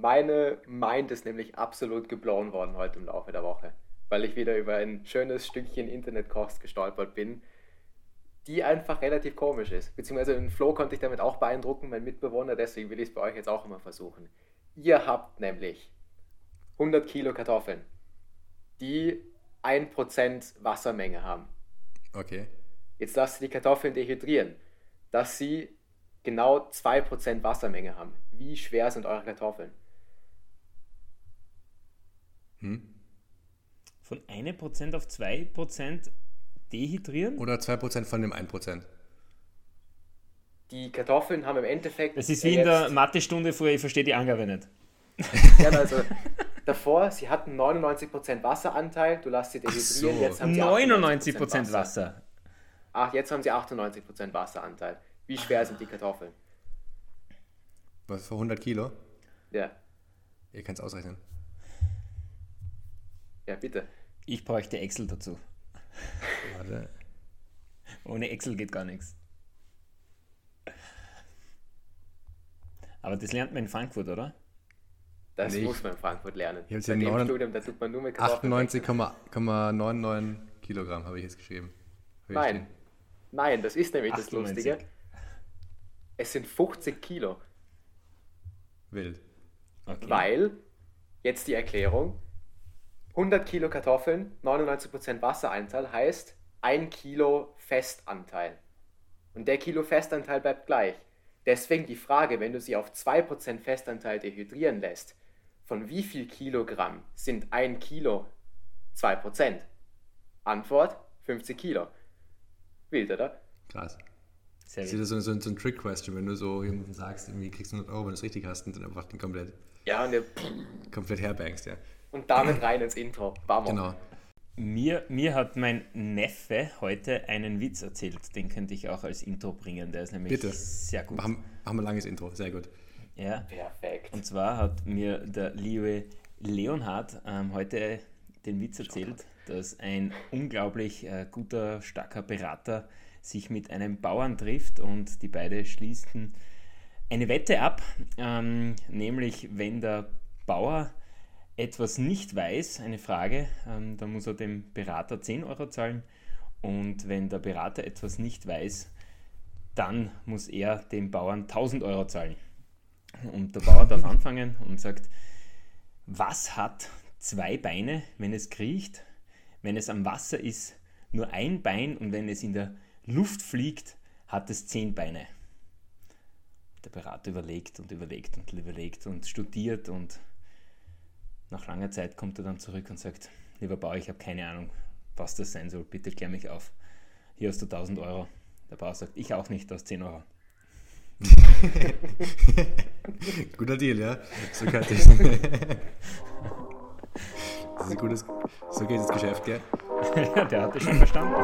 Meine Mind ist nämlich absolut geblown worden heute im Laufe der Woche, weil ich wieder über ein schönes Stückchen Internetkost gestolpert bin, die einfach relativ komisch ist. Beziehungsweise in Flo konnte ich damit auch beeindrucken, mein Mitbewohner, deswegen will ich es bei euch jetzt auch immer versuchen. Ihr habt nämlich 100 Kilo Kartoffeln, die 1% Wassermenge haben. Okay. Jetzt lasst ihr die Kartoffeln dehydrieren, dass sie genau 2% Wassermenge haben. Wie schwer sind eure Kartoffeln? Hm? Von 1% auf 2% dehydrieren? Oder 2% von dem 1%. Die Kartoffeln haben im Endeffekt. Das ist wie in der Mathestunde vorher, ich verstehe die Angabe nicht. ja, also davor, sie hatten 99% Wasseranteil, du lässt sie dehydrieren, so. jetzt haben sie 99% Wasser. Wasser. Ach, jetzt haben sie 98% Wasseranteil. Wie schwer sind die Kartoffeln? Was, für 100 Kilo? Ja. Ihr könnt es ausrechnen. Ja, bitte. Ich bräuchte Excel dazu. Warte. Ohne Excel geht gar nichts. Aber das lernt man in Frankfurt, oder? Das nee, muss man in Frankfurt lernen. Ich habe ja Studium, da tut man nur mit 98,99 Kilogramm habe ich jetzt geschrieben. Nein, nein, das ist nämlich 98. das Lustige. Es sind 50 Kilo. Wild. Okay. Weil, jetzt die Erklärung, 100 Kilo Kartoffeln, 99% Wasseranteil heißt 1 Kilo Festanteil. Und der Kilo Festanteil bleibt gleich. Deswegen die Frage, wenn du sie auf 2% Festanteil dehydrieren lässt, von wie viel Kilogramm sind 1 Kilo 2%? Antwort 50 Kilo. Wild, oder? Krass. Sehr das ist so, so, so ein Trick-Question, wenn du so jemandem sagst, irgendwie kriegst du 100 Euro, wenn du es richtig hast und dann einfach den komplett, ja, und der komplett herbankst, ja. Und damit rein ins Intro. Vamos. Genau. Mir, mir hat mein Neffe heute einen Witz erzählt, den könnte ich auch als Intro bringen, der ist nämlich Bitte. sehr gut. Machen wir ein langes Intro, sehr gut. Ja, perfekt. Und zwar hat mir der liebe Leonhard ähm, heute den Witz erzählt, dass ein unglaublich äh, guter, starker Berater sich mit einem Bauern trifft und die beiden schließen eine Wette ab, ähm, nämlich wenn der Bauer etwas nicht weiß, eine Frage, ähm, dann muss er dem Berater 10 Euro zahlen und wenn der Berater etwas nicht weiß, dann muss er dem Bauern 1000 Euro zahlen. Und der Bauer darf anfangen und sagt, was hat zwei Beine, wenn es kriecht, wenn es am Wasser ist, nur ein Bein und wenn es in der Luft fliegt, hat es zehn Beine. Der Berater überlegt und überlegt und überlegt und studiert und nach langer Zeit kommt er dann zurück und sagt, lieber Bauer, ich habe keine Ahnung, was das sein soll, bitte klär mich auf. Hier hast du 1000 Euro. Der Bauer sagt, ich auch nicht, aus 10 Euro. Guter Deal, ja? So kann ich. das ist ein gutes, so geht das Geschäft, gell? Ja, der hat das schon verstanden.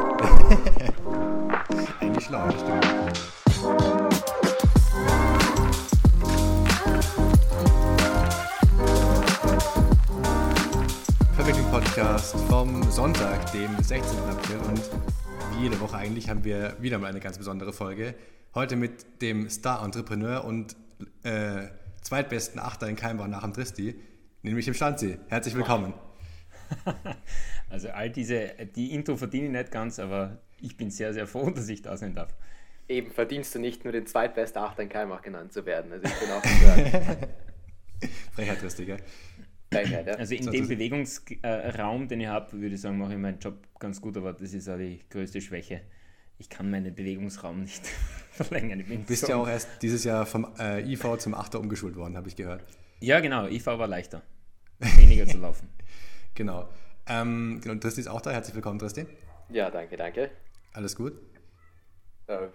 Eigentlich schlau, das stimmt. Podcast vom Sonntag, dem 16. April und wie jede Woche eigentlich haben wir wieder mal eine ganz besondere Folge. Heute mit dem Star-Entrepreneur und äh, zweitbesten Achter in Keimbau nach dem Tristi, nämlich dem Stanzi. Herzlich willkommen. Also all diese, die Intro verdiene ich nicht ganz, aber ich bin sehr, sehr froh, dass ich da sein darf. Eben verdienst du nicht nur den zweitbesten Achter in Keimach genannt zu werden. Also ich bin auch Frechheit, Tristi, gell? Frechheit, ja. Also in so, dem Bewegungsraum, den ich habe, würde ich sagen, mache ich meinen Job ganz gut, aber das ist auch die größte Schwäche. Ich kann meinen Bewegungsraum nicht verlängern. du bist so ja auch erst dieses Jahr vom äh, IV zum Achter umgeschult worden, habe ich gehört. Ja, genau. IV war leichter. Weniger zu laufen. Genau. Ähm, genau. Tristi ist auch da. Herzlich willkommen, Tristi. Ja, danke, danke. Alles gut? Äh,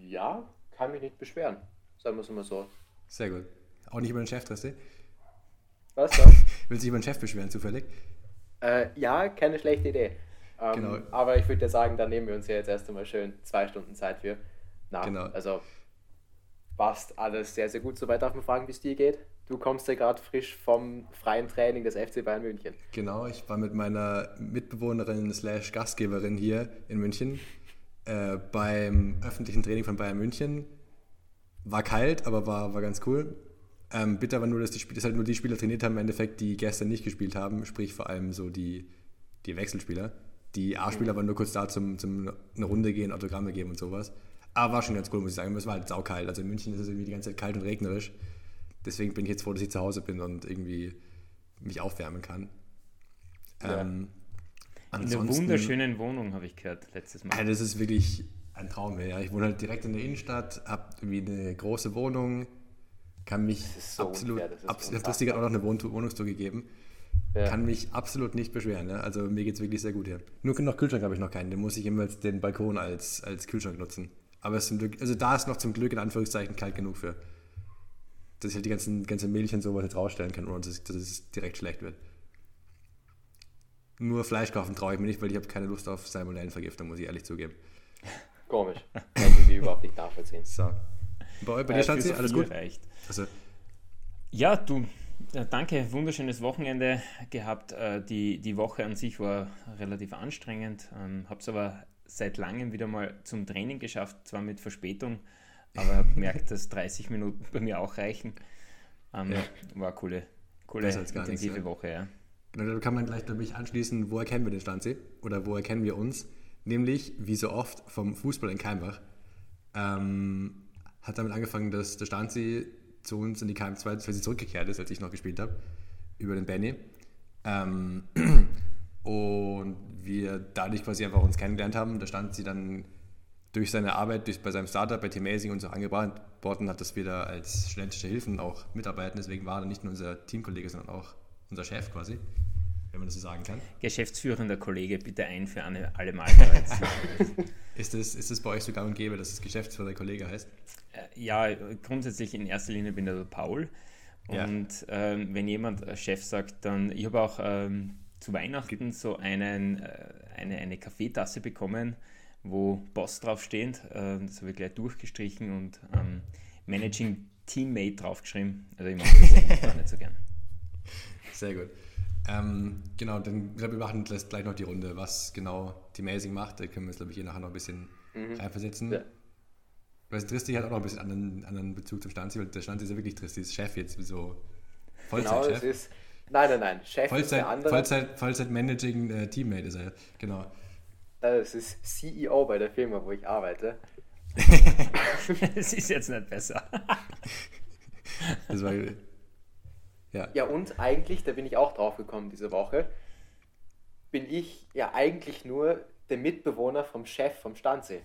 ja, kann mich nicht beschweren. Sagen wir es mal so. Sehr gut. Auch nicht über den Chef, Tristi? Was dann? Willst du dich über den Chef beschweren, zufällig? Äh, ja, keine schlechte Idee. Ähm, genau. Aber ich würde ja sagen, da nehmen wir uns ja jetzt erst einmal schön zwei Stunden Zeit für. Na, genau. Also passt alles sehr, sehr gut. Soweit darf man fragen, wie es dir geht. Du kommst ja gerade frisch vom freien Training des FC Bayern München. Genau, ich war mit meiner Mitbewohnerin slash Gastgeberin hier in München äh, beim öffentlichen Training von Bayern München. War kalt, aber war, war ganz cool. Ähm, bitte aber nur, dass, die, dass halt nur die Spieler trainiert haben, im Endeffekt, die gestern nicht gespielt haben, sprich vor allem so die, die Wechselspieler. Die A-Spieler waren nur kurz da zum, zum eine Runde gehen, Autogramme geben und sowas. Aber war schon ganz cool, muss ich sagen. Es war halt saukalt. Also in München ist es irgendwie die ganze Zeit kalt und regnerisch. Deswegen bin ich jetzt froh, dass ich zu Hause bin und irgendwie mich aufwärmen kann. Ja. Ähm, in einer wunderschönen Wohnung, habe ich gehört, letztes Mal. Ja, das ist wirklich ein Traum. Ja. Ich wohne halt direkt in der Innenstadt, habe irgendwie eine große Wohnung, kann mich so absolut, ich habe dir auch noch eine Wohn Wohnungstour gegeben, ja. kann mich absolut nicht beschweren. Ja. Also mir geht es wirklich sehr gut hier. Nur noch Kühlschrank habe ich noch keinen, den muss ich immer den Balkon als, als Kühlschrank nutzen. Aber es ist Glück, also da ist noch zum Glück in Anführungszeichen kalt genug für, dass ich halt die ganzen, ganze Milch und sowas jetzt rausstellen kann, ohne dass, dass es direkt schlecht wird. Nur Fleisch kaufen traue ich mir nicht, weil ich habe keine Lust auf Salmonellenvergiftung, muss ich ehrlich zugeben. Komisch. Kann ich überhaupt nicht nachvollziehen. So. Bei, bei dir, Schatzi, alles gut? Reicht. Also. Ja, du, danke. Wunderschönes Wochenende gehabt. Äh, die, die Woche an sich war relativ anstrengend. Ähm, habe es aber seit langem wieder mal zum Training geschafft, zwar mit Verspätung, aber habe gemerkt, dass 30 Minuten bei mir auch reichen. Ähm, ja. War eine coole, coole intensive nichts, ja. Woche, ja. Genau, da kann man gleich, glaube ich, anschließen, wo erkennen wir den Stanzi oder wo erkennen wir uns? Nämlich, wie so oft, vom Fußball in Keimbach. Ähm, hat damit angefangen, dass der Stanzi zu uns in die KM2 quasi zurückgekehrt ist, als ich noch gespielt habe, über den Benny. Ähm, und wir dadurch quasi einfach uns kennengelernt haben. Da stand sie dann durch seine Arbeit durch, bei seinem Startup bei T-Mazing uns auch angeboten hat, dass wir da als studentische Hilfen auch mitarbeiten. Deswegen war er nicht nur unser Teamkollege, sondern auch unser Chef quasi, wenn man das so sagen kann. Geschäftsführender Kollege, bitte ein für alle, alle Mal. ist, das, ist das bei euch so gang und gäbe, dass es Geschäftsführender Kollege heißt? Äh, ja, grundsätzlich in erster Linie bin ich der Paul. Und ja. ähm, wenn jemand Chef sagt, dann, ich habe auch ähm, zu Weihnachten so einen, äh, eine, eine Kaffeetasse bekommen, wo Boss draufsteht. Äh, das habe ich gleich durchgestrichen und ähm, Managing Teammate draufgeschrieben. Also ich mache das nicht so gern. Sehr gut. Ähm, genau, dann glaube wir machen gleich noch die Runde, was genau die Amazing macht. Da können wir uns, glaube ich, hier nachher noch ein bisschen mhm. reinversetzen. Ja. Weil Tristi hat auch noch ein bisschen anderen, anderen Bezug zum Stanzi, weil der Stanzi ist ja wirklich Tristis Chef jetzt, so Vollzeitchef. Genau, es ist, nein, nein, nein, Chef Vollzeit, ist der andere. Vollzeit, Vollzeit Managing äh, Teammate ist er, genau. Es ist CEO bei der Firma, wo ich arbeite. Es ist jetzt nicht besser. das war ja. ja, und eigentlich, da bin ich auch drauf gekommen diese Woche, bin ich ja eigentlich nur der Mitbewohner vom Chef vom Stanzi.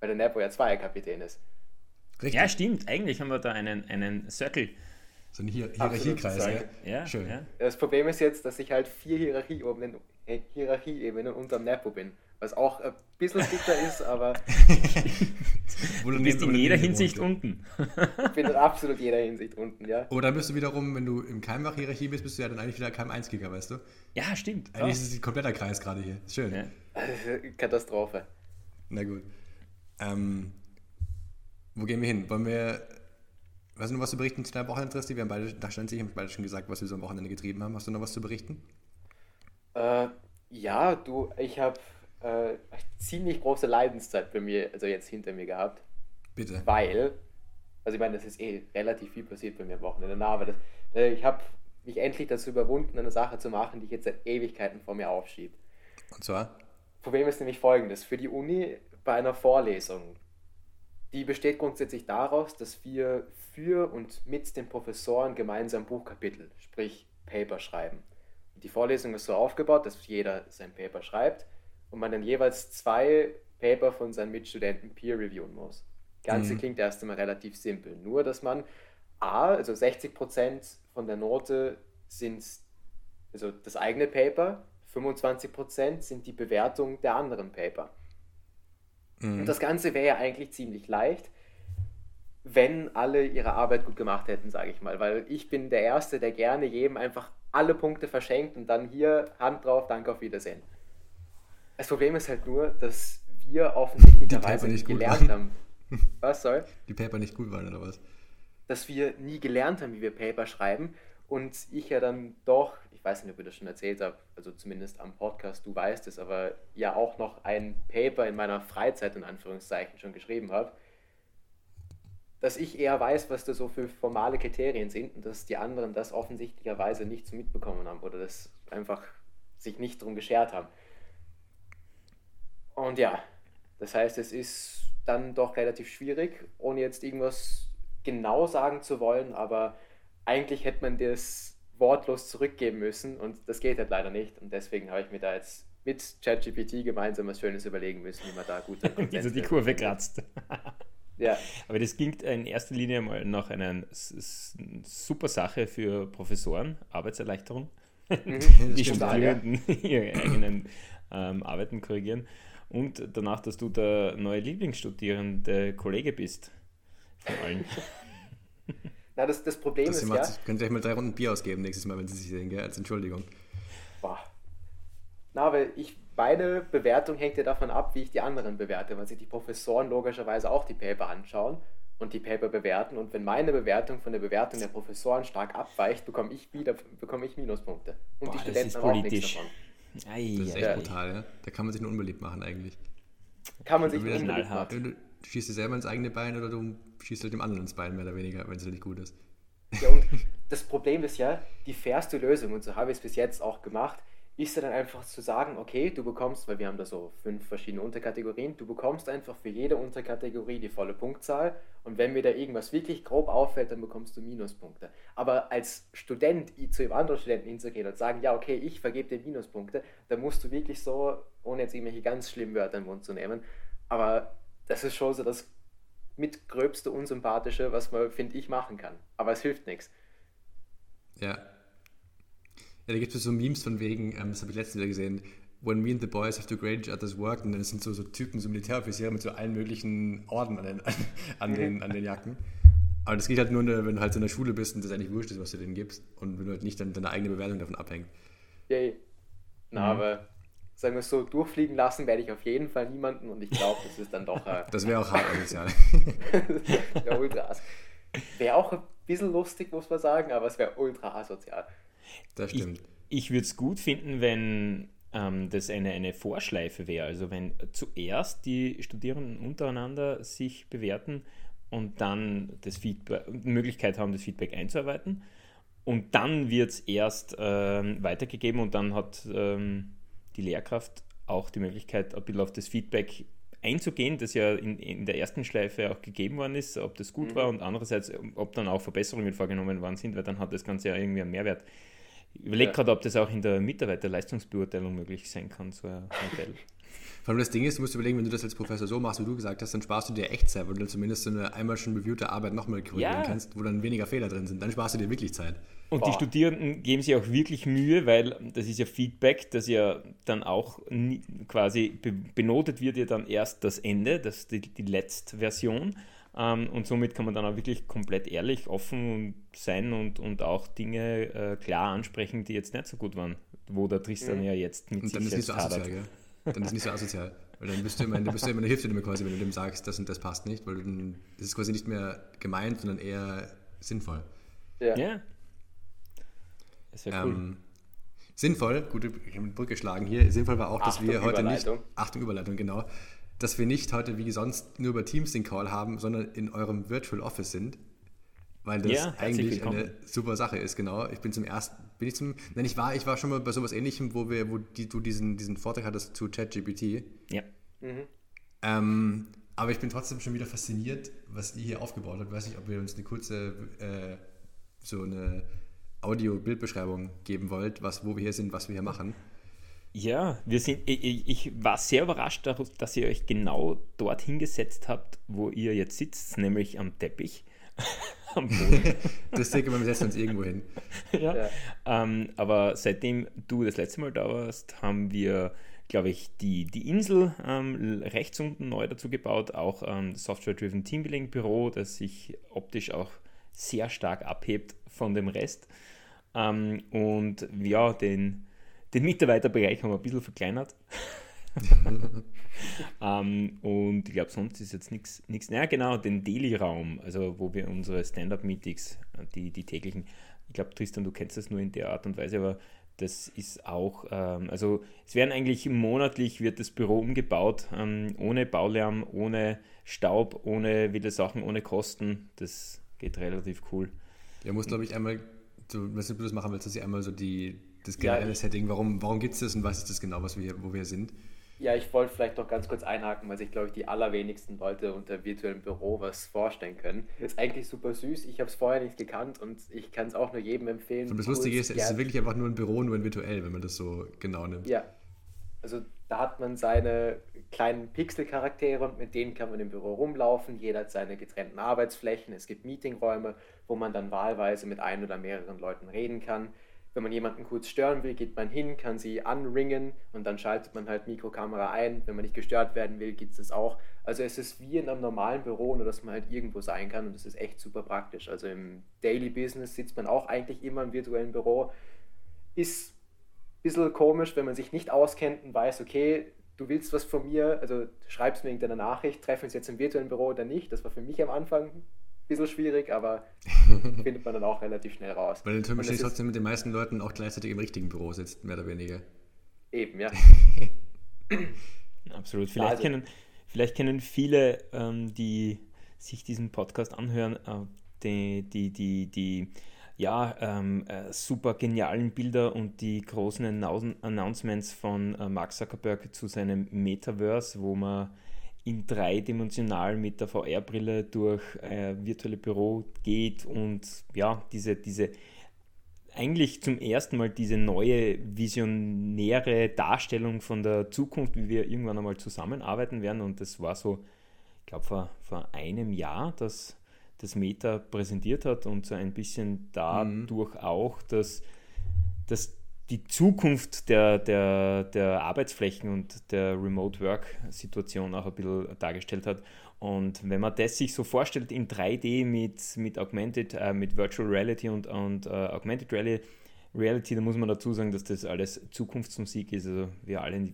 Weil der Nepo ja Zweierkapitän ist. Richtig. Ja, stimmt. Eigentlich haben wir da einen, einen Circle. So ein Hier Hierarchiekreis, ja. ja. Schön. Ja. Das Problem ist jetzt, dass ich halt vier Hierarchieebenen, Hierarchieebenen unter dem Nepo bin. Was auch ein bisschen dicker ist, aber. du bist in jeder Hinsicht unten. ich bin in absolut jeder Hinsicht unten, ja. Oder bist du wiederum, wenn du im Keimbach-Hierarchie bist, bist du ja dann eigentlich wieder Keim 1-Giger, weißt du? Ja, stimmt. Eigentlich ist es ein kompletter Kreis gerade hier. Schön. Ja. Katastrophe. Na gut. Ähm, wo gehen wir hin? Wollen wir. Weißt du noch was zu berichten zu deiner Wochenende, Tristi? Wir haben beide, da stand sich, haben beide schon gesagt, was wir so am Wochenende getrieben haben. Hast du noch was zu berichten? Äh, ja, du, ich habe äh, ziemlich große Leidenszeit bei mir, also jetzt hinter mir gehabt. Bitte. Weil, also ich meine, das ist eh relativ viel passiert bei mir am Wochenende, aber das, äh, ich habe mich endlich dazu überwunden, eine Sache zu machen, die ich jetzt seit Ewigkeiten vor mir aufschiebe. Und zwar? Problem ist nämlich folgendes. Für die Uni bei einer Vorlesung, die besteht grundsätzlich daraus, dass wir für und mit den Professoren gemeinsam Buchkapitel, sprich Paper schreiben. Die Vorlesung ist so aufgebaut, dass jeder sein Paper schreibt und man dann jeweils zwei Paper von seinen Mitstudenten peer reviewen muss. Das Ganze mhm. klingt erst einmal relativ simpel. Nur, dass man A, also 60% von der Note sind also das eigene Paper, 25% sind die Bewertung der anderen Paper. Mhm. Und das Ganze wäre ja eigentlich ziemlich leicht, wenn alle ihre Arbeit gut gemacht hätten, sage ich mal. Weil ich bin der Erste, der gerne jedem einfach alle Punkte verschenkt und dann hier Hand drauf, danke, auf Wiedersehen. Das Problem ist halt nur, dass wir offensichtlicherweise nicht gelernt haben. Was soll? Die Paper nicht gut waren oder was? Dass wir nie gelernt haben, wie wir Paper schreiben und ich ja dann doch, ich weiß nicht, ob ich das schon erzählt habe, also zumindest am Podcast, du weißt es, aber ja auch noch ein Paper in meiner Freizeit in Anführungszeichen schon geschrieben habe. dass ich eher weiß, was da so für formale Kriterien sind und dass die anderen das offensichtlicherweise nicht so mitbekommen haben oder das einfach sich nicht drum geschert haben. Und ja, das heißt, es ist dann doch relativ schwierig, ohne jetzt irgendwas genau sagen zu wollen, aber eigentlich hätte man das wortlos zurückgeben müssen und das geht halt leider nicht und deswegen habe ich mir da jetzt mit ChatGPT gemeinsam was Schönes überlegen müssen, wie man da gut also die Kurve kratzt. ja. Aber das klingt in erster Linie mal nach einer super Sache für Professoren, Arbeitserleichterung. Mhm, die Studierenden ja. ihre eigenen ähm, Arbeiten korrigieren. Und danach, dass du der neue Lieblingsstudierende Kollege bist. Von allen. Na, das, das Problem das ist macht, ja... Könnt ihr euch mal drei Runden Bier ausgeben nächstes Mal, wenn sie sich sehen, gell? als Entschuldigung. Boah. Na, aber ich, meine Bewertung hängt ja davon ab, wie ich die anderen bewerte, weil sich die Professoren logischerweise auch die Paper anschauen und die Paper bewerten. Und wenn meine Bewertung von der Bewertung der Professoren stark abweicht, bekomme ich wieder bekomme ich Minuspunkte. Und Boah, die Studenten haben auch nichts davon. Ei, das ist echt ja. brutal, ja. Da kann man sich nur unbeliebt machen eigentlich. Kann man sich nur unbeliebt machen. Du schießt dir selber ins eigene Bein oder du schießt halt dem anderen ins Bein, mehr oder weniger, wenn es nicht gut ist. Ja, und das Problem ist ja, die fairste Lösung, und so habe ich es bis jetzt auch gemacht, ist ja dann einfach zu sagen, okay, du bekommst, weil wir haben da so fünf verschiedene Unterkategorien, du bekommst einfach für jede Unterkategorie die volle Punktzahl und wenn mir da irgendwas wirklich grob auffällt, dann bekommst du Minuspunkte. Aber als Student zu einem anderen Studenten hinzugehen und sagen, ja, okay, ich vergebe dir Minuspunkte, dann musst du wirklich so, ohne jetzt irgendwelche ganz schlimmen Wörter in den Mund zu nehmen, aber das ist schon so das mit gröbste Unsympathische, was man, finde ich, machen kann. Aber es hilft nichts. Ja. Ja, da gibt es so Memes von wegen, ähm, das habe ich letztens wieder gesehen, when me and the boys have to grade each other's work, und dann sind so, so Typen, so Militäroffiziere mit so allen möglichen Orden an den, an, an den, an den Jacken. Aber das geht halt nur, wenn du halt so in der Schule bist und das eigentlich wurscht ist, was du denen gibst und wenn du halt nicht dann deine eigene Bewertung davon abhängt. Yay. Na, mhm. aber sagen wir es so, durchfliegen lassen werde ich auf jeden Fall niemanden und ich glaube, das ist dann doch. Äh, das wäre auch hart asozial. wäre ultra Wäre auch ein bisschen lustig, muss man sagen, aber es wäre ultra asozial. Das stimmt. Ich, ich würde es gut finden, wenn ähm, das eine, eine Vorschleife wäre. Also wenn zuerst die Studierenden untereinander sich bewerten und dann das Feedback, Möglichkeit haben, das Feedback einzuarbeiten. Und dann wird es erst ähm, weitergegeben und dann hat ähm, die Lehrkraft auch die Möglichkeit, ein bisschen auf das Feedback einzugehen, das ja in, in der ersten Schleife auch gegeben worden ist, ob das gut mhm. war und andererseits, ob dann auch Verbesserungen vorgenommen worden sind, weil dann hat das Ganze ja irgendwie einen Mehrwert. Ich überlege ja. gerade, ob das auch in der Mitarbeiterleistungsbeurteilung möglich sein kann, so ein Modell. Vor allem das Ding ist, du musst überlegen, wenn du das als Professor so machst, wie du gesagt hast, dann sparst du dir echt Zeit, weil du dann zumindest so eine einmal schon reviewte Arbeit nochmal korrigieren ja. kannst, wo dann weniger Fehler drin sind. Dann sparst du dir wirklich Zeit. Und Boah. die Studierenden geben sich auch wirklich Mühe, weil das ist ja Feedback, das ja dann auch quasi benotet wird ja dann erst das Ende, das die, die letzte Version. Ähm, und somit kann man dann auch wirklich komplett ehrlich, offen sein und, und auch Dinge äh, klar ansprechen, die jetzt nicht so gut waren, wo der Tristan mhm. ja jetzt mit und sich selbst so hadert. Dann ist es nicht so asozial. Weil dann bist du immer, dann bist du immer, hilft dir immer quasi, wenn du dem sagst, das und das passt nicht, weil du dann, das ist quasi nicht mehr gemeint, sondern eher sinnvoll. Ja. ja. Das wäre cool. Ähm, sinnvoll, gute ich habe eine Brücke geschlagen hier, sinnvoll war auch, dass Achtung, wir heute nicht, Achtung, Überleitung, genau, dass wir nicht heute wie sonst nur über Teams den Call haben, sondern in eurem Virtual Office sind. Weil das ja, eigentlich eine super Sache ist, genau. Ich bin zum ersten, bin ich zum, nein, ich war, ich war schon mal bei sowas ähnlichem, wo wir, wo die, du diesen, diesen Vortrag hattest zu ChatGPT. Ja. Mhm. Ähm, aber ich bin trotzdem schon wieder fasziniert, was ihr hier aufgebaut habt. Ich weiß nicht, ob ihr uns eine kurze, äh, so eine Audio-Bildbeschreibung geben wollt, was, wo wir hier sind, was wir hier machen. Ja, wir sind, ich, ich, war sehr überrascht, dass ihr euch genau dort hingesetzt habt, wo ihr jetzt sitzt, nämlich am Teppich. am Boden. das denke ich wir setzen uns irgendwo hin. Ja, ja. Ähm, aber seitdem du das letzte Mal da warst, haben wir, glaube ich, die, die Insel ähm, rechts unten neu dazu gebaut, auch ähm, Software-Driven Teambuilding Büro, das sich optisch auch sehr stark abhebt von dem Rest. Ähm, und ja, den, den Mitarbeiterbereich haben wir ein bisschen verkleinert. ähm, und ich glaube, sonst ist jetzt nichts. Naja, genau, den Daily-Raum, also wo wir unsere Stand-Up-Meetings, die, die täglichen, ich glaube, Tristan, du kennst das nur in der Art und Weise, aber das ist auch, ähm, also es werden eigentlich monatlich wird das Büro umgebaut, ähm, ohne Baulärm, ohne Staub, ohne wilde Sachen, ohne Kosten. Das geht relativ cool. Ja, muss glaube ich einmal, du, was du das machen willst, dass ich einmal so die, das generelle ja, Setting, warum, warum gibt es das und was ist das genau, was wir hier, wo wir sind? Ja, ich wollte vielleicht noch ganz kurz einhaken, weil sich, glaube ich, die allerwenigsten Leute unter virtuellem Büro was vorstellen können. Ist eigentlich super süß. Ich habe es vorher nicht gekannt und ich kann es auch nur jedem empfehlen. Und das Lustige ist, es ist wirklich einfach nur ein Büro, nur ein virtuell, wenn man das so genau nimmt. Ja. Also da hat man seine kleinen Pixel-Charaktere und mit denen kann man im Büro rumlaufen. Jeder hat seine getrennten Arbeitsflächen. Es gibt Meetingräume, wo man dann wahlweise mit ein oder mehreren Leuten reden kann. Wenn man jemanden kurz stören will, geht man hin, kann sie anringen und dann schaltet man halt Mikrokamera ein. Wenn man nicht gestört werden will, gibt es das auch. Also es ist wie in einem normalen Büro, nur dass man halt irgendwo sein kann und das ist echt super praktisch. Also im Daily Business sitzt man auch eigentlich immer im virtuellen Büro. Ist ein bisschen komisch, wenn man sich nicht auskennt und weiß, okay, du willst was von mir, also schreibst mir irgendeine Nachricht, treffen wir uns jetzt im virtuellen Büro oder nicht. Das war für mich am Anfang bisschen schwierig, aber findet man dann auch relativ schnell raus. Weil der wahrscheinlich trotzdem mit den meisten Leuten auch gleichzeitig im richtigen Büro sitzt, mehr oder weniger. Eben, ja. Absolut. Vielleicht, also, kennen, vielleicht kennen viele, ähm, die sich diesen Podcast anhören, äh, die, die, die, die ja, ähm, äh, super genialen Bilder und die großen Announcements von äh, Mark Zuckerberg zu seinem Metaverse, wo man in dreidimensional mit der VR-Brille durch äh, virtuelle Büro geht und ja, diese, diese eigentlich zum ersten Mal diese neue visionäre Darstellung von der Zukunft, wie wir irgendwann einmal zusammenarbeiten werden. Und das war so, ich glaube, vor, vor einem Jahr, dass das Meta präsentiert hat und so ein bisschen dadurch mhm. auch, dass, dass die Zukunft der, der, der Arbeitsflächen und der Remote Work-Situation auch ein bisschen dargestellt hat. Und wenn man das sich so vorstellt in 3D mit, mit Augmented, äh, mit Virtual Reality und, und äh, Augmented Reality, Reality, da muss man dazu sagen, dass das alles Zukunftsmusik ist. Also wir alle,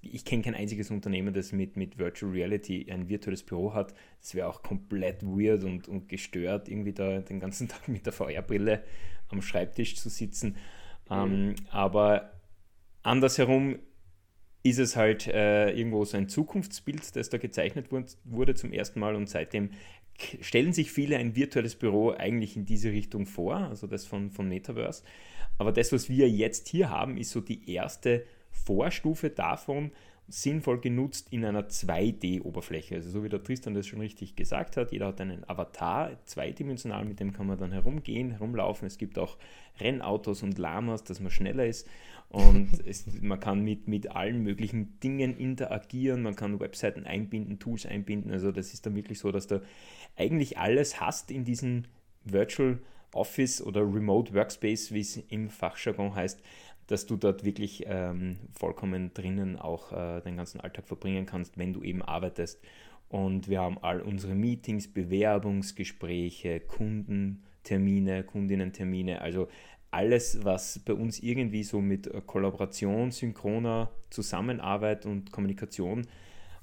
ich kenne kein einziges Unternehmen, das mit, mit Virtual Reality ein virtuelles Büro hat. Das wäre auch komplett weird und, und gestört, irgendwie da den ganzen Tag mit der VR-Brille am Schreibtisch zu sitzen. Ähm, mhm. aber andersherum ist es halt äh, irgendwo so ein Zukunftsbild, das da gezeichnet wurde zum ersten Mal und seitdem stellen sich viele ein virtuelles Büro eigentlich in diese Richtung vor, also das von, von Metaverse. Aber das, was wir jetzt hier haben, ist so die erste Vorstufe davon, sinnvoll genutzt in einer 2D-Oberfläche. Also so wie der Tristan das schon richtig gesagt hat, jeder hat einen Avatar, zweidimensional, mit dem kann man dann herumgehen, herumlaufen. Es gibt auch Rennautos und Lamas, dass man schneller ist. Und es, man kann mit, mit allen möglichen Dingen interagieren, man kann Webseiten einbinden, Tools einbinden. Also das ist dann wirklich so, dass du eigentlich alles hast in diesem Virtual Office oder Remote Workspace, wie es im Fachjargon heißt, dass du dort wirklich ähm, vollkommen drinnen auch äh, den ganzen Alltag verbringen kannst, wenn du eben arbeitest. Und wir haben all unsere Meetings, Bewerbungsgespräche, Kundentermine, Kundinnentermine, also alles, was bei uns irgendwie so mit äh, Kollaboration, synchroner Zusammenarbeit und Kommunikation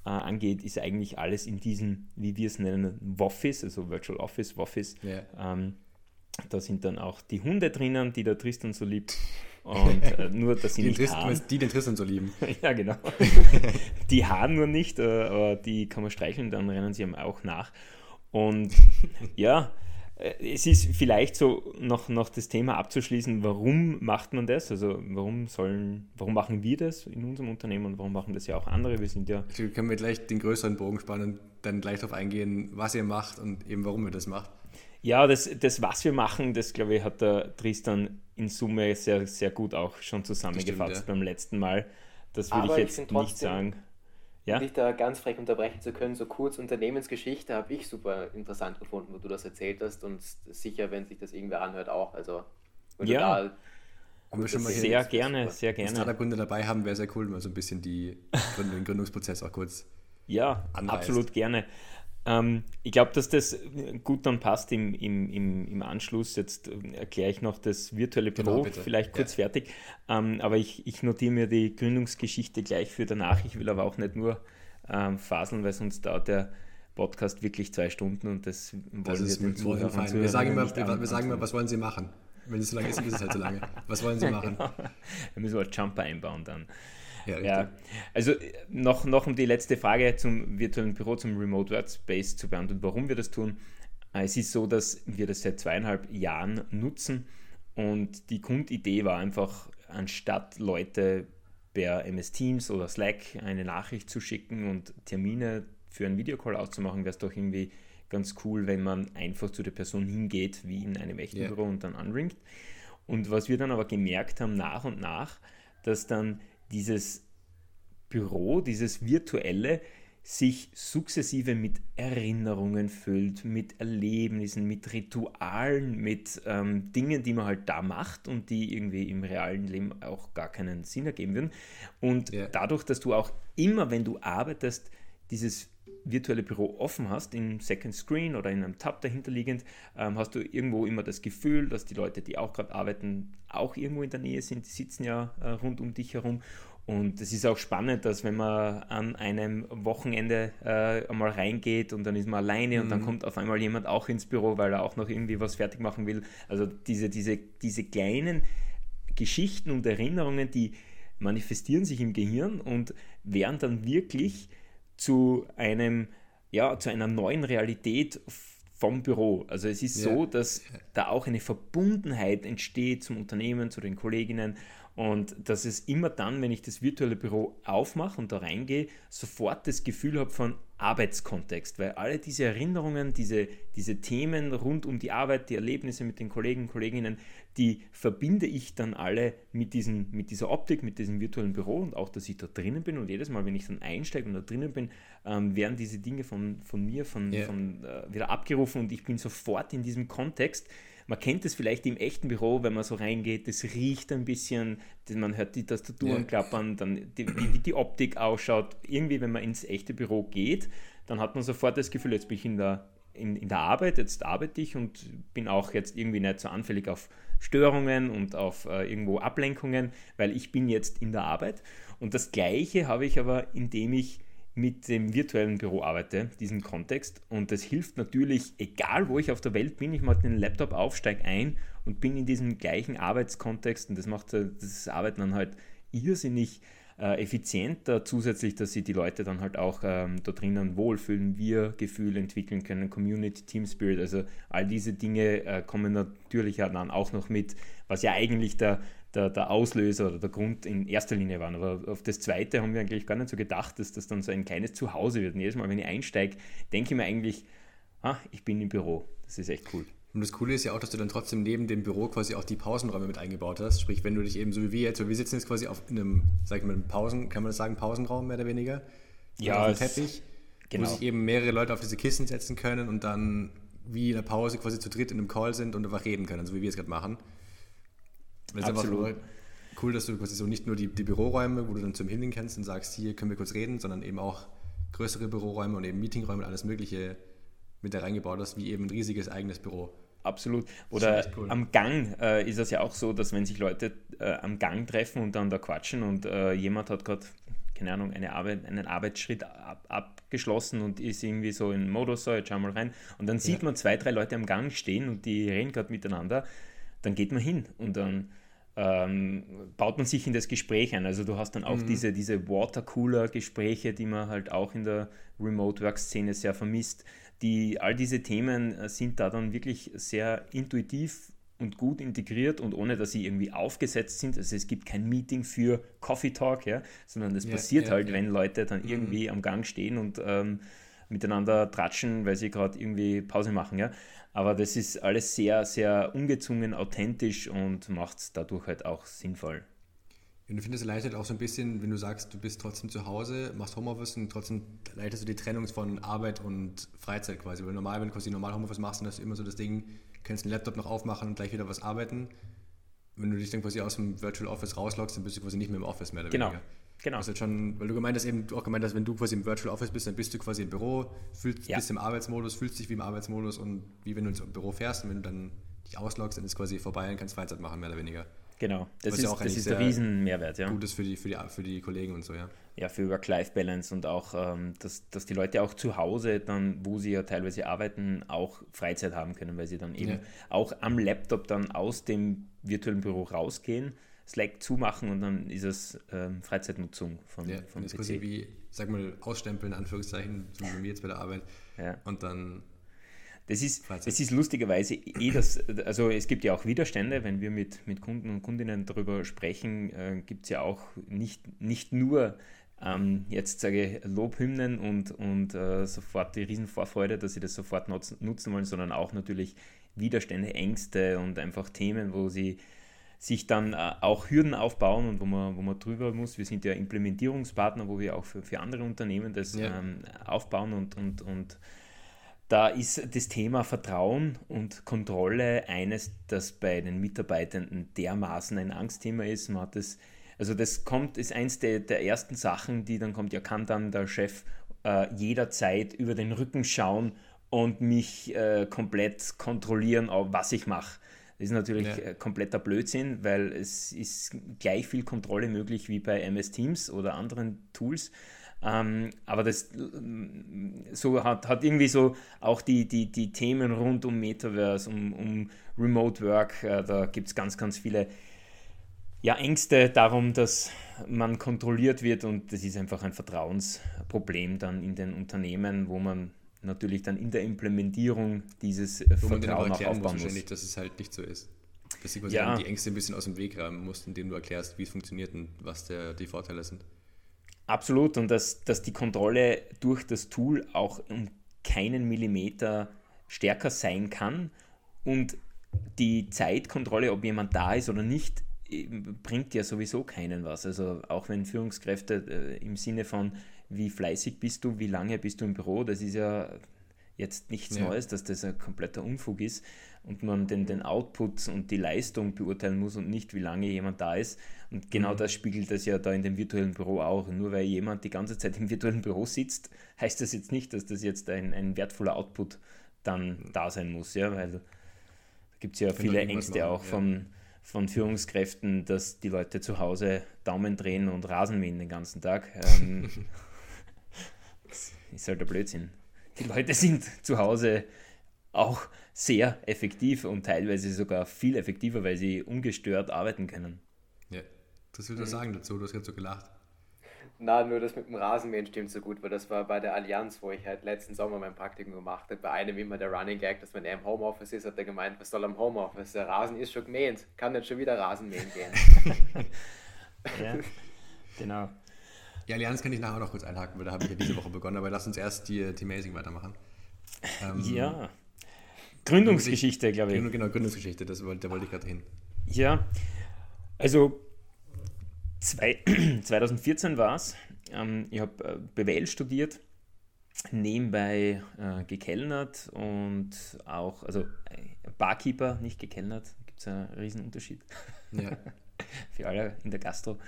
äh, angeht, ist eigentlich alles in diesem, wie wir es nennen, Woffice, also Virtual Office, Woffice. Yeah. Ähm, da sind dann auch die Hunde drinnen, die der Tristan so liebt. Und äh, nur, dass sie die nicht Tristan, Die den Tristan so lieben. ja, genau. die haaren nur nicht, äh, aber die kann man streicheln, dann rennen sie ihm auch nach. Und ja, äh, es ist vielleicht so noch, noch das Thema abzuschließen, warum macht man das? Also warum sollen, warum machen wir das in unserem Unternehmen und warum machen das ja auch andere? Wir sind ja. Also können wir gleich den größeren Bogen spannen und dann gleich darauf eingehen, was ihr macht und eben warum ihr das macht. Ja, das, das, was wir machen, das glaube ich, hat der Tristan in Summe sehr, sehr gut auch schon zusammengefasst stimmt, ja. beim letzten Mal. Das würde ich jetzt ich nicht sagen. Ja? Um dich da ganz frech unterbrechen zu können, so kurz Unternehmensgeschichte habe ich super interessant gefunden, wo du das erzählt hast und sicher, wenn sich das irgendwer anhört, auch. Also, ja. Haben wir schon mal sehr gerne, sehr gerne. Startup-Gründer dabei haben, wäre sehr cool, wenn wir so ein bisschen die Gründung, den Gründungsprozess auch kurz Ja, anreißt. absolut gerne. Ähm, ich glaube, dass das gut dann passt im, im, im, im Anschluss. Jetzt äh, erkläre ich noch das virtuelle Büro genau, vielleicht kurz ja. fertig. Ähm, aber ich, ich notiere mir die Gründungsgeschichte gleich für danach. Ich will aber auch nicht nur ähm, faseln, weil sonst dauert der Podcast wirklich zwei Stunden und das wollen das wir den Zuhörern Wir sagen immer, wir, wir sagen immer, was wollen Sie machen? Wenn es so lange ist, dann ist es halt so lange. Was wollen Sie machen? Genau. Da müssen wir einen Jumper einbauen dann. Ja, ja, also noch, noch um die letzte Frage zum virtuellen Büro, zum Remote Workspace zu beantworten, warum wir das tun. Es ist so, dass wir das seit zweieinhalb Jahren nutzen und die Grundidee war einfach, anstatt Leute per MS Teams oder Slack eine Nachricht zu schicken und Termine für einen Videocall auszumachen, wäre es doch irgendwie ganz cool, wenn man einfach zu der Person hingeht, wie in einem echten yeah. Büro und dann anringt. Und was wir dann aber gemerkt haben nach und nach, dass dann dieses Büro, dieses virtuelle, sich sukzessive mit Erinnerungen füllt, mit Erlebnissen, mit Ritualen, mit ähm, Dingen, die man halt da macht und die irgendwie im realen Leben auch gar keinen Sinn ergeben würden. Und yeah. dadurch, dass du auch immer, wenn du arbeitest, dieses virtuelle Büro offen hast, im Second Screen oder in einem Tab dahinterliegend, ähm, hast du irgendwo immer das Gefühl, dass die Leute, die auch gerade arbeiten, auch irgendwo in der Nähe sind. Die sitzen ja äh, rund um dich herum. Und es ist auch spannend, dass wenn man an einem Wochenende äh, einmal reingeht und dann ist man alleine mhm. und dann mhm. kommt auf einmal jemand auch ins Büro, weil er auch noch irgendwie was fertig machen will. Also diese, diese, diese kleinen Geschichten und Erinnerungen, die manifestieren sich im Gehirn und werden dann wirklich zu einem, ja, zu einer neuen Realität vom Büro. Also es ist ja. so, dass da auch eine Verbundenheit entsteht zum Unternehmen, zu den Kolleginnen und dass es immer dann, wenn ich das virtuelle Büro aufmache und da reingehe, sofort das Gefühl habe von Arbeitskontext, weil alle diese Erinnerungen, diese, diese Themen rund um die Arbeit, die Erlebnisse mit den Kollegen und Kolleginnen, die verbinde ich dann alle mit, diesen, mit dieser Optik, mit diesem virtuellen Büro und auch, dass ich da drinnen bin und jedes Mal, wenn ich dann einsteige und da drinnen bin, ähm, werden diese Dinge von, von mir von, yeah. von, äh, wieder abgerufen und ich bin sofort in diesem Kontext, man kennt es vielleicht im echten Büro, wenn man so reingeht, das riecht ein bisschen, man hört die Tastaturen ja. klappern, dann die, wie die Optik ausschaut. Irgendwie, wenn man ins echte Büro geht, dann hat man sofort das Gefühl, jetzt bin ich in der, in, in der Arbeit, jetzt arbeite ich und bin auch jetzt irgendwie nicht so anfällig auf Störungen und auf äh, irgendwo Ablenkungen, weil ich bin jetzt in der Arbeit. Und das Gleiche habe ich aber, indem ich mit dem virtuellen Büro arbeite, diesen Kontext. Und das hilft natürlich, egal wo ich auf der Welt bin, ich mache den Laptop auf, steige ein und bin in diesem gleichen Arbeitskontext. Und das macht das Arbeiten dann halt irrsinnig äh, effizienter. Zusätzlich, dass sich die Leute dann halt auch ähm, da drinnen wohlfühlen, wir Gefühl entwickeln können, Community, Team Spirit. Also all diese Dinge äh, kommen natürlich dann auch noch mit, was ja eigentlich der der, der Auslöser oder der Grund in erster Linie waren. Aber auf das Zweite haben wir eigentlich gar nicht so gedacht, dass das dann so ein kleines Zuhause wird. Und jedes Mal, wenn ich einsteige, denke ich mir eigentlich, ah, ich bin im Büro. Das ist echt cool. Und das Coole ist ja auch, dass du dann trotzdem neben dem Büro quasi auch die Pausenräume mit eingebaut hast. Sprich, wenn du dich eben so wie wir jetzt, wir sitzen jetzt quasi auf einem, sag ich mal, Pausen, kann man das sagen, Pausenraum mehr oder weniger? Ja. Auf dem Teppich, genau. wo sich eben mehrere Leute auf diese Kissen setzen können und dann wie in der Pause quasi zu dritt in einem Call sind und einfach reden können, so wie wir es gerade machen. Das ist Absolut. cool, dass du quasi so nicht nur die, die Büroräume, wo du dann zum Himmel kennst und sagst, hier können wir kurz reden, sondern eben auch größere Büroräume und eben Meetingräume und alles Mögliche mit da reingebaut hast, wie eben ein riesiges eigenes Büro. Absolut. Oder cool. am Gang äh, ist es ja auch so, dass wenn sich Leute äh, am Gang treffen und dann da quatschen und äh, jemand hat gerade, keine Ahnung, eine Arbeit, einen Arbeitsschritt ab, abgeschlossen und ist irgendwie so in Modus, so jetzt schau mal rein. Und dann sieht ja. man zwei, drei Leute am Gang stehen und die reden gerade miteinander. Dann geht man hin und dann ähm, baut man sich in das Gespräch ein. Also du hast dann auch mhm. diese, diese Watercooler-Gespräche, die man halt auch in der Remote-Work-Szene sehr vermisst. Die, all diese Themen äh, sind da dann wirklich sehr intuitiv und gut integriert und ohne, dass sie irgendwie aufgesetzt sind. Also es gibt kein Meeting für Coffee Talk, ja, sondern das ja, passiert ja, halt, ja. wenn Leute dann mhm. irgendwie mhm. am Gang stehen und ähm, miteinander tratschen, weil sie gerade irgendwie Pause machen, ja. Aber das ist alles sehr, sehr ungezwungen, authentisch und macht es dadurch halt auch sinnvoll. Und ich finde, es erleichtert auch so ein bisschen, wenn du sagst, du bist trotzdem zu Hause, machst Homeoffice und trotzdem erleichterst du die Trennung von Arbeit und Freizeit quasi. Weil normal, wenn du quasi normal Homeoffice machst, dann hast du immer so das Ding, kannst den Laptop noch aufmachen und gleich wieder was arbeiten. Wenn du dich dann quasi aus dem Virtual Office rausloggst, dann bist du quasi nicht mehr im Office mehr oder genau. weniger. Genau. Also schon, weil du gemeint hast, eben, du auch gemeint hast, wenn du quasi im Virtual Office bist, dann bist du quasi im Büro, fühlst, ja. bist im Arbeitsmodus, fühlst dich wie im Arbeitsmodus und wie wenn du ins Büro fährst und wenn du dann dich ausloggst, dann ist quasi vorbei und kannst Freizeit machen, mehr oder weniger. Genau, das Was ist, ja auch das ist der sehr Riesenmehrwert, ja. Gutes für die, für, die, für die Kollegen und so, ja. Ja, für Work-Life-Balance und auch, ähm, dass, dass die Leute auch zu Hause dann, wo sie ja teilweise arbeiten, auch Freizeit haben können, weil sie dann eben Ja. auch am Laptop dann aus dem virtuellen Büro rausgehen, Slack zumachen und dann ist es ähm, Freizeitnutzung von, Ja, vom das ist PC. quasi wie, sag mal, ausstempeln, in Anführungszeichen, so wie wir jetzt bei der Arbeit. Ja. Und dann, Das ist, das ist lustigerweise eh das, also es gibt ja auch Widerstände, wenn wir mit, mit Kunden und Kundinnen darüber sprechen, äh, gibt es ja auch nicht, nicht nur ähm, jetzt sage ich Lobhymnen und, und äh, sofort die Riesenvorfreude, dass sie das sofort nutzen, nutzen wollen, sondern auch natürlich Widerstände, Ängste und einfach Themen, wo sie sich dann äh, auch Hürden aufbauen und wo man, wo man drüber muss. Wir sind ja Implementierungspartner, wo wir auch für, für andere Unternehmen das Ja. ähm, aufbauen und, und, und da ist das Thema Vertrauen und Kontrolle eines, das bei den Mitarbeitenden dermaßen ein Angstthema ist. Man hat das, also das kommt, ist eins der, der ersten Sachen, die dann kommt, ja, kann dann der Chef äh, jederzeit über den Rücken schauen und mich äh, komplett kontrollieren, was ich mache. Das ist natürlich Ja. äh, kompletter Blödsinn, weil es ist gleich viel Kontrolle möglich wie bei MS Teams oder anderen Tools. Ähm, aber das so hat, hat irgendwie so auch die, die, die Themen rund um Metaverse, um, um Remote Work, äh, da gibt es ganz, ganz viele ja, Ängste darum, dass man kontrolliert wird und das ist einfach ein Vertrauensproblem dann in den Unternehmen, wo man natürlich dann in der Implementierung dieses wo auch Vertrauen auch aufbauen muss. wahrscheinlich, dass es halt nicht so ist. Dass sie quasi Ja. die Ängste ein bisschen aus dem Weg räumen musst, indem du erklärst, wie es funktioniert und was der, die Vorteile sind. Absolut und dass, dass die Kontrolle durch das Tool auch um keinen Millimeter stärker sein kann und die Zeitkontrolle, ob jemand da ist oder nicht, bringt ja sowieso keinen was. Also auch wenn Führungskräfte äh, im Sinne von wie fleißig bist du, wie lange bist du im Büro, das ist ja jetzt nichts Ja. Neues, dass das ein kompletter Unfug ist und man den, den Output und die Leistung beurteilen muss und nicht, wie lange jemand da ist. Und genau das spiegelt das ja da in dem virtuellen Büro auch. Nur weil jemand die ganze Zeit im virtuellen Büro sitzt, heißt das jetzt nicht, dass das jetzt ein, ein wertvoller Output dann da sein muss, ja, weil da gibt es ja viele Ängste machen, auch ja. von, von Führungskräften, dass die Leute zu Hause Daumen drehen und Rasen mähen den ganzen Tag. Ähm, ist halt der Blödsinn. Die Leute sind zu Hause auch sehr effektiv und teilweise sogar viel effektiver, weil sie ungestört arbeiten können. Ja. Das will ich sagen dazu, du hast gerade so gelacht. Na, nur das mit dem Rasenmähen stimmt so gut, weil das war bei der Allianz, wo ich halt letzten Sommer mein Praktikum gemacht habe. Bei einem immer der Running Gag, dass wenn er im Homeoffice ist, hat er gemeint, was soll am Homeoffice? Der Rasen ist schon gemäht, kann nicht schon wieder Rasen mähen gehen. Ja, genau. Ja, Allianz kann ich nachher noch kurz einhaken, weil da habe ich ja diese Woche begonnen, aber lass uns erst die Team-Amazing weitermachen. Ähm, Ja. Gründungsgeschichte, glaube ich. Genau, Gründungsgeschichte, das wollte, da wollte ich gerade hin. Ja, also zwei, 2014 war es. Ähm, ich habe äh, BWL studiert, nebenbei äh, gekellnert und auch, also äh, Barkeeper, nicht gekellnert, gibt es einen riesen Unterschied Ja. für alle in der Gastro.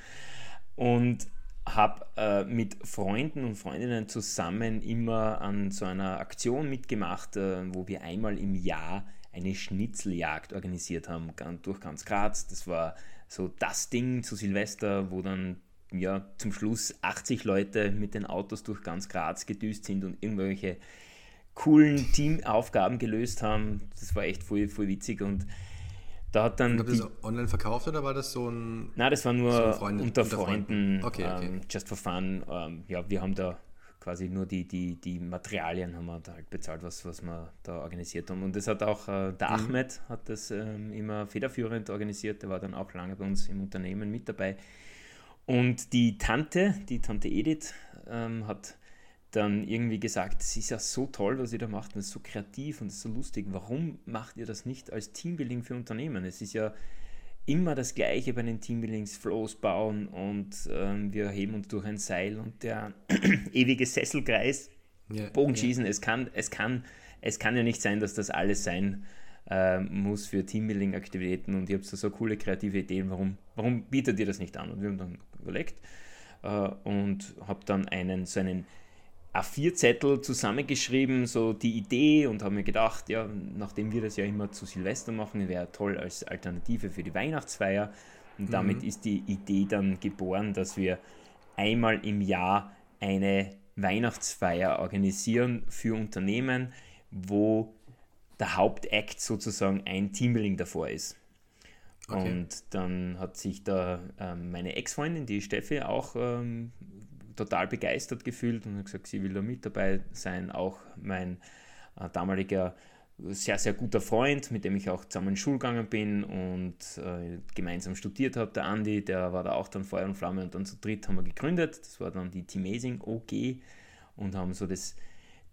Und habe äh, mit Freunden und Freundinnen zusammen immer an so einer Aktion mitgemacht, äh, wo wir einmal im Jahr eine Schnitzeljagd organisiert haben, durch ganz Graz. Das war so das Ding zu Silvester, wo dann ja zum Schluss 80 Leute mit den Autos durch ganz Graz gedüst sind und irgendwelche coolen Teamaufgaben gelöst haben. Das war echt voll, voll witzig und da hat dann Habt ihr das online verkauft oder war das so ein. na, das war nur So Freunde- unter unter Freunden, Freunden. Okay, okay. Ähm, just for fun. Ähm, ja, wir haben da quasi nur die, die, die Materialien haben wir da halt bezahlt, was, was wir da organisiert haben. Und das hat auch äh, der Mhm. Ahmed hat das ähm, immer federführend organisiert, der war dann auch lange bei uns im Unternehmen mit dabei. Und die Tante, die Tante Edith, ähm, hat dann irgendwie gesagt, es ist ja so toll, was ihr da macht, und es ist so kreativ und es ist so lustig. Warum macht ihr das nicht als Teambuilding für Unternehmen? Es ist ja immer das Gleiche bei den Teambuildings, Flows bauen und ähm, wir heben uns durch ein Seil und der ewige Sesselkreis, Ja, Bogenschießen. Es, kann, es, kann, es kann ja nicht sein, dass das alles sein äh, muss für Teambuilding-Aktivitäten und ihr habt so, so coole kreative Ideen. Warum, warum bietet ihr das nicht an? Und wir haben dann überlegt äh, und habe dann einen, so einen A4-Zettel zusammengeschrieben, so die Idee und habe mir gedacht, ja, nachdem wir das ja immer zu Silvester machen, wäre toll als Alternative für die Weihnachtsfeier. Und damit mhm. ist die Idee dann geboren, dass wir einmal im Jahr eine Weihnachtsfeier organisieren für Unternehmen, wo der Hauptakt sozusagen ein Teambuilding davor ist. Okay. Und dann hat sich da ähm, meine Ex-Freundin, die Steffi, auch ähm, total begeistert gefühlt und hat gesagt, sie will da mit dabei sein. Auch mein äh, damaliger sehr, sehr guter Freund, mit dem ich auch zusammen in Schule gegangen bin und äh, gemeinsam studiert habe, der Andi, der war da auch dann Feuer und Flamme und dann zu dritt haben wir gegründet. Das war dann die Teamazing OG und haben so das,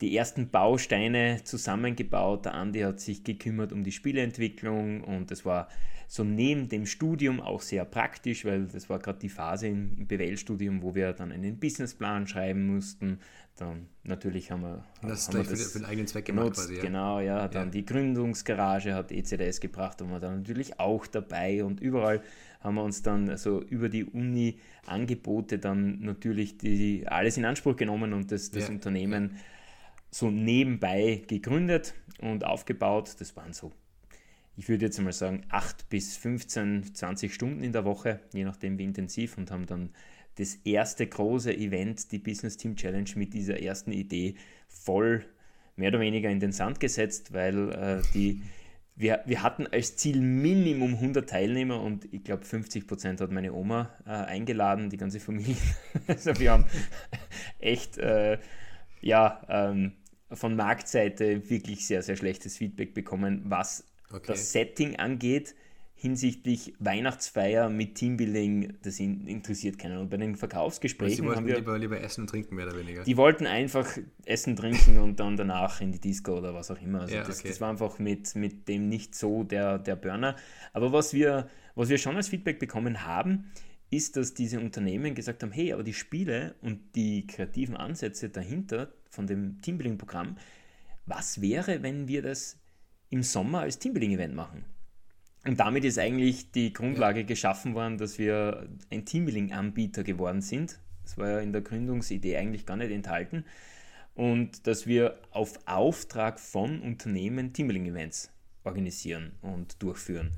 die ersten Bausteine zusammengebaut. Der Andi hat sich gekümmert um die Spieleentwicklung und das war so neben dem Studium auch sehr praktisch, weil das war gerade die Phase im, im BWL-Studium, wo wir dann einen Businessplan schreiben mussten. Dann natürlich haben wir das haben wir das für, den eigenen Zweck gemacht. Quasi, ja. Genau, ja. Dann ja. die Gründungsgarage hat ECDS gebracht und wir dann natürlich auch dabei und überall haben wir uns dann so über die Uni Angebote dann natürlich die, alles in Anspruch genommen und das, das ja. Unternehmen so nebenbei gegründet und aufgebaut. Das waren so ich würde jetzt mal sagen, 8 bis 15, 20 Stunden in der Woche, je nachdem wie intensiv, und haben dann das erste große Event, die Business Team Challenge, mit dieser ersten Idee voll mehr oder weniger in den Sand gesetzt, weil äh, die, wir, wir hatten als Ziel Minimum 100 Teilnehmer und ich glaube 50 Prozent hat meine Oma äh, eingeladen, die ganze Familie. also wir haben echt, äh, ja, ähm, von Marktseite wirklich sehr, sehr schlechtes Feedback bekommen, was okay. das Setting angeht, hinsichtlich Weihnachtsfeier mit Teambuilding, das interessiert keinen. Und bei den Verkaufsgesprächen also haben wir lieber, lieber essen und trinken, mehr oder weniger. Die wollten einfach essen, trinken und dann danach in die Disco oder was auch immer. Also ja, das, okay. das, war einfach mit, mit dem nicht so der, der Burner. Aber was wir, was wir schon als Feedback bekommen haben, ist, dass diese Unternehmen gesagt haben, hey, aber die Spiele und die kreativen Ansätze dahinter von dem Teambuilding-Programm, was wäre, wenn wir das im Sommer als Teambuilding-Event machen. Und damit ist eigentlich die Grundlage geschaffen worden, dass wir ein Teambuilding-Anbieter geworden sind. Das war ja in der Gründungsidee eigentlich gar nicht enthalten. Und dass wir auf Auftrag von Unternehmen Teambuilding-Events organisieren und durchführen.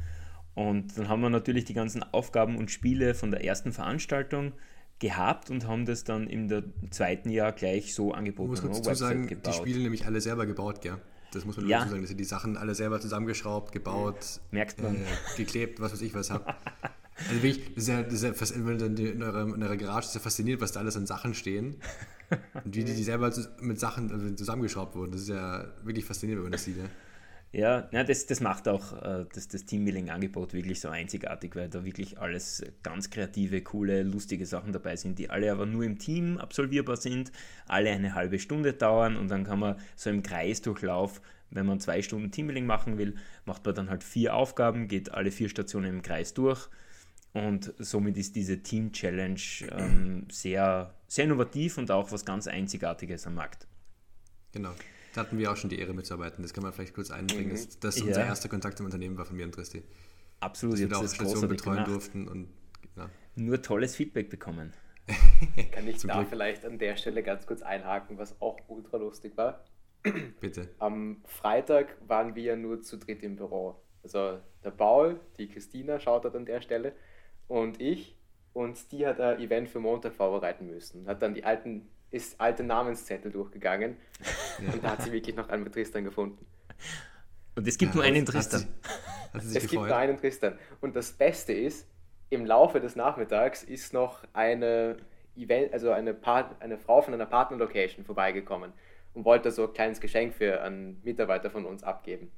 Und dann haben wir natürlich die ganzen Aufgaben und Spiele von der ersten Veranstaltung gehabt und haben das dann im zweiten Jahr gleich so angeboten. Ich muss kurz dazu sagen, gebaut. die Spiele nämlich alle selber gebaut, gell? Das muss man ja. dazu sagen, dass ihr die Sachen alle selber zusammengeschraubt, gebaut, Merkt man. Äh, geklebt, was weiß ich was habt. Also wirklich, das ist ja, das ist ja in, eurer, in eurer Garage ist ja fasziniert, was da alles an Sachen stehen. Und wie die, die selber mit Sachen also zusammengeschraubt wurden. Das ist ja wirklich faszinierend, wenn man das sieht. Ja. Ja, ja das, das macht auch äh, das, das Teambuilding-Angebot wirklich so einzigartig, weil da wirklich alles ganz kreative, coole, lustige Sachen dabei sind, die alle aber nur im Team absolvierbar sind, alle eine halbe Stunde dauern und dann kann man so im Kreisdurchlauf, wenn man zwei Stunden Teambuilding machen will, macht man dann halt vier Aufgaben, geht alle vier Stationen im Kreis durch und somit ist diese Team Challenge ähm, sehr, sehr innovativ und auch was ganz Einzigartiges am Markt. Genau. Da hatten wir auch schon die Ehre mitzuarbeiten. Das kann man vielleicht kurz einbringen. Mhm. Das, das ja. unser erster Kontakt zum Unternehmen war von mir und Christi. Absolut. Dass wir da auch Stationen betreuen gemacht. durften. Und, ja. Nur tolles Feedback bekommen. kann ich da Glück. vielleicht an der Stelle ganz kurz einhaken, was auch ultra lustig war? Bitte. Am Freitag waren wir nur zu dritt im Büro. Also der Paul, die Christina schaut dort an der Stelle und ich. Und die hat ein Event für Montag vorbereiten müssen. Hat dann die alten ist alte Namenszettel durchgegangen ja. und da hat sie wirklich noch einen Tristan gefunden. Und es gibt ja, nur einen Tristan. Hat sie, hat sie es gefreut? gibt nur einen Tristan. Und das Beste ist, im Laufe des Nachmittags ist noch eine Event, also eine, Part, eine Frau von einer Partnerlocation vorbeigekommen und wollte so ein kleines Geschenk für einen Mitarbeiter von uns abgeben.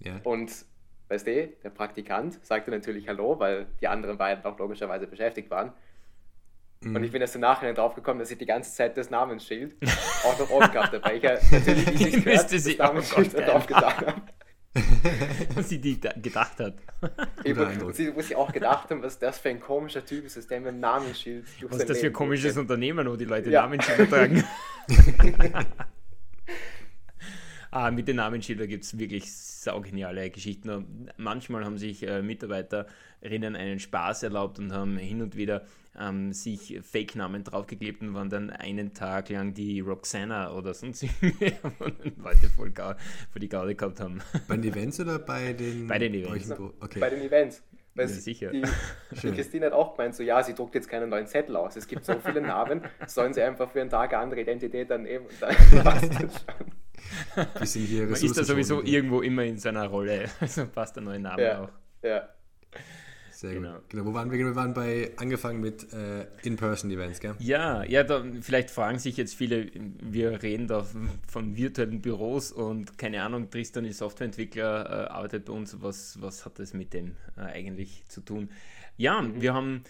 Ja. Und weißt du, der Praktikant sagte natürlich Hallo, weil die anderen beiden auch logischerweise beschäftigt waren. Und ich bin erst im Nachhinein drauf gekommen, dass ich die ganze Zeit das Namensschild auch noch rot gehabt habe, weil ich ja natürlich, sich gehört, das Namensschild oh drauf getan habe. was sie die gedacht hat. Ich, wo, sie, wo sie auch gedacht haben, was das für ein komischer Typ ist, der mit dem Namensschild Was ist das für ein komisches geht. Unternehmen, wo die Leute ja. Namensschilder tragen? Ah, mit den Namensschildern gibt es wirklich saugeniale Geschichten. Manchmal haben sich äh, Mitarbeiterinnen einen Spaß erlaubt und haben hin und wieder ähm, sich Fake-Namen draufgeklebt und waren dann einen Tag lang die Roxana oder sonst Leute voll, voll die Gaude gehabt haben. Bei den Events oder bei den? Bei den Events. Okay. Bei den Events. Weil ja, sicher. Die, die Christine hat auch gemeint, so ja, sie druckt jetzt keinen neuen Zettel aus. Es gibt so viele Namen, sollen sie einfach für einen Tag eine andere Identität dann nehmen und dann passt das schon. Bisschen hier Man ist da sowieso irgendwo immer in seiner Rolle, also passt der neue Name ja, auch. Ja. Sehr genau. gut. Genau, wo waren wir? Wir waren bei angefangen mit äh, In-Person-Events, gell? Ja, ja, da, vielleicht fragen sich jetzt viele, wir reden da von virtuellen Büros und keine Ahnung, Tristan ist Softwareentwickler, äh, arbeitet bei uns. Was, was hat das mit dem äh, eigentlich zu tun? Ja, mhm. wir haben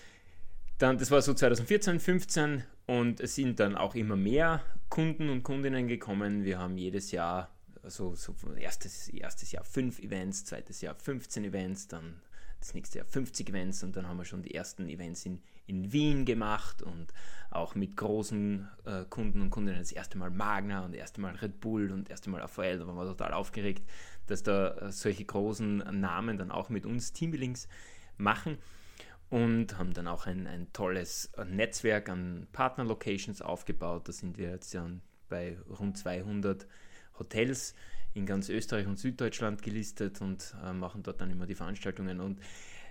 dann, das war so 2014, 15 und es sind dann auch immer mehr Kunden und Kundinnen gekommen. Wir haben jedes Jahr also so erstes, erstes Jahr fünf Events, zweites Jahr 15 Events, dann das nächste Jahr 50 Events und dann haben wir schon die ersten Events in, in Wien gemacht und auch mit großen äh, Kunden und Kundinnen. Das erste Mal Magna und das erste Mal Red Bull und das erste Mal AVL. Da waren wir total aufgeregt, dass da äh, solche großen Namen dann auch mit uns Teambuildings machen und haben dann auch ein, ein tolles Netzwerk an Partner-Locations aufgebaut. Da sind wir jetzt ja bei rund 200 Hotels in ganz Österreich und Süddeutschland gelistet und äh, machen dort dann immer die Veranstaltungen. Und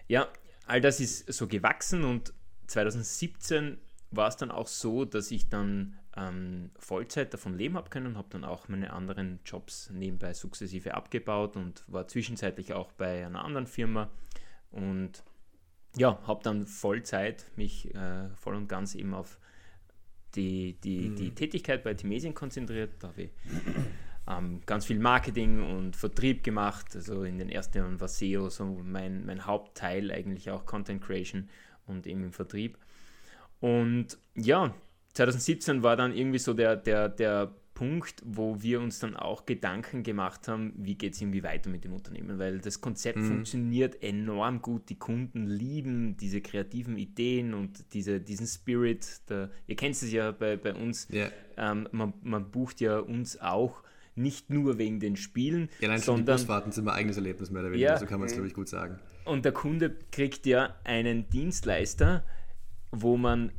ja, all das ist so gewachsen und 2017 war es dann auch so, dass ich dann ähm, Vollzeit davon leben habe können, habe dann auch meine anderen Jobs nebenbei sukzessive abgebaut und war zwischenzeitlich auch bei einer anderen Firma und ja, habe dann Vollzeit mich äh, voll und ganz eben auf die, die, mhm. die Tätigkeit bei Timesien konzentriert. Da habe ich ähm, ganz viel Marketing und Vertrieb gemacht. Also in den ersten Jahren war SEO so mein, mein Hauptteil, eigentlich auch Content Creation und eben im Vertrieb. Und ja, 2017 war dann irgendwie so der, der, der Punkt, wo wir uns dann auch Gedanken gemacht haben, wie geht es irgendwie weiter mit dem Unternehmen, weil das Konzept mhm. funktioniert enorm gut, die Kunden lieben diese kreativen Ideen und diese, diesen Spirit, der, ihr kennt es ja bei, bei uns, yeah. ähm, man, man bucht ja uns auch nicht nur wegen den Spielen. Ja, nein, sondern, die Busfahrten sind mein eigenes Erlebnis mehr oder weniger, ja, so kann man es, glaube ich, gut sagen. Und der Kunde kriegt ja einen Dienstleister, wo man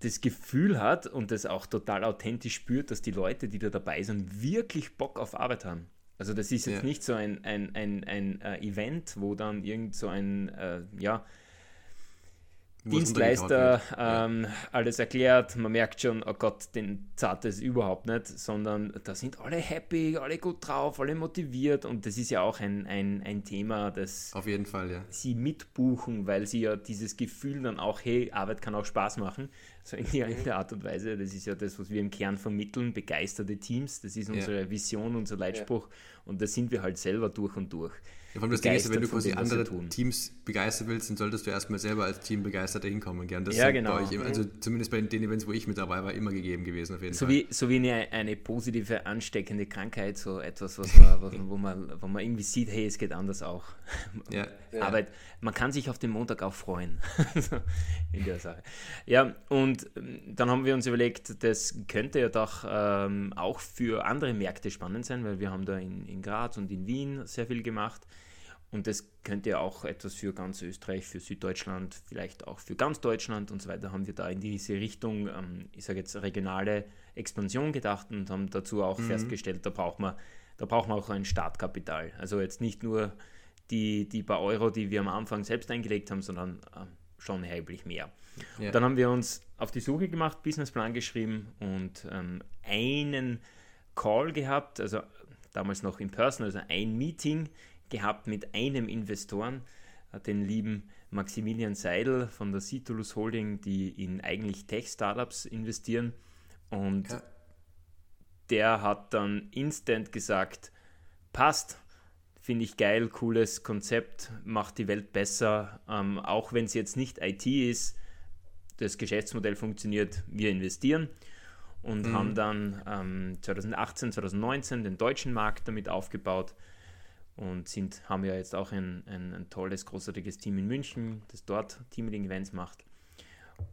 das Gefühl hat und das auch total authentisch spürt, dass die Leute, die da dabei sind, wirklich Bock auf Arbeit haben. Also das ist jetzt ja. nicht so ein, ein, ein, ein, äh, Event, wo dann irgend so ein, äh, ja, Dienstleister ähm, ja. alles erklärt. Man merkt schon, oh Gott, den zahlt es überhaupt nicht, sondern da sind alle happy, alle gut drauf, alle motiviert und das ist ja auch ein, ein, ein Thema, das Auf jeden Fall, ja. sie mitbuchen, weil sie ja dieses Gefühl dann auch, hey, Arbeit kann auch Spaß machen, so in, die, in der Art und Weise. Das ist ja das, was wir im Kern vermitteln, begeisterte Teams, das ist unsere ja. Vision, unser Leitspruch ja. und da sind wir halt selber durch und durch. Ja, vor allem das Ding ist, wenn du quasi andere Teams begeistern willst, dann solltest du erstmal selber als Team begeistert hinkommen. Gern. Das ja, genau. Immer, also zumindest bei den Events, wo ich mit dabei war, immer gegeben gewesen auf jeden so Fall. Wie, so wie eine, eine positive, ansteckende Krankheit, so etwas, was man, wo, man, wo man irgendwie sieht, hey, es geht anders auch. Ja. Aber man kann sich auf den Montag auch freuen. in der Sache. Ja, und ähm, dann haben wir uns überlegt, das könnte ja doch ähm, auch für andere Märkte spannend sein, weil wir haben da in, in Graz und in Wien sehr viel gemacht. Und das könnte ja auch etwas für ganz Österreich, für Süddeutschland, vielleicht auch für ganz Deutschland und so weiter, haben wir da in diese Richtung, ähm, ich sage jetzt regionale Expansion gedacht und haben dazu auch mhm. festgestellt, da braucht man, da braucht man auch ein Startkapital. Also jetzt nicht nur die, die paar Euro, die wir am Anfang selbst eingelegt haben, sondern ähm, schon erheblich mehr. Ja. Dann haben wir uns auf die Suche gemacht, Businessplan geschrieben und ähm, einen Call gehabt, also damals noch in Person, also ein Meeting gehabt mit einem Investoren, äh, den lieben Maximilian Seidel von der Citulus Holding, die in eigentlich Tech-Startups investieren. Und ja. der hat dann instant gesagt, passt, finde ich geil, cooles Konzept, macht die Welt besser, ähm, auch wenn es jetzt nicht IT ist, das Geschäftsmodell funktioniert, wir investieren und mhm. haben dann ähm, 2018, 2019 den deutschen Markt damit aufgebaut und sind, haben ja jetzt auch ein, ein, ein tolles, großartiges Team in München, das dort Teamleading-Events macht.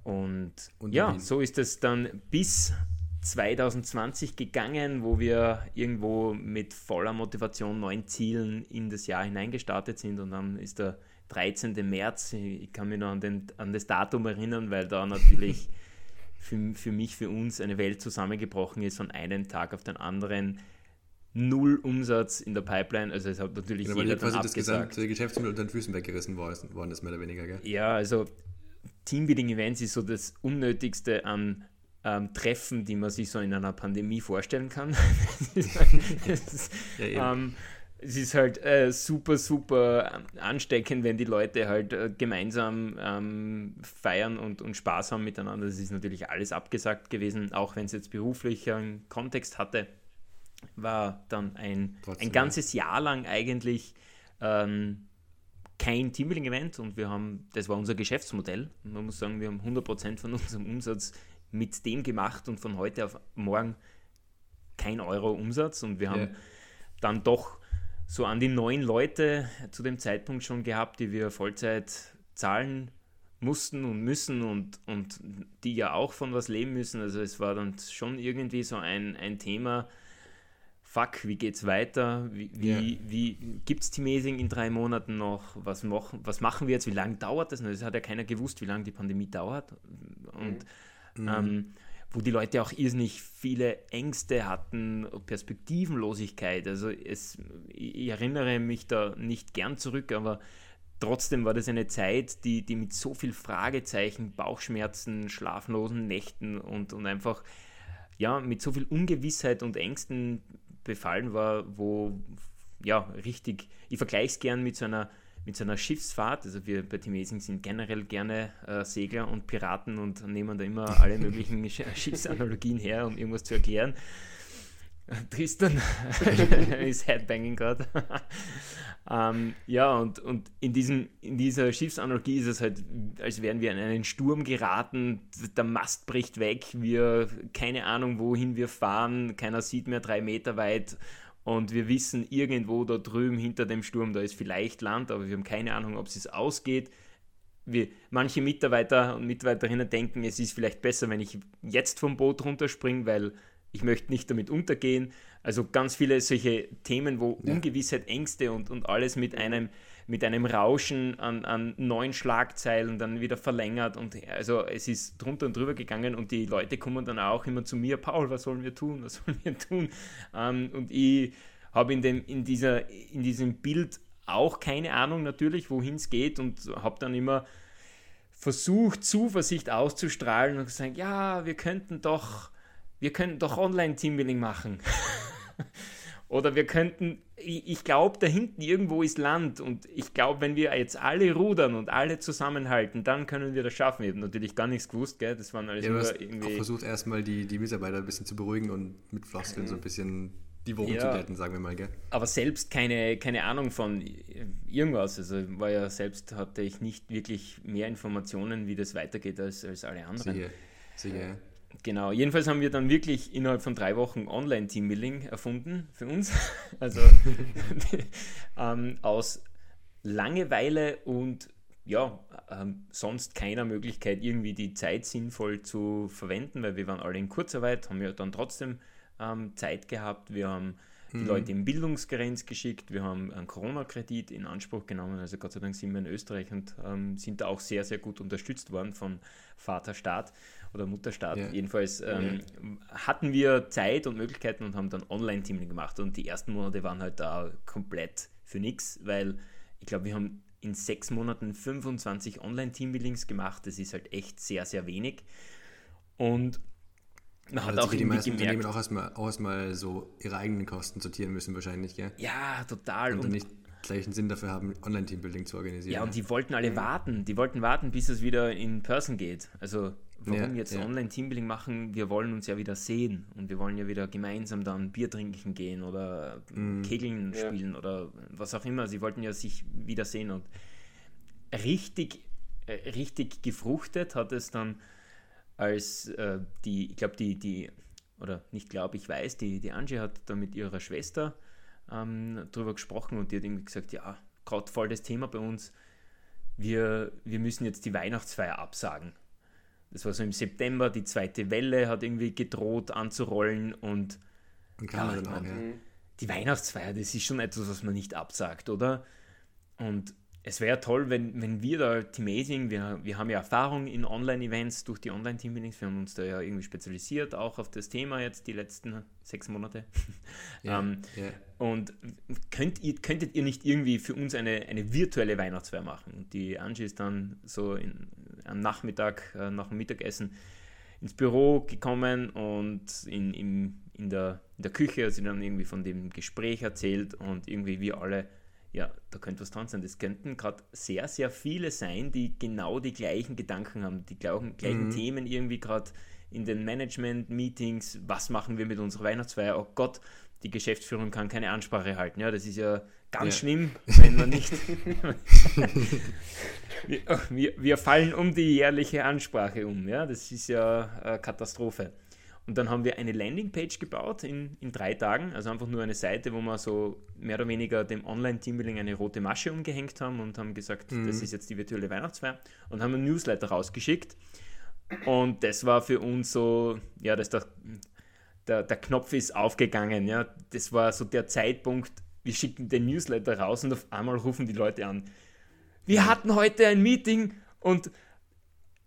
Und, und ja, so ist es dann bis 2020 gegangen, wo wir irgendwo mit voller Motivation, neuen Zielen in das Jahr hineingestartet sind und dann ist der 13. März, ich kann mich noch an, den, an das Datum erinnern, weil da natürlich für, für mich, für uns eine Welt zusammengebrochen ist von einem Tag auf den anderen null Umsatz in der Pipeline. Also es hat natürlich Genau, weil jeder quasi dann das abgesagt. gesamte Geschäftsmodell unter den Füßen weggerissen worden ist, mehr oder weniger, gell? Ja, also Teambuilding-Events ist so das Unnötigste an ähm, Treffen, die man sich so in einer Pandemie vorstellen kann. es, ist, Ja, ähm, es ist halt äh, super, super ansteckend, wenn die Leute halt äh, gemeinsam ähm, feiern und, und Spaß haben miteinander. Das ist natürlich alles abgesagt gewesen, auch wenn es jetzt beruflich einen Kontext hatte. War dann ein, Trotzdem, ein ganzes Jahr lang eigentlich ähm, kein Teambuilding-Event und wir haben, das war unser Geschäftsmodell. Man muss sagen, wir haben 100% von unserem Umsatz mit dem gemacht und von heute auf morgen kein Euro Umsatz und wir haben Ja. dann doch so an die neun Leute zu dem Zeitpunkt schon gehabt, die wir Vollzeit zahlen mussten und müssen und, und die ja auch von was leben müssen. Also es war dann schon irgendwie so ein, ein Thema, fuck, wie geht's weiter? Wie, wie, Ja. wie gibt es Teamazing in drei Monaten noch? Was machen, was machen wir jetzt? Wie lange dauert das? noch? Das hat ja keiner gewusst, wie lange die Pandemie dauert. Und ähm, wo die Leute auch irrsinnig viele Ängste hatten, Perspektivenlosigkeit. Also es, ich erinnere mich da nicht gern zurück, aber trotzdem war das eine Zeit, die, die mit so viel Fragezeichen, Bauchschmerzen, schlaflosen Nächten und, und einfach ja, mit so viel Ungewissheit und Ängsten befallen war, wo ja, richtig, ich vergleiche es gern mit so einer mit so einer Schiffsfahrt, also wir bei Timesing sind generell gerne äh, Segler und Piraten und nehmen da immer alle möglichen Sch- Schiffsanalogien her, um irgendwas zu erklären. Tristan ist Headbanging gerade. ähm, ja, und, und in, diesem, in dieser Schiffsanalogie ist es halt, als wären wir in einen Sturm geraten, der Mast bricht weg, wir keine Ahnung, wohin wir fahren, keiner sieht mehr drei Meter weit und wir wissen, irgendwo da drüben hinter dem Sturm, da ist vielleicht Land, aber wir haben keine Ahnung, ob es ausgeht. Wir, manche Mitarbeiter und Mitarbeiterinnen denken, es ist vielleicht besser, wenn ich jetzt vom Boot runterspringe, weil ich möchte nicht damit untergehen. Also ganz viele solche Themen, wo Ja. Ungewissheit, Ängste und, und alles mit einem, mit einem Rauschen an, an neuen Schlagzeilen dann wieder verlängert. Und also es ist drunter und drüber gegangen und die Leute kommen dann auch immer zu mir, Paul, was sollen wir tun? Was sollen wir tun? Ähm, und ich habe in, dem, in, dieser, in diesem Bild auch keine Ahnung natürlich, wohin es geht und habe dann immer versucht, Zuversicht auszustrahlen und gesagt, ja, wir könnten doch, wir könnten doch Online-Teambuilding machen. Oder wir könnten, ich, ich glaube, da hinten irgendwo ist Land und ich glaube, wenn wir jetzt alle rudern und alle zusammenhalten, dann können wir das schaffen. Ich habe natürlich gar nichts gewusst, gell? Das waren alles Ja, nur hast auch irgendwie. versucht, erstmal die, die Mitarbeiter ein bisschen zu beruhigen und mit Floskeln so ein bisschen die Wogen Ja. zu glätten, sagen wir mal, gell? aber selbst keine, keine Ahnung von irgendwas. Also war ja selbst hatte ich nicht wirklich mehr Informationen, wie das weitergeht als, als alle anderen. Sicher, sicher, ja. Genau, jedenfalls haben wir dann wirklich innerhalb von drei Wochen Online-Teambuilding erfunden für uns. Also ähm, aus Langeweile und ja, ähm, sonst keiner Möglichkeit, irgendwie die Zeit sinnvoll zu verwenden, weil wir waren alle in Kurzarbeit, haben ja dann trotzdem ähm, Zeit gehabt. Wir haben die Leute in Bildungsgrenz geschickt, wir haben einen Corona-Kredit in Anspruch genommen, also Gott sei Dank sind wir in Österreich und ähm, sind da auch sehr, sehr gut unterstützt worden von Vaterstaat oder Mutterstaat. Ja. Jedenfalls ähm, hatten wir Zeit und Möglichkeiten und haben dann Online-Teaming gemacht und die ersten Monate waren halt da komplett für nichts, weil ich glaube, wir haben in sechs Monaten 25 Online-Teambuildings gemacht. Das ist halt echt sehr, sehr wenig. Und man hat Hat auch die meisten Unternehmen gemerkt, auch erstmal, auch erstmal so ihre eigenen Kosten sortieren müssen wahrscheinlich, gell? ja, total. Und Und, nicht gleich einen Sinn dafür haben, Online-Teambuilding zu organisieren. ja, und die wollten alle warten. Die wollten warten, bis es wieder in Person geht. Also warum Ja, jetzt ja. Online-Teambuilding machen? Wir wollen uns ja wieder sehen und wir wollen ja wieder gemeinsam dann Bier trinken gehen oder Mhm. Kegeln Ja. spielen oder was auch immer. Sie wollten ja sich wiedersehen und richtig, äh, richtig gefruchtet hat es dann, als äh, die, ich glaube, die, die, oder nicht glaube, ich weiß, die, die Angie hat da mit ihrer Schwester ähm, drüber gesprochen und die hat irgendwie gesagt, ja, gerade voll das Thema bei uns, wir, wir müssen jetzt die Weihnachtsfeier absagen. Das war so im September, die zweite Welle hat irgendwie gedroht anzurollen und Ja, ich mein, ja. die Weihnachtsfeier, das ist schon etwas, was man nicht absagt, oder? Und es wäre toll, wenn, wenn wir da Teamazing, wir, wir haben ja Erfahrung in Online-Events durch die Online-Team-Meetings, wir haben uns da ja irgendwie spezialisiert, auch auf das Thema jetzt die letzten sechs Monate. Ja, ähm, ja. Und könnt ihr, könntet ihr nicht irgendwie für uns eine, eine virtuelle Weihnachtsfeier machen? Und die Angie ist dann so in, am Nachmittag, äh, nach dem Mittagessen, ins Büro gekommen und in, in, in, der, in der Küche hat sie dann irgendwie von dem Gespräch erzählt und irgendwie wir alle ja, da könnte was dran sein. Das könnten gerade sehr, sehr viele sein, die genau die gleichen Gedanken haben, die gleichen, gleichen mhm. Themen irgendwie gerade in den Management-Meetings. Was machen wir mit unserer Weihnachtsfeier? Oh Gott, die Geschäftsführung kann keine Ansprache halten. Ja, das ist ja ganz ja. schlimm, wenn man nicht. wir, wir, fallen um die jährliche Ansprache um. Ja, das ist ja eine Katastrophe. Und dann haben wir eine Landingpage gebaut in, in drei Tagen, also einfach nur eine Seite, wo wir so mehr oder weniger dem Online-Teambuilding eine rote Masche umgehängt haben und haben gesagt, mhm. das ist jetzt die virtuelle Weihnachtsfeier und haben einen Newsletter rausgeschickt. Und das war für uns so, ja, das der, der, der Knopf ist aufgegangen, ja. Das war so der Zeitpunkt, wir schicken den Newsletter raus und auf einmal rufen die Leute an. Wir hatten heute ein Meeting und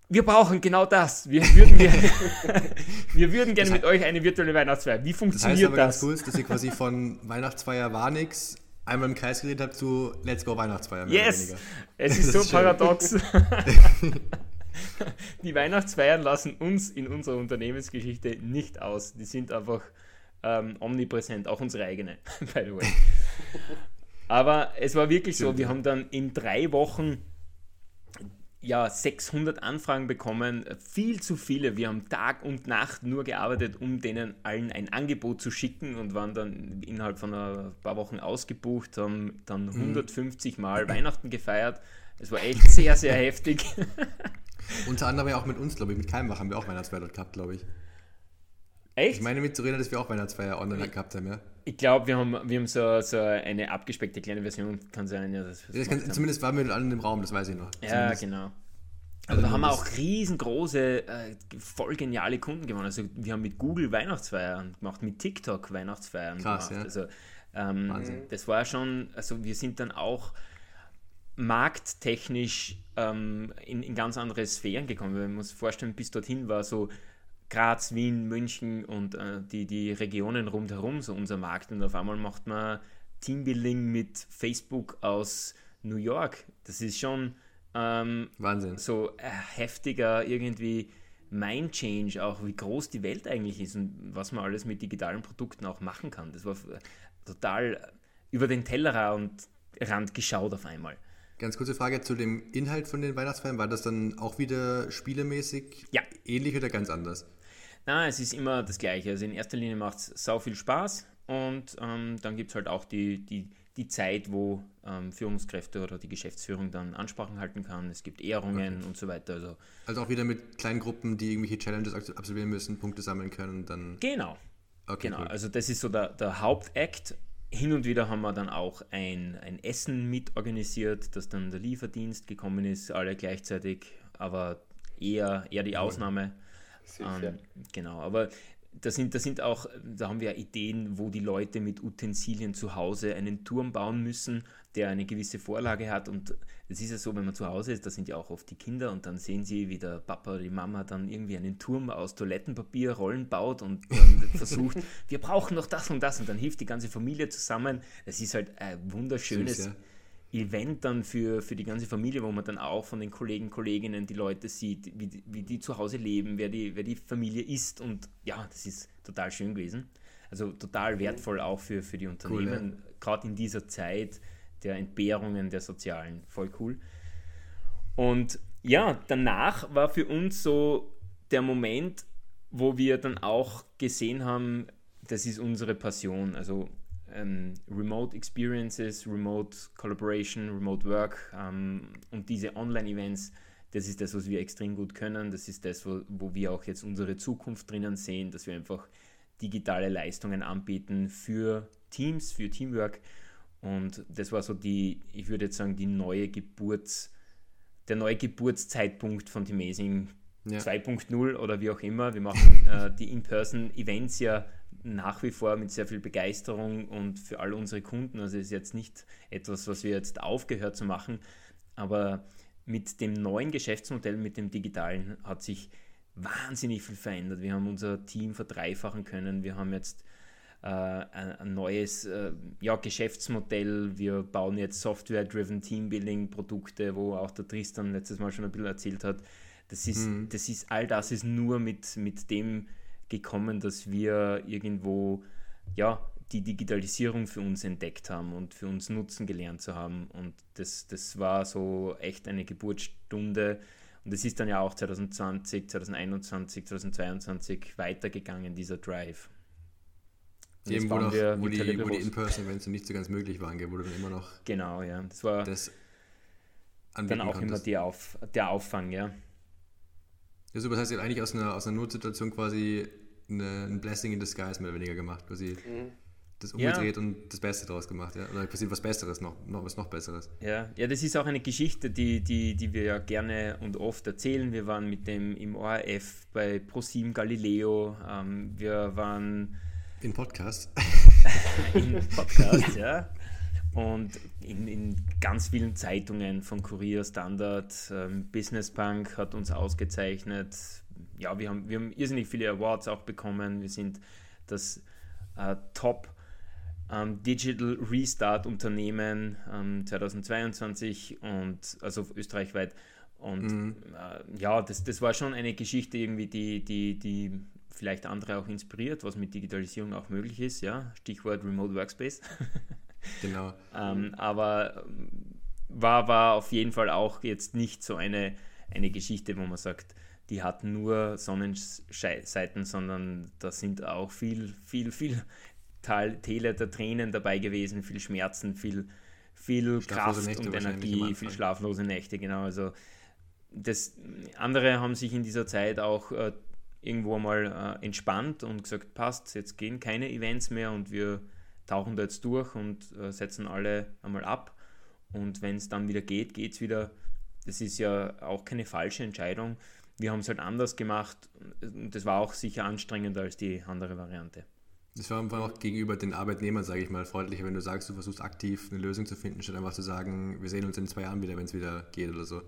wir brauchen genau das. Wir würden, wir, wir würden gerne mit euch eine virtuelle Weihnachtsfeier. Wie funktioniert das? Heißt aber das? Ganz cool, dass ihr quasi von Weihnachtsfeier war nix einmal im Kreis geredet habt zu Let's Go Weihnachtsfeier. yes! Es ist so ist paradox. Die Weihnachtsfeiern lassen uns in unserer Unternehmensgeschichte nicht aus. Die sind einfach ähm, omnipräsent, auch unsere eigene, by the way. Aber es war wirklich so, wir haben dann in drei Wochen ja, 600 Anfragen bekommen, viel zu viele. Wir haben Tag und Nacht nur gearbeitet, um denen allen ein Angebot zu schicken und waren dann innerhalb von ein paar Wochen ausgebucht, haben dann 150 mhm. Mal Weihnachten gefeiert. Es war echt sehr, sehr heftig. Unter anderem ja auch mit uns, glaube ich, mit Keimbach haben wir auch Weihnachtsfeier gehabt, glaube ich. Echt? Ich meine mitzureden, dass wir auch Weihnachtsfeier online gehabt haben, ja. Ich glaube, wir haben, wir haben so, so eine abgespeckte kleine Version, kann sein, ja. Das, das kann, zumindest waren wir alle in dem Raum, das weiß ich noch. Ja, zumindest. genau. Also da haben wir auch riesengroße, äh, voll geniale Kunden gewonnen. Also wir haben mit Google Weihnachtsfeiern gemacht, mit TikTok Weihnachtsfeiern Krass, gemacht. Ja. Also ähm, das war schon, also wir sind dann auch markttechnisch ähm, in, in ganz andere Sphären gekommen. Man muss sich vorstellen, bis dorthin war so Graz, Wien, München und äh, die, die Regionen rundherum so unser Markt. Und auf einmal macht man Teambuilding mit Facebook aus New York. Das ist schon ähm, Wahnsinn. so äh, heftiger irgendwie Mind-Change, auch wie groß die Welt eigentlich ist und was man alles mit digitalen Produkten auch machen kann. Das war total über den Tellerrand geschaut auf einmal. Ganz kurze Frage zu dem Inhalt von den Weihnachtsfeiern. War das dann auch wieder spielemäßig ja. ähnlich oder ganz anders? Na, es ist immer das Gleiche. Also in erster Linie macht es sau viel Spaß und ähm, dann gibt es halt auch die, die, die Zeit, wo ähm, Führungskräfte oder die Geschäftsführung dann Ansprachen halten kann. Es gibt Ehrungen okay. und so weiter. Also, also auch wieder mit kleinen Gruppen, die irgendwelche Challenges absolvieren müssen, Punkte sammeln können dann. Genau. Okay, genau. Cool. Also das ist so der, der Hauptakt. Hin und wieder haben wir dann auch ein, ein Essen mit organisiert, dass dann der Lieferdienst gekommen ist, alle gleichzeitig, aber eher, eher die Ausnahme. Ähm, genau, aber da sind, da sind auch, da haben wir Ideen, wo die Leute mit Utensilien zu Hause einen Turm bauen müssen, der eine gewisse Vorlage hat. Und es ist ja so, wenn man zu Hause ist, da sind ja auch oft die Kinder und dann sehen sie, wie der Papa oder die Mama dann irgendwie einen Turm aus Toilettenpapier, Rollen baut und dann versucht, wir brauchen noch das und das und dann hilft die ganze Familie zusammen. Es ist halt ein wunderschönes. Süß, ja Event dann für, für die ganze Familie, wo man dann auch von den Kollegen, Kolleginnen die Leute sieht, wie, wie die zu Hause leben, wer die, wer die Familie ist und ja, das ist total schön gewesen. Also total wertvoll auch für, für die Unternehmen, cool, ja. gerade in dieser Zeit der Entbehrungen der Sozialen, voll cool. Und ja, danach war für uns so der Moment, wo wir dann auch gesehen haben, das ist unsere Passion. Also ähm, Remote Experiences, Remote Collaboration, Remote Work ähm, und diese Online-Events, das ist das, was wir extrem gut können. Das ist das, wo, wo wir auch jetzt unsere Zukunft drinnen sehen, dass wir einfach digitale Leistungen anbieten für Teams, für Teamwork. Und das war so die, ich würde jetzt sagen, die neue Geburts, der neue Geburtszeitpunkt von Teamazing ja. 2.0 oder wie auch immer. Wir machen äh, die In-Person-Events ja nach wie vor mit sehr viel Begeisterung und für all unsere Kunden. Also es ist jetzt nicht etwas, was wir jetzt aufgehört zu machen. Aber mit dem neuen Geschäftsmodell, mit dem digitalen, hat sich wahnsinnig viel verändert. Wir haben unser Team verdreifachen können. Wir haben jetzt äh, ein, neues äh, ja, Geschäftsmodell. Wir bauen jetzt Software-driven Teambuilding-Produkte, wo auch der Tristan letztes Mal schon ein bisschen erzählt hat. Das ist, mhm. das ist all das ist nur mit, mit dem gekommen, dass wir irgendwo ja, die Digitalisierung für uns entdeckt haben und für uns nutzen gelernt zu haben. Und das, das war so echt eine Geburtsstunde. Und es ist dann ja auch 2020, 2021, 2022 weitergegangen, dieser Drive. Und Eben, wo, noch, wo, die, wo die In-Person-Events nicht so ganz möglich waren, wo du dann immer noch. Genau, ja. Das war das dann auch immer Auf, der Auffang, ja. Ja, so, das heißt, ihr habt eigentlich aus einer, aus einer Notsituation quasi eine, ein Blessing in Disguise mehr oder weniger gemacht, quasi mhm. das umgedreht ja. und das Beste daraus gemacht, ja. Oder passiert was Besseres noch, noch was noch Besseres. Ja, ja, das ist auch eine Geschichte, die, die, die wir ja gerne und oft erzählen. Wir waren mit dem im ORF bei ProSim Galileo, ähm, wir waren in Podcast. in Podcast, ja. Und in, in, ganz vielen Zeitungen von Kurier, Standard, ähm, Business Bank hat uns ausgezeichnet. Ja, wir haben, wir haben irrsinnig viele Awards auch bekommen. Wir sind das äh, Top ähm, Digital Restart Unternehmen ähm, 2022 und also österreichweit. Und mhm. äh, ja, das, das war schon eine Geschichte irgendwie, die, die, die vielleicht andere auch inspiriert, was mit Digitalisierung auch möglich ist. Ja, Stichwort Remote Workspace. Genau. ähm, aber ähm, war, war auf jeden Fall auch jetzt nicht so eine, eine Geschichte, wo man sagt, die hat nur Sonnenseiten, sondern da sind auch viel, viel, viel Täler der Tränen dabei gewesen, viel Schmerzen, viel, viel Kraft und Energie, viel schlaflose Nächte, genau. Also das, andere haben sich in dieser Zeit auch äh, irgendwo mal äh, entspannt und gesagt, passt, jetzt gehen keine Events mehr und wir tauchen da jetzt durch und äh, setzen alle einmal ab. Und wenn es dann wieder geht, geht es wieder. Das ist ja auch keine falsche Entscheidung. Wir haben es halt anders gemacht das war auch sicher anstrengender als die andere Variante. Das war einfach auch gegenüber den Arbeitnehmern, sage ich mal, freundlicher, wenn du sagst, du versuchst aktiv eine Lösung zu finden, statt einfach zu sagen, wir sehen uns in zwei Jahren wieder, wenn es wieder geht oder so.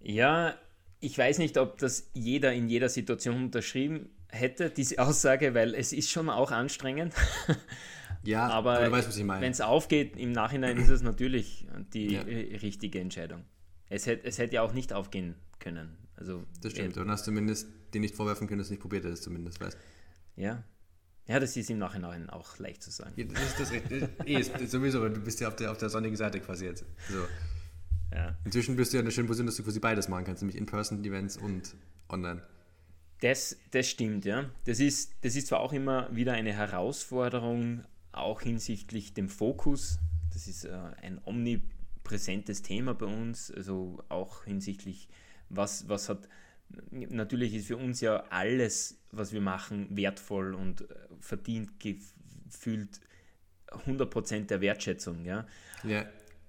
Ja, ich weiß nicht, ob das jeder in jeder Situation unterschrieben hätte, diese Aussage, weil es ist schon auch anstrengend. Ja, aber wenn es aufgeht, im Nachhinein ist es natürlich die ja. richtige Entscheidung. Es hätte, es hätte ja auch nicht aufgehen können. Also, das stimmt. Dann hast du zumindest dir nicht vorwerfen können, dass du nicht probiert hättest, zumindest, weißt Ja. Ja, das ist im Nachhinein auch leicht zu sagen. Ja, das ist das eh, ist, sowieso, du bist ja auf der, auf der sonnigen Seite quasi jetzt. So. Ja. Inzwischen bist du ja in der schönen Position, dass du quasi beides machen kannst, nämlich In-Person-Events und online. Das, das stimmt, ja. Das ist, das ist zwar auch immer wieder eine Herausforderung, auch hinsichtlich dem Fokus. Das ist äh, ein omnipräsentes Thema bei uns, also auch hinsichtlich, was, was hat. Natürlich ist für uns ja alles, was wir machen, wertvoll und äh, verdient gefühlt 100% der Wertschätzung. Ja? ja.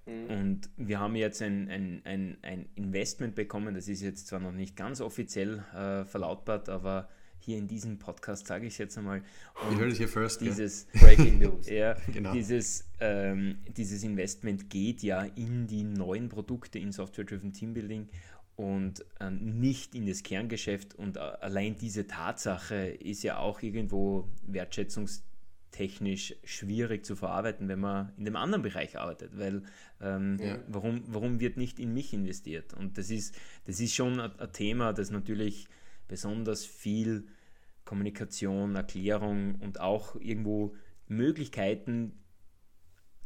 Mhm. Und wir haben jetzt ein, ein, ein, ein Investment bekommen, das ist jetzt zwar noch nicht ganz offiziell äh, verlautbart, aber hier in diesem Podcast sage ich es jetzt einmal. Und Wir hören es hier first. Dieses ja. Breaking News. ja, genau. dieses, ähm, dieses Investment geht ja in die neuen Produkte in Software-Driven Teambuilding und äh, nicht in das Kerngeschäft. Und äh, allein diese Tatsache ist ja auch irgendwo wertschätzungs technisch schwierig zu verarbeiten, wenn man in dem anderen Bereich arbeitet, weil ähm, ja. warum, warum wird nicht in mich investiert? Und das ist, das ist schon ein, Thema, das natürlich besonders viel Kommunikation, Erklärung und auch irgendwo Möglichkeiten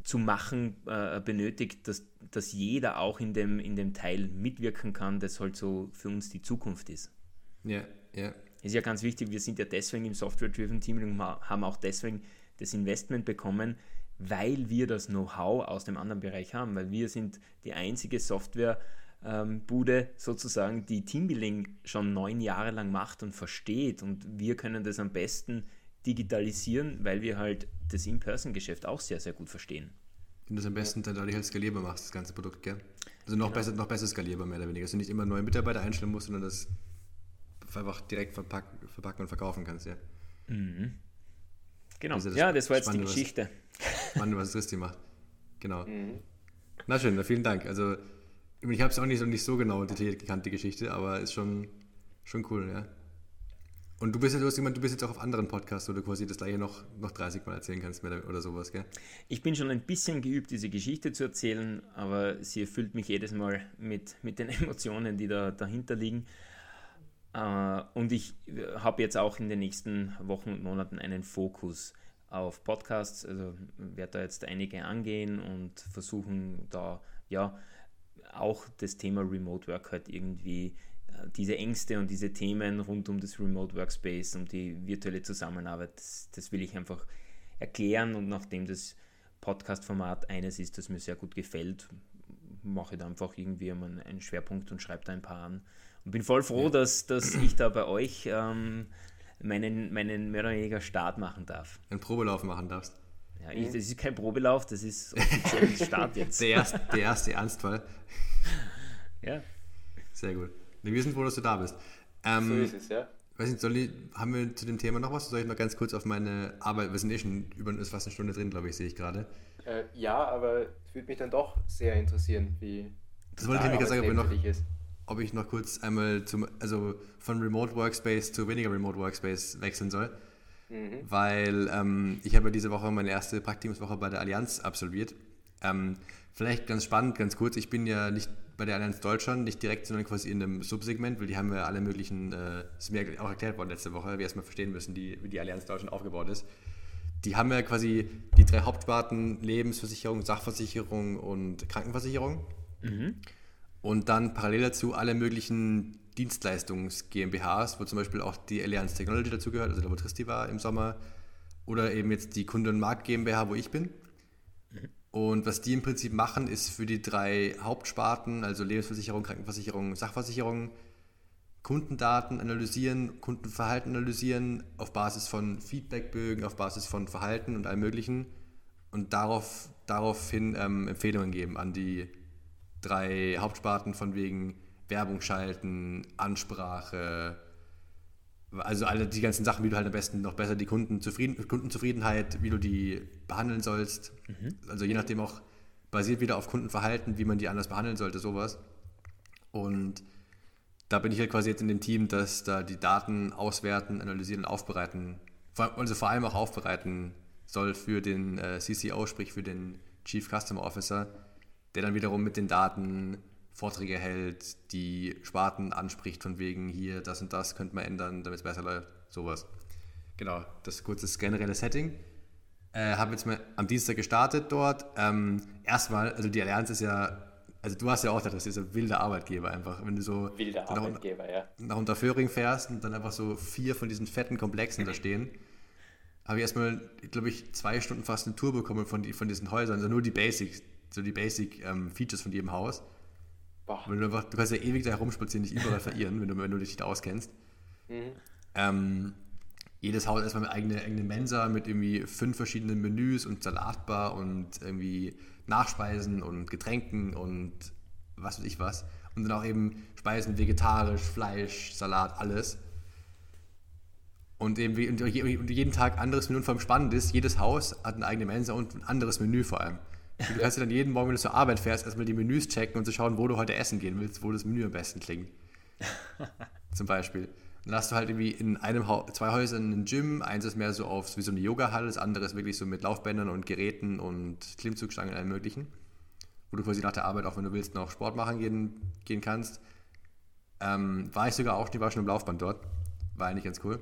zu machen äh, benötigt, dass, dass jeder auch in dem, in dem Teil mitwirken kann, das halt so für uns die Zukunft ist. Ja, ja ist ja ganz wichtig, wir sind ja deswegen im Software-Driven Team und haben auch deswegen das Investment bekommen, weil wir das Know-how aus dem anderen Bereich haben, weil wir sind die einzige Softwarebude ähm, sozusagen, die Teambuilding schon neun Jahre lang macht und versteht und wir können das am besten digitalisieren, weil wir halt das In-Person-Geschäft auch sehr, sehr gut verstehen. Und das am besten dann dadurch halt skalierbar machst, das ganze Produkt, gell? Also noch, genau. besser, noch besser skalierbar, mehr oder weniger. Dass du nicht immer neue Mitarbeiter einstellen musst, sondern das einfach direkt verpacken, verpacken und verkaufen kannst, ja. Mhm. Genau. Das ja, das war jetzt die Geschichte. Was, spannend, was Christi macht. Genau. Mhm. Na schön, vielen Dank. Also, ich habe es auch nicht so, nicht so genau detailliert gekannt, die Geschichte, aber ist schon, schon cool, ja. Und du bist, du hast jemand, du bist jetzt auch auf anderen Podcasts, wo du quasi das gleiche noch, noch 30 Mal erzählen kannst oder sowas, gell? Ich bin schon ein bisschen geübt, diese Geschichte zu erzählen, aber sie erfüllt mich jedes Mal mit, mit den Emotionen, die da dahinter liegen. Äh, und ich habe jetzt auch in den nächsten Wochen und Monaten einen Fokus auf Podcasts, also werde da jetzt einige angehen und versuchen da ja auch das Thema Remote Work halt irgendwie äh, diese Ängste und diese Themen rund um das Remote Workspace, um die virtuelle Zusammenarbeit, das, das will ich einfach erklären und nachdem das Podcast-Format eines ist, das mir sehr gut gefällt, mache ich da einfach irgendwie einen Schwerpunkt und schreibe da ein paar an. Und bin voll froh, ja. dass, dass ich da bei euch ähm, meinen, meinen mehr oder weniger Start machen darf. Einen Probelauf machen darfst. Ja, ich, das ist kein Probelauf, das ist offiziell Start jetzt. Der erste, der erste Ernstfall. Ja. Sehr gut. Wir sind froh, dass du da bist. Ähm, so ist es, ja. Weiß nicht, soll ich, haben wir zu dem Thema noch was? Soll ich noch ganz kurz auf meine Arbeit, wir sind eh schon über ist fast eine Stunde drin, glaube ich, sehe ich gerade. Äh, ja, aber es würde mich dann doch sehr interessieren, wie das wollte ich nämlich sagen, ob, wir noch, ob ich noch kurz einmal zum, also von Remote Workspace zu weniger Remote Workspace wechseln soll. Mhm. Weil ähm, ich habe diese Woche meine erste Praktikumswoche bei der Allianz absolviert. Ähm, vielleicht ganz spannend, ganz kurz, ich bin ja nicht bei der Allianz Deutschland, nicht direkt, sondern quasi in einem Subsegment, weil die haben ja alle möglichen, äh, ist mir auch erklärt worden letzte Woche, wir erstmal verstehen müssen, die, wie die Allianz Deutschland aufgebaut ist. Die haben ja quasi die drei Hauptsparten Lebensversicherung, Sachversicherung und Krankenversicherung. Mhm. Und dann parallel dazu alle möglichen Dienstleistungs-GmbHs, wo zum Beispiel auch die Allianz Technology dazugehört, also der Votristi war im Sommer, oder eben jetzt die Kunde- und Markt GmbH, wo ich bin. Und was die im Prinzip machen, ist für die drei Hauptsparten, also Lebensversicherung, Krankenversicherung, Sachversicherung, Kundendaten analysieren, Kundenverhalten analysieren auf Basis von Feedbackbögen, auf Basis von Verhalten und allem Möglichen und darauf, daraufhin ähm, Empfehlungen geben an die drei Hauptsparten von wegen Werbung schalten, Ansprache, also alle die ganzen Sachen, wie du halt am besten noch besser die Kundenzufrieden, Kundenzufriedenheit, wie du die behandeln sollst. Mhm. Also je nachdem auch basiert wieder auf Kundenverhalten, wie man die anders behandeln sollte, sowas. Und da bin ich halt quasi jetzt in dem Team, das da die Daten auswerten, analysieren und aufbereiten, also vor allem auch aufbereiten soll für den äh, CCO, sprich für den Chief Customer Officer, der dann wiederum mit den Daten Vorträge hält, die Sparten anspricht, von wegen hier, das und das könnte man ändern, damit es besser läuft, sowas. Genau, das ist kurz das generelle Setting. Äh, habe jetzt mal am Dienstag gestartet dort. Ähm, erstmal, also die Allianz ist ja, also du hast ja auch gedacht, das ist ein wilder Arbeitgeber einfach. Wenn du so wilder Arbeitgeber, nach, ja. nach Unterföhring fährst und dann einfach so vier von diesen fetten Komplexen da stehen, habe ich erstmal, glaube ich, zwei Stunden fast eine Tour bekommen von, die, von diesen Häusern, also nur die Basics, so die Basic ähm, Features von jedem Haus. Wenn du, einfach, du kannst ja ewig da herumspazieren, nicht überall verirren, wenn du, wenn du dich da auskennst. Mhm. Ähm, jedes Haus erstmal eine eigene, eigene Mensa mit irgendwie fünf verschiedenen Menüs und Salatbar und irgendwie Nachspeisen und Getränken und was weiß ich was. Und dann auch eben Speisen vegetarisch, Fleisch, Salat, alles. Und eben und jeden Tag anderes Menü und vor allem spannend ist, jedes Haus hat eine eigene Mensa und ein anderes Menü vor allem. Du kannst dir dann jeden Morgen, wenn du zur Arbeit fährst, erstmal die Menüs checken und zu schauen, wo du heute essen gehen willst, wo das Menü am besten klingt. Zum Beispiel. Dann hast du halt irgendwie in einem ha zwei Häusern ein Gym, eins ist mehr so auf wie so eine Yoga-Halle, das andere ist wirklich so mit Laufbändern und Geräten und Klimmzugstangen und allem möglichen. Wo du quasi nach der Arbeit, auch wenn du willst, noch Sport machen gehen, gehen kannst. Ähm, war ich sogar auch, die war schon im Laufband dort. War eigentlich ganz cool.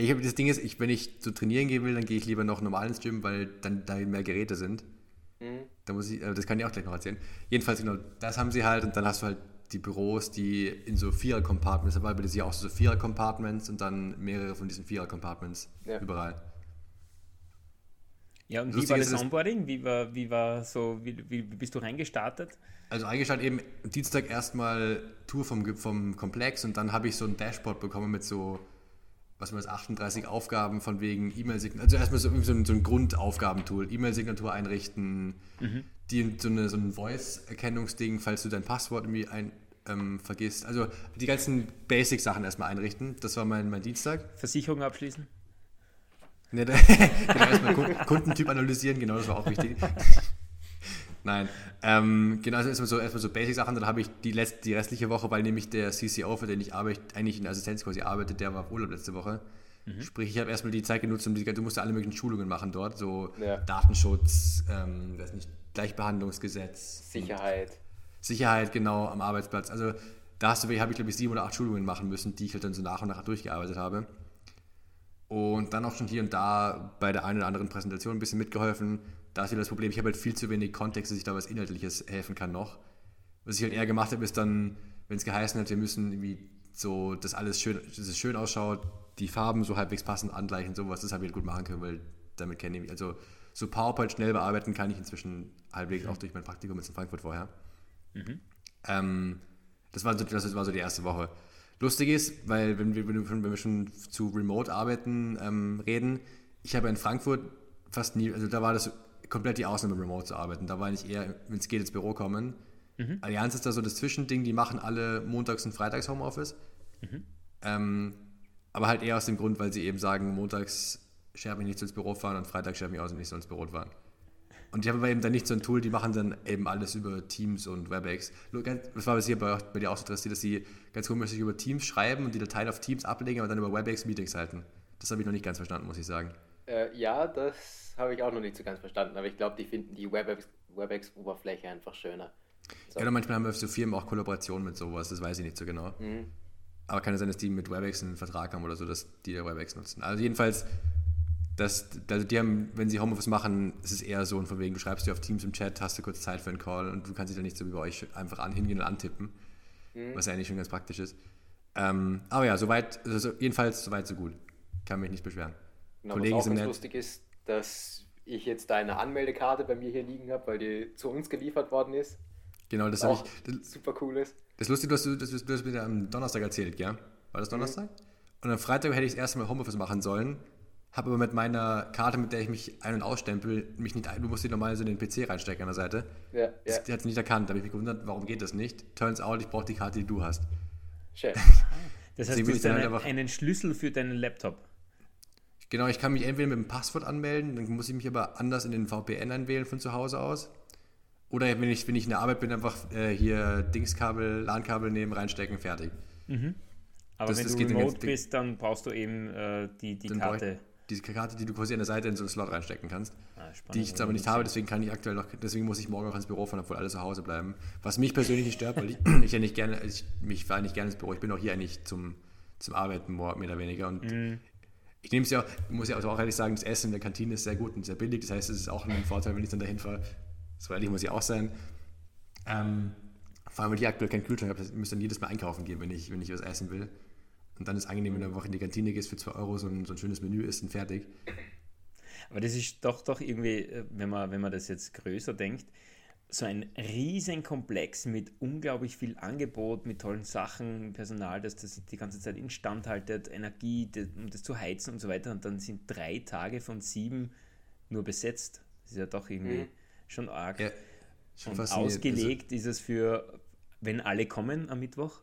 Ja, ich habe das Ding ist, ich, wenn ich so trainieren gehen will, dann gehe ich lieber noch normal ins Gym, weil dann da mehr Geräte sind. Mhm. Da muss ich, äh, das kann ich auch gleich noch erzählen. Jedenfalls genau, das haben sie halt und dann hast du halt die Büros, die in so Vierer-Compartments, dabei bei sie auch so Vierer-Compartments und dann mehrere von diesen Vierer-Compartments ja. überall. Ja, und Lustig wie war das Onboarding? Wie war, wie war so, wie, wie bist du reingestartet? Also eingestartet eben Dienstag erstmal Tour vom, vom Komplex und dann habe ich so ein Dashboard bekommen mit so was man das 38 Aufgaben von wegen E-Mail-Signatur, also erstmal so, so, ein, so ein Grundaufgabentool, E-Mail-Signatur einrichten, mhm. die, so, eine, so ein Voice-Erkennungsding, falls du dein Passwort irgendwie ein, ähm, vergisst. Also die ganzen Basic-Sachen erstmal einrichten. Das war mein, mein Dienstag. Versicherung abschließen? Ne, da, genau, erstmal Kundentyp analysieren, genau, das war auch wichtig. Nein. Ähm, genau, also erstmal so, erstmal so Basic-Sachen. Dann habe ich die, letzte, die restliche Woche, weil nämlich der CCO, für den ich arbeite, eigentlich in Assistenz quasi arbeitet, der war auf Urlaub letzte Woche. Mhm. Sprich, ich habe erstmal die Zeit genutzt, um die, du musst ja alle möglichen Schulungen machen dort, so ja. Datenschutz, ähm, weiß nicht, Gleichbehandlungsgesetz. Sicherheit. Sicherheit, genau, am Arbeitsplatz. Also da habe ich glaube ich sieben oder acht Schulungen machen müssen, die ich halt dann so nach und nach durchgearbeitet habe. Und dann auch schon hier und da bei der einen oder anderen Präsentation ein bisschen mitgeholfen. Da ist wieder das Problem, ich habe halt viel zu wenig Kontext, dass ich da was Inhaltliches helfen kann noch. Was ich halt eher gemacht habe, ist dann, wenn es geheißen hat, wir müssen irgendwie so, dass alles schön, dass es schön ausschaut, die Farben so halbwegs passend angleichen, sowas, das habe ich halt gut machen können, weil damit kenne ich mich. Also so PowerPoint schnell bearbeiten kann ich inzwischen halbwegs auch durch mein Praktikum jetzt in Frankfurt vorher. Mhm. Ähm, das, war so, das war so die erste Woche. Lustig ist, weil wenn wir, wenn wir schon zu Remote-Arbeiten ähm, reden, ich habe in Frankfurt fast nie, also da war das komplett die Ausnahme, remote zu arbeiten. Da war ich eher, wenn es geht, ins Büro kommen. Mhm. Allianz ist da so das Zwischending, die machen alle montags und freitags Homeoffice. Mhm. Ähm, aber halt eher aus dem Grund, weil sie eben sagen, montags scherbe ich nicht ins Büro fahren und freitags scherbe ich aus und nicht so ins Büro fahren. Und ich habe aber eben dann nicht so ein Tool, die machen dann eben alles über Teams und WebEx. Das war hier bei, bei dir auch so interessiert, dass sie ganz komisch über Teams schreiben und die Dateien auf Teams ablegen, aber dann über WebEx Meetings halten. Das habe ich noch nicht ganz verstanden, muss ich sagen. Äh, ja, das habe ich auch noch nicht so ganz verstanden, aber ich glaube, die finden die WebEx-Oberfläche einfach schöner. So. Ja, oder manchmal haben wir so Firmen auch Kollaborationen mit sowas, das weiß ich nicht so genau. Mhm. Aber kann es sein, dass die mit WebEx einen Vertrag haben oder so, dass die der WebEx nutzen. Also jedenfalls das, also die haben, wenn sie Homeoffice machen, ist es eher so und von wegen, du schreibst dir auf Teams im Chat, hast du kurz Zeit für einen Call und du kannst dich dann nicht so wie bei euch einfach an, hingehen und antippen, mhm. was ja eigentlich schon ganz praktisch ist. Ähm, aber ja, soweit, also jedenfalls soweit so gut. Kann mich nicht beschweren. Genau, Kollegen was auch ganz lustig ist, dass ich jetzt deine Anmeldekarte bei mir hier liegen habe, weil die zu uns geliefert worden ist. Genau, das habe ich. Das, super cool ist. Das ist lustig, du hast, du, das, du hast mir am Donnerstag erzählt, ja? War das mhm. Donnerstag? Mhm. Und am Freitag hätte ich das erste Mal Homeoffice machen sollen habe aber mit meiner Karte, mit der ich mich ein- und ausstempel, mich nicht ein, du musst die normal so in den PC reinstecken an der Seite. Ja, das, Die hat es nicht erkannt. Da habe ich mich gewundert, warum geht das nicht? Turns out, ich brauche die Karte, die du hast. Schön. Das heißt, du hast einen, halt einen Schlüssel für deinen Laptop. Genau, ich kann mich entweder mit dem Passwort anmelden, dann muss ich mich aber anders in den VPN einwählen von zu Hause aus. Oder wenn ich, wenn ich in der Arbeit bin, einfach äh, hier Dingskabel, LAN-Kabel nehmen, reinstecken, fertig. Mhm. Aber das, wenn das du remote bist, dann brauchst du eben äh, die, die Karte diese Karte, die du quasi an der Seite in so einen Slot reinstecken kannst. Ah, die ich jetzt aber nicht habe, deswegen kann ich aktuell noch, deswegen muss ich morgen auch ins Büro fahren, obwohl alle zu Hause bleiben. Was mich persönlich nicht stört, weil ich, ich ja nicht gerne, ich, mich fahre nicht gerne ins Büro. Ich bin auch hier eigentlich zum, zum Arbeiten mehr oder weniger. Und mm. Ich nehme es ja muss ja auch ehrlich sagen, das Essen in der Kantine ist sehr gut und sehr billig. Das heißt, es ist auch ein Vorteil, wenn ich dann dahin fahre. So ehrlich muss ich auch sein. Ähm, vor allem, weil ich aktuell keinen Kühlschrank habe, ich müsste dann jedes Mal einkaufen gehen, wenn ich, wenn ich was essen will. Und dann ist es angenehm, wenn du einfach in die Kantine gehst, für 2 Euro so ein, so ein schönes Menü isst und fertig. Aber das ist doch, doch irgendwie, äh, wenn man, wenn man das jetzt größer denkt, so ein riesen Komplex mit unglaublich viel Angebot, mit tollen Sachen, Personal, das das die ganze Zeit instand haltet, Energie, um das zu heizen und so weiter. Und dann sind drei Tage von sieben nur besetzt. Das ist ja doch irgendwie mhm. schon arg. Ja, schon und ausgelegt also, ist es für, wenn alle kommen am Mittwoch,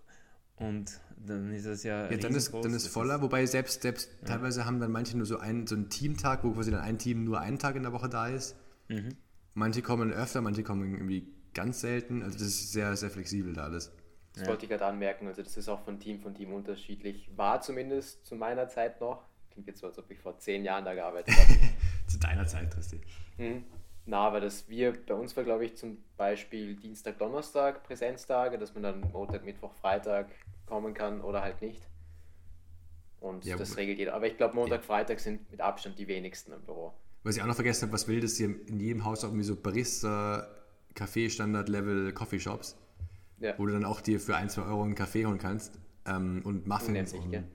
und dann ist es ja. Ja, dann ist, dann ist voller, wobei selbst, selbst ja. teilweise haben dann manche nur so einen, so einen Teamtag, wo quasi dann ein Team nur einen Tag in der Woche da ist. Mhm. Manche kommen öfter, manche kommen irgendwie ganz selten. Also das ist sehr, sehr flexibel da alles. Das ja. wollte ich gerade anmerken. Also das ist auch von Team von Team unterschiedlich. War zumindest zu meiner Zeit noch. Klingt jetzt so, als ob ich vor zehn Jahren da gearbeitet habe. zu deiner Zeit, Christi. Mhm. Na, aber das wir, bei uns war glaube ich zum Beispiel Dienstag, Donnerstag Präsenztage, dass man dann Montag, Mittwoch, Freitag kommen kann oder halt nicht. Und ja, das regelt jeder. Aber ich glaube, Montag, ja. Freitag sind mit Abstand die wenigsten im Büro. Was ich auch noch vergessen habe, was will, dass hier in jedem Haus auch irgendwie so Barista, Kaffee, Standard-Level, Coffeeshops, ja. wo du dann auch dir für ein, zwei Euro einen Kaffee holen kannst ähm, und Muffins. Du nämlich, und,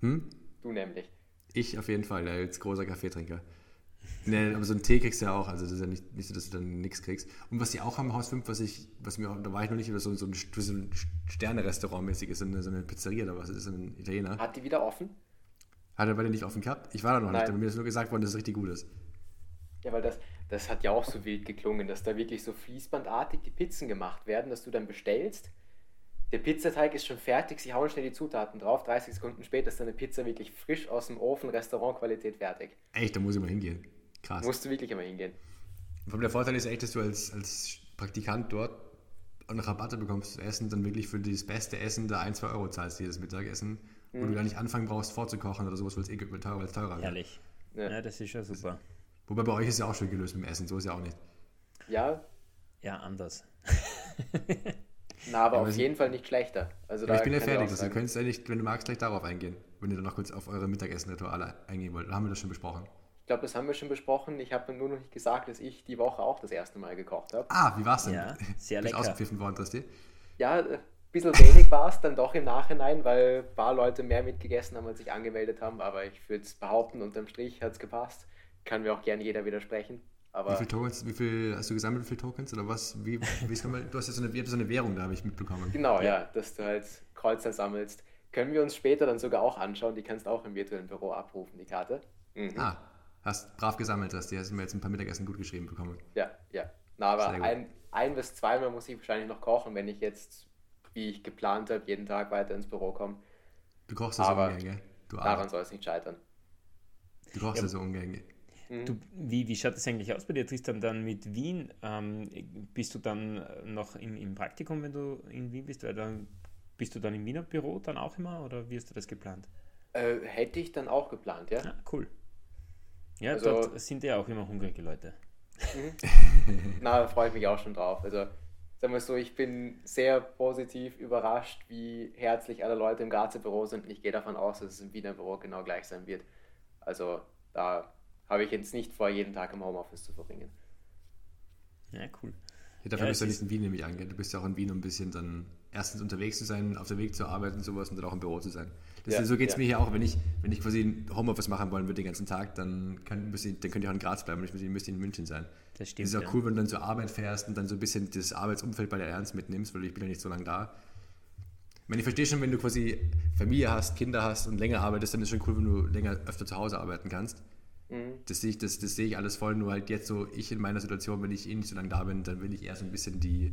hm? Du nämlich. Ich auf jeden Fall, als großer Kaffeetrinker. Nee, aber so einen Tee kriegst du ja auch, also das ist ja nicht, nicht so, dass du dann nichts kriegst. Und was die auch haben, Haus 5, was ich, was mir, da war ich noch nicht, so, so ein, so ein Sterne-Restaurant mäßig ist, so eine, so eine Pizzeria oder was, das ist ein Italiener. Hat die wieder offen? Hat er bei dir nicht offen gehabt? Ich war da noch Nein. nicht, aber mir ist nur gesagt worden, dass es richtig gut ist. Ja, weil das, das hat ja auch so wild geklungen, dass da wirklich so fließbandartig die Pizzen gemacht werden, dass du dann bestellst. Der Pizzateig ist schon fertig, sie hauen schnell die Zutaten drauf, 30 Sekunden später ist deine Pizza wirklich frisch aus dem Ofen, Restaurantqualität fertig. Echt, da muss ich mal hingehen. Krass. Musst du wirklich immer hingehen. Und der Vorteil ist echt, dass du als, als Praktikant dort auch Rabatte bekommst zu essen, dann wirklich für das beste Essen da 1, 2 Euro zahlst, jedes Mittagessen, mhm. wo du gar nicht anfangen brauchst vorzukochen oder sowas, weil es eh teurer, weil es teurer wird. Herrlich. Ja. ja. das ist ja super. Wobei bei euch ist ja auch schon gelöst mit dem Essen, so ist ja auch nicht. Ja. Ja, anders. Na, aber ja, auf jeden Fall nicht schlechter. Also ja, ich bin ja fertig, also du könntest ja nicht, wenn du magst, gleich darauf eingehen, wenn ihr dann noch kurz auf eure Mittagessen-Rituale eingehen wollt. Da haben wir das schon besprochen. Ich glaube, das haben wir schon besprochen. Ich habe nur noch nicht gesagt, dass ich die Woche auch das erste Mal gekocht habe. Ah, wie war es denn? Ja, sehr lecker. ausgepfiffen worden, Trasti? Ja, ein bisschen wenig war es dann doch im Nachhinein, weil ein paar Leute mehr mitgegessen haben, als sich angemeldet haben. Aber ich würde es behaupten, unterm Strich hat es gepasst. Kann mir auch gerne jeder widersprechen. Aber wie viele Tokens, wie viel hast du gesammelt, wie viele Tokens oder was? Wie, wie man, du hast ja so eine, so eine Währung, da habe ich mitbekommen. Genau, ja. ja, dass du halt Kreuzer sammelst. Können wir uns später dann sogar auch anschauen. Die kannst du auch im virtuellen Büro abrufen, die Karte. Mhm. Ah, hast brav gesammelt, hast die hast mir jetzt ein paar Mittagessen gut geschrieben bekommen. Ja, ja. Na, aber ein, ein bis zweimal muss ich wahrscheinlich noch kochen, wenn ich jetzt, wie ich geplant habe, jeden Tag weiter ins Büro komme. Du kochst das so ungern, gell? Du daran soll es nicht scheitern. Du kochst ja. das so ungern, gell? Du, mhm. wie, wie schaut das eigentlich aus bei dir, Tristan, dann mit Wien? Ähm, bist du dann noch im, im Praktikum, wenn du in Wien bist? Weil dann bist du dann im Wiener Büro dann auch immer oder wie hast du das geplant? Äh, hätte ich dann auch geplant, ja. Ah, cool. Ja, also, dort sind ja auch immer hungrige Leute. Mhm. Na, da freue ich mich auch schon drauf. Also, sagen wir so, ich bin sehr positiv überrascht, wie herzlich alle Leute im Grazer Büro sind ich gehe davon aus, dass es im Wiener Büro genau gleich sein wird. Also, da habe ich jetzt nicht vor, jeden Tag im Homeoffice zu verbringen. Ja, cool. Ja, dafür ja, bist du nicht in Wien nämlich angehen. Du bist ja auch in Wien, um ein bisschen dann erstens unterwegs zu sein, auf dem Weg zur Arbeit und sowas und dann auch im Büro zu sein. Das, ja, so geht es ja. mir hier auch, wenn ich, wenn ich quasi ein Homeoffice machen wollen würde den ganzen Tag, dann, kann, dann könnt ihr auch in Graz bleiben und ich müsste in München sein. Das stimmt. Das ist auch cool, wenn du dann zur Arbeit fährst und dann so ein bisschen das Arbeitsumfeld bei der Ernst mitnimmst, weil ich bin ja nicht so lange da. Ich meine, ich verstehe schon, wenn du quasi Familie hast, Kinder hast und länger arbeitest, dann ist es schon cool, wenn du länger öfter zu Hause arbeiten kannst. Mhm. Das, sehe ich, das, das sehe ich alles voll, nur halt jetzt so, ich in meiner Situation, wenn ich eh nicht so lange da bin, dann will ich eher so ein bisschen die,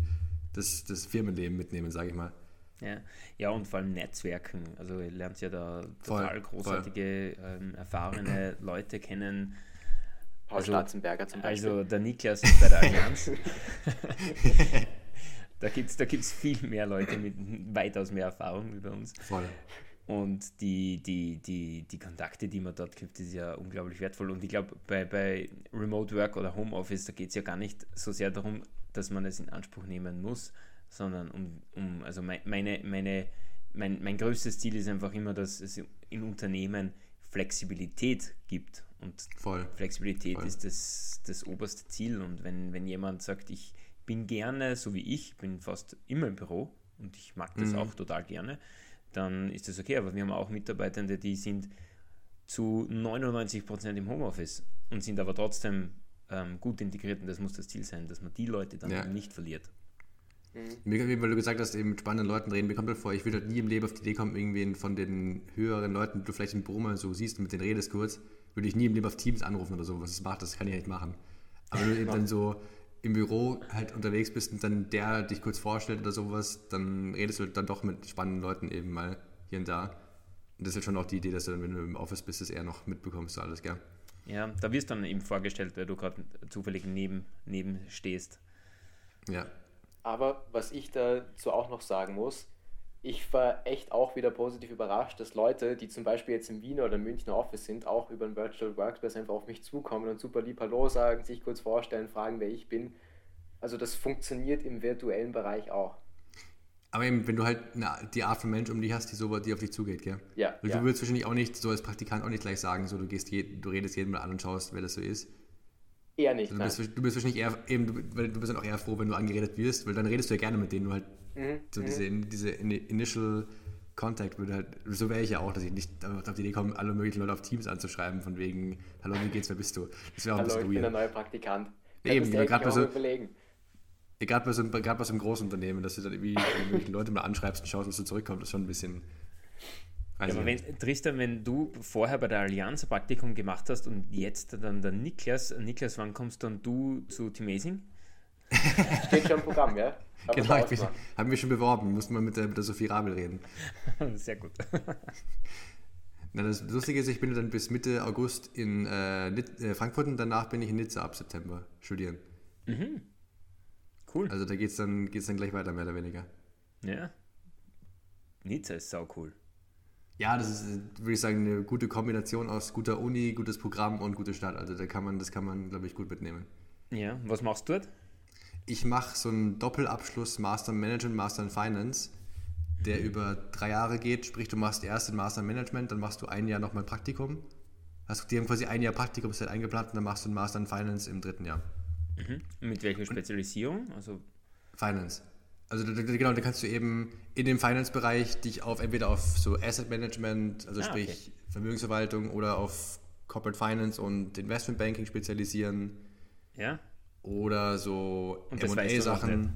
das, das Firmenleben mitnehmen, sage ich mal. Ja. ja, und vor allem Netzwerken. Also ihr lernt ja da total voll, großartige, voll. Ähm, erfahrene Leute kennen. Paul also, Schwarzenberger zum Beispiel. Also der Niklas bei der Allianz. da gibt es da gibt's viel mehr Leute mit weitaus mehr Erfahrung wie bei uns. Voll. Und die, die, die, die Kontakte, die man dort gibt, ist ja unglaublich wertvoll. Und ich glaube, bei, bei Remote Work oder Homeoffice, da geht es ja gar nicht so sehr darum, dass man es in Anspruch nehmen muss, sondern um, um also meine, meine, mein, mein größtes Ziel ist einfach immer, dass es in Unternehmen Flexibilität gibt. Und Voll. Flexibilität Voll. ist das, das oberste Ziel. Und wenn, wenn jemand sagt, ich bin gerne, so wie ich, bin fast immer im Büro und ich mag das mhm. auch total gerne, dann ist das okay. Aber wir haben auch Mitarbeitende, die sind zu 99 Prozent im Homeoffice und sind aber trotzdem ähm, gut integriert und das muss das Ziel sein, dass man die Leute dann ja. nicht verliert. Mhm. Weil du gesagt hast, eben mit spannenden Leuten reden, mir kommt halt vor, ich würde halt nie im Leben auf die Idee kommen, irgendwen von den höheren Leuten, die du vielleicht im Büro mal so siehst und mit denen redest kurz, würde ich nie im Leben auf Teams anrufen oder so, was es macht, das kann ich nicht machen. Aber wenn du eben dann so im Büro halt unterwegs bist und dann der dich kurz vorstellt oder sowas, dann redest du dann doch mit spannenden Leuten eben mal hier und da. Und das ist halt schon auch die Idee, dass du dann, wenn du im Office bist, das eher noch mitbekommst, so alles, gell? Ja, da wirst du dann eben vorgestellt, weil du gerade zufällig neben, neben stehst. Ja. Aber was ich dazu auch noch sagen muss, ich war echt auch wieder positiv überrascht, dass Leute, die zum Beispiel jetzt im Wiener oder Münchner Office sind, auch über ein Virtual Workspace einfach auf mich zukommen und super lieb Hallo sagen, sich kurz vorstellen, fragen, wer ich bin. Also das funktioniert im virtuellen Bereich auch. Aber eben, wenn du halt eine, die Art von Mensch um dich hast, die so die auf dich zugeht, gell? Ja. Weil ja. du würdest wahrscheinlich auch nicht, so als Praktikant auch nicht gleich sagen, so du gehst je, du redest jeden mal an und schaust, wer das so ist. Eher nicht. Also du, bist, du bist wahrscheinlich eher, eben, du, du bist dann auch eher froh, wenn du angeredet wirst, weil dann redest du ja gerne mit denen, du halt mhm. so mhm. diese, diese Initial Contact würde halt, so wäre ich ja auch, dass ich nicht auf die Idee komme, alle möglichen Leute auf Teams anzuschreiben, von wegen, hallo, wie geht's, wer bist du? Das wäre auch Hallo, ein bisschen ich weird. bin der neue Praktikant. Eben, gerade bei so, gerade bei so, gerade bei so einem Großunternehmen, dass du dann irgendwie Leute mal anschreibst und schaust, was du zurückkommst, das ist schon ein bisschen also, ja, aber wenn, Tristan, wenn du vorher bei der Allianz ein Praktikum gemacht hast und jetzt dann der Niklas, Niklas, wann kommst dann du zu Timesing? Steht schon im Programm, ja? Genau, ich haben wir schon beworben, mussten wir mit der, mit der Sophie Rabel reden. Sehr gut. Na, das Lustige ist, ich bin dann bis Mitte August in äh, äh, Frankfurt und danach bin ich in Nizza ab September studieren. Mhm. Cool. Also da geht es dann, geht's dann gleich weiter, mehr oder weniger. Ja. Nizza ist sau cool. Ja, das ist, würde ich sagen, eine gute Kombination aus guter Uni, gutes Programm und gute Stadt. Also da kann man, das kann man, glaube ich, gut mitnehmen. Ja, was machst du dort? Ich mache so einen Doppelabschluss Master Management, Master in Finance, der Mhm. über drei Jahre geht. Sprich, du machst erst den Master in Management, dann machst du ein Jahr nochmal Praktikum. Hast die haben quasi ein Jahr Praktikumszeit eingeplant und dann machst du den Master in Finance im dritten Jahr. Mhm. Mit welcher Spezialisierung? Also, Finance. Also genau, da kannst du eben in dem Finance-Bereich dich auf entweder auf so Asset Management, also Ah, sprich Vermögensverwaltung oder auf Corporate Finance und Investment Banking spezialisieren ja. Oder so M&A-Sachen.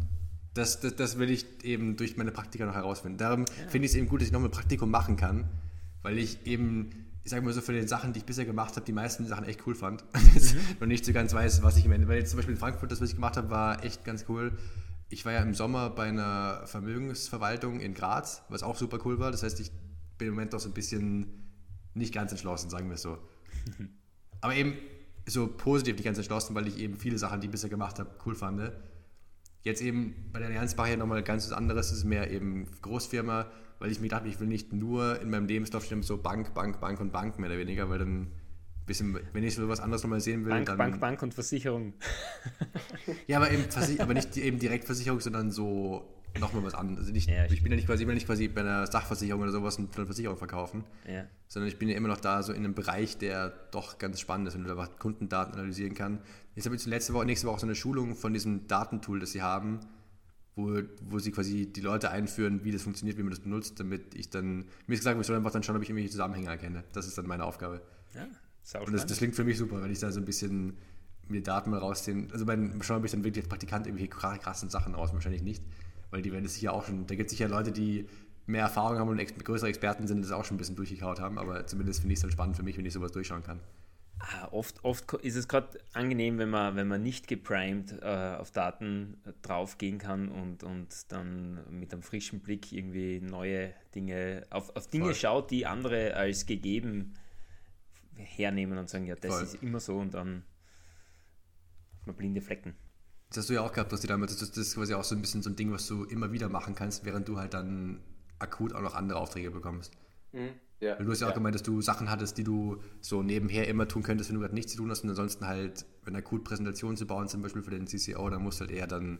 Das, das, das will ich eben durch meine Praktika noch herausfinden. Darum finde ich es eben gut, dass ich noch ein Praktikum machen kann, weil ich eben, ich sage mal so, von den Sachen, die ich bisher gemacht habe, die meisten Sachen echt cool fand. Mhm. und nicht so ganz weiß, was ich im Ende. Weil jetzt zum Beispiel in Frankfurt, das, was ich gemacht habe, war echt ganz cool. Ich war ja im Sommer bei einer Vermögensverwaltung in Graz, was auch super cool war. Das heißt, ich bin im Moment noch so ein bisschen nicht ganz entschlossen, sagen wir es so. Aber eben so positiv nicht ganz entschlossen, weil ich eben viele Sachen, die ich bisher gemacht habe, cool fand. Jetzt eben bei der Allianzbach hier nochmal ganz was anderes, es ist mehr eben Großfirma, weil ich mir dachte, ich will nicht nur in meinem Lebenslauf stehen, so Bank, Bank, Bank und Bank mehr oder weniger, weil dann ein bisschen, wenn ich so was anderes nochmal sehen will, Bank, dann. Bank, Bank und Versicherung. Ja, aber eben, aber nicht eben Direktversicherung, sondern so nochmal was anderes. Also nicht, Ja, ich bin ja nicht quasi, ich nicht quasi bei einer Sachversicherung oder sowas eine Versicherung verkaufen, Ja. sondern ich bin ja immer noch da so in einem Bereich, der doch ganz spannend ist und einfach Kundendaten analysieren kann. Jetzt habe ich letzte Woche, nächste Woche auch so eine Schulung von diesem Datentool, das sie haben, wo, wo sie quasi die Leute einführen, wie das funktioniert, wie man das benutzt, damit ich dann, mir ist gesagt, ich soll einfach dann schauen, ob ich irgendwelche Zusammenhänge erkenne. Das ist dann meine Aufgabe. ja. Und das, das klingt für mich super, weil ich da so ein bisschen mir Daten mal rausziehen. Also mein, schauen, ob ich dann wirklich als Praktikant irgendwelche kra- krassen Sachen aus, wahrscheinlich nicht. Weil die werden es sicher auch schon, da gibt es sicher Leute, die mehr Erfahrung haben und ex größere Experten sind, das auch schon ein bisschen durchgekaut haben, aber zumindest finde ich es dann spannend für mich, wenn ich sowas durchschauen kann. Ah, oft, oft ist es gerade angenehm, wenn man, wenn man nicht geprimed äh, auf Daten äh, draufgehen kann und, und dann mit einem frischen Blick irgendwie neue Dinge, auf, auf Dinge Voll. schaut, die andere als gegeben hernehmen und sagen, ja, das Voll. ist immer so und dann hat man blinde Flecken. Das hast du ja auch gehabt, dass die damals, das, das ist quasi auch so ein bisschen so ein Ding, was du immer wieder machen kannst, während du halt dann akut auch noch andere Aufträge bekommst. Mhm. Ja. Weil du hast ja auch gemeint, dass du Sachen hattest, die du so nebenher immer tun könntest, wenn du gerade nichts zu tun hast und ansonsten halt, wenn akut Präsentationen zu bauen, zum Beispiel für den CCO, dann musst du halt eher dann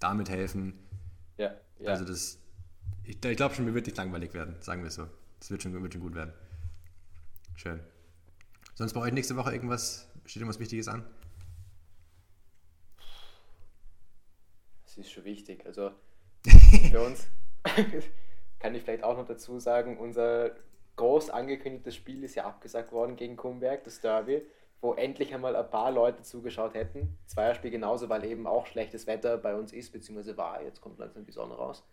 damit helfen. ja. ja. Also das, ich, ich glaube schon, mir wird nicht langweilig werden, sagen wir es so. Das wird schon, wird schon gut werden. Schön. Sonst bei euch nächste Woche irgendwas, steht irgendwas Wichtiges an? Das ist schon wichtig. Also für uns kann ich vielleicht auch noch dazu sagen, unser groß angekündigtes Spiel ist ja abgesagt worden gegen Kumberg, das Derby, wo endlich einmal ein paar Leute zugeschaut hätten. Zweierspiel genauso, weil eben auch schlechtes Wetter bei uns ist, beziehungsweise war. Jetzt kommt langsam die Sonne raus.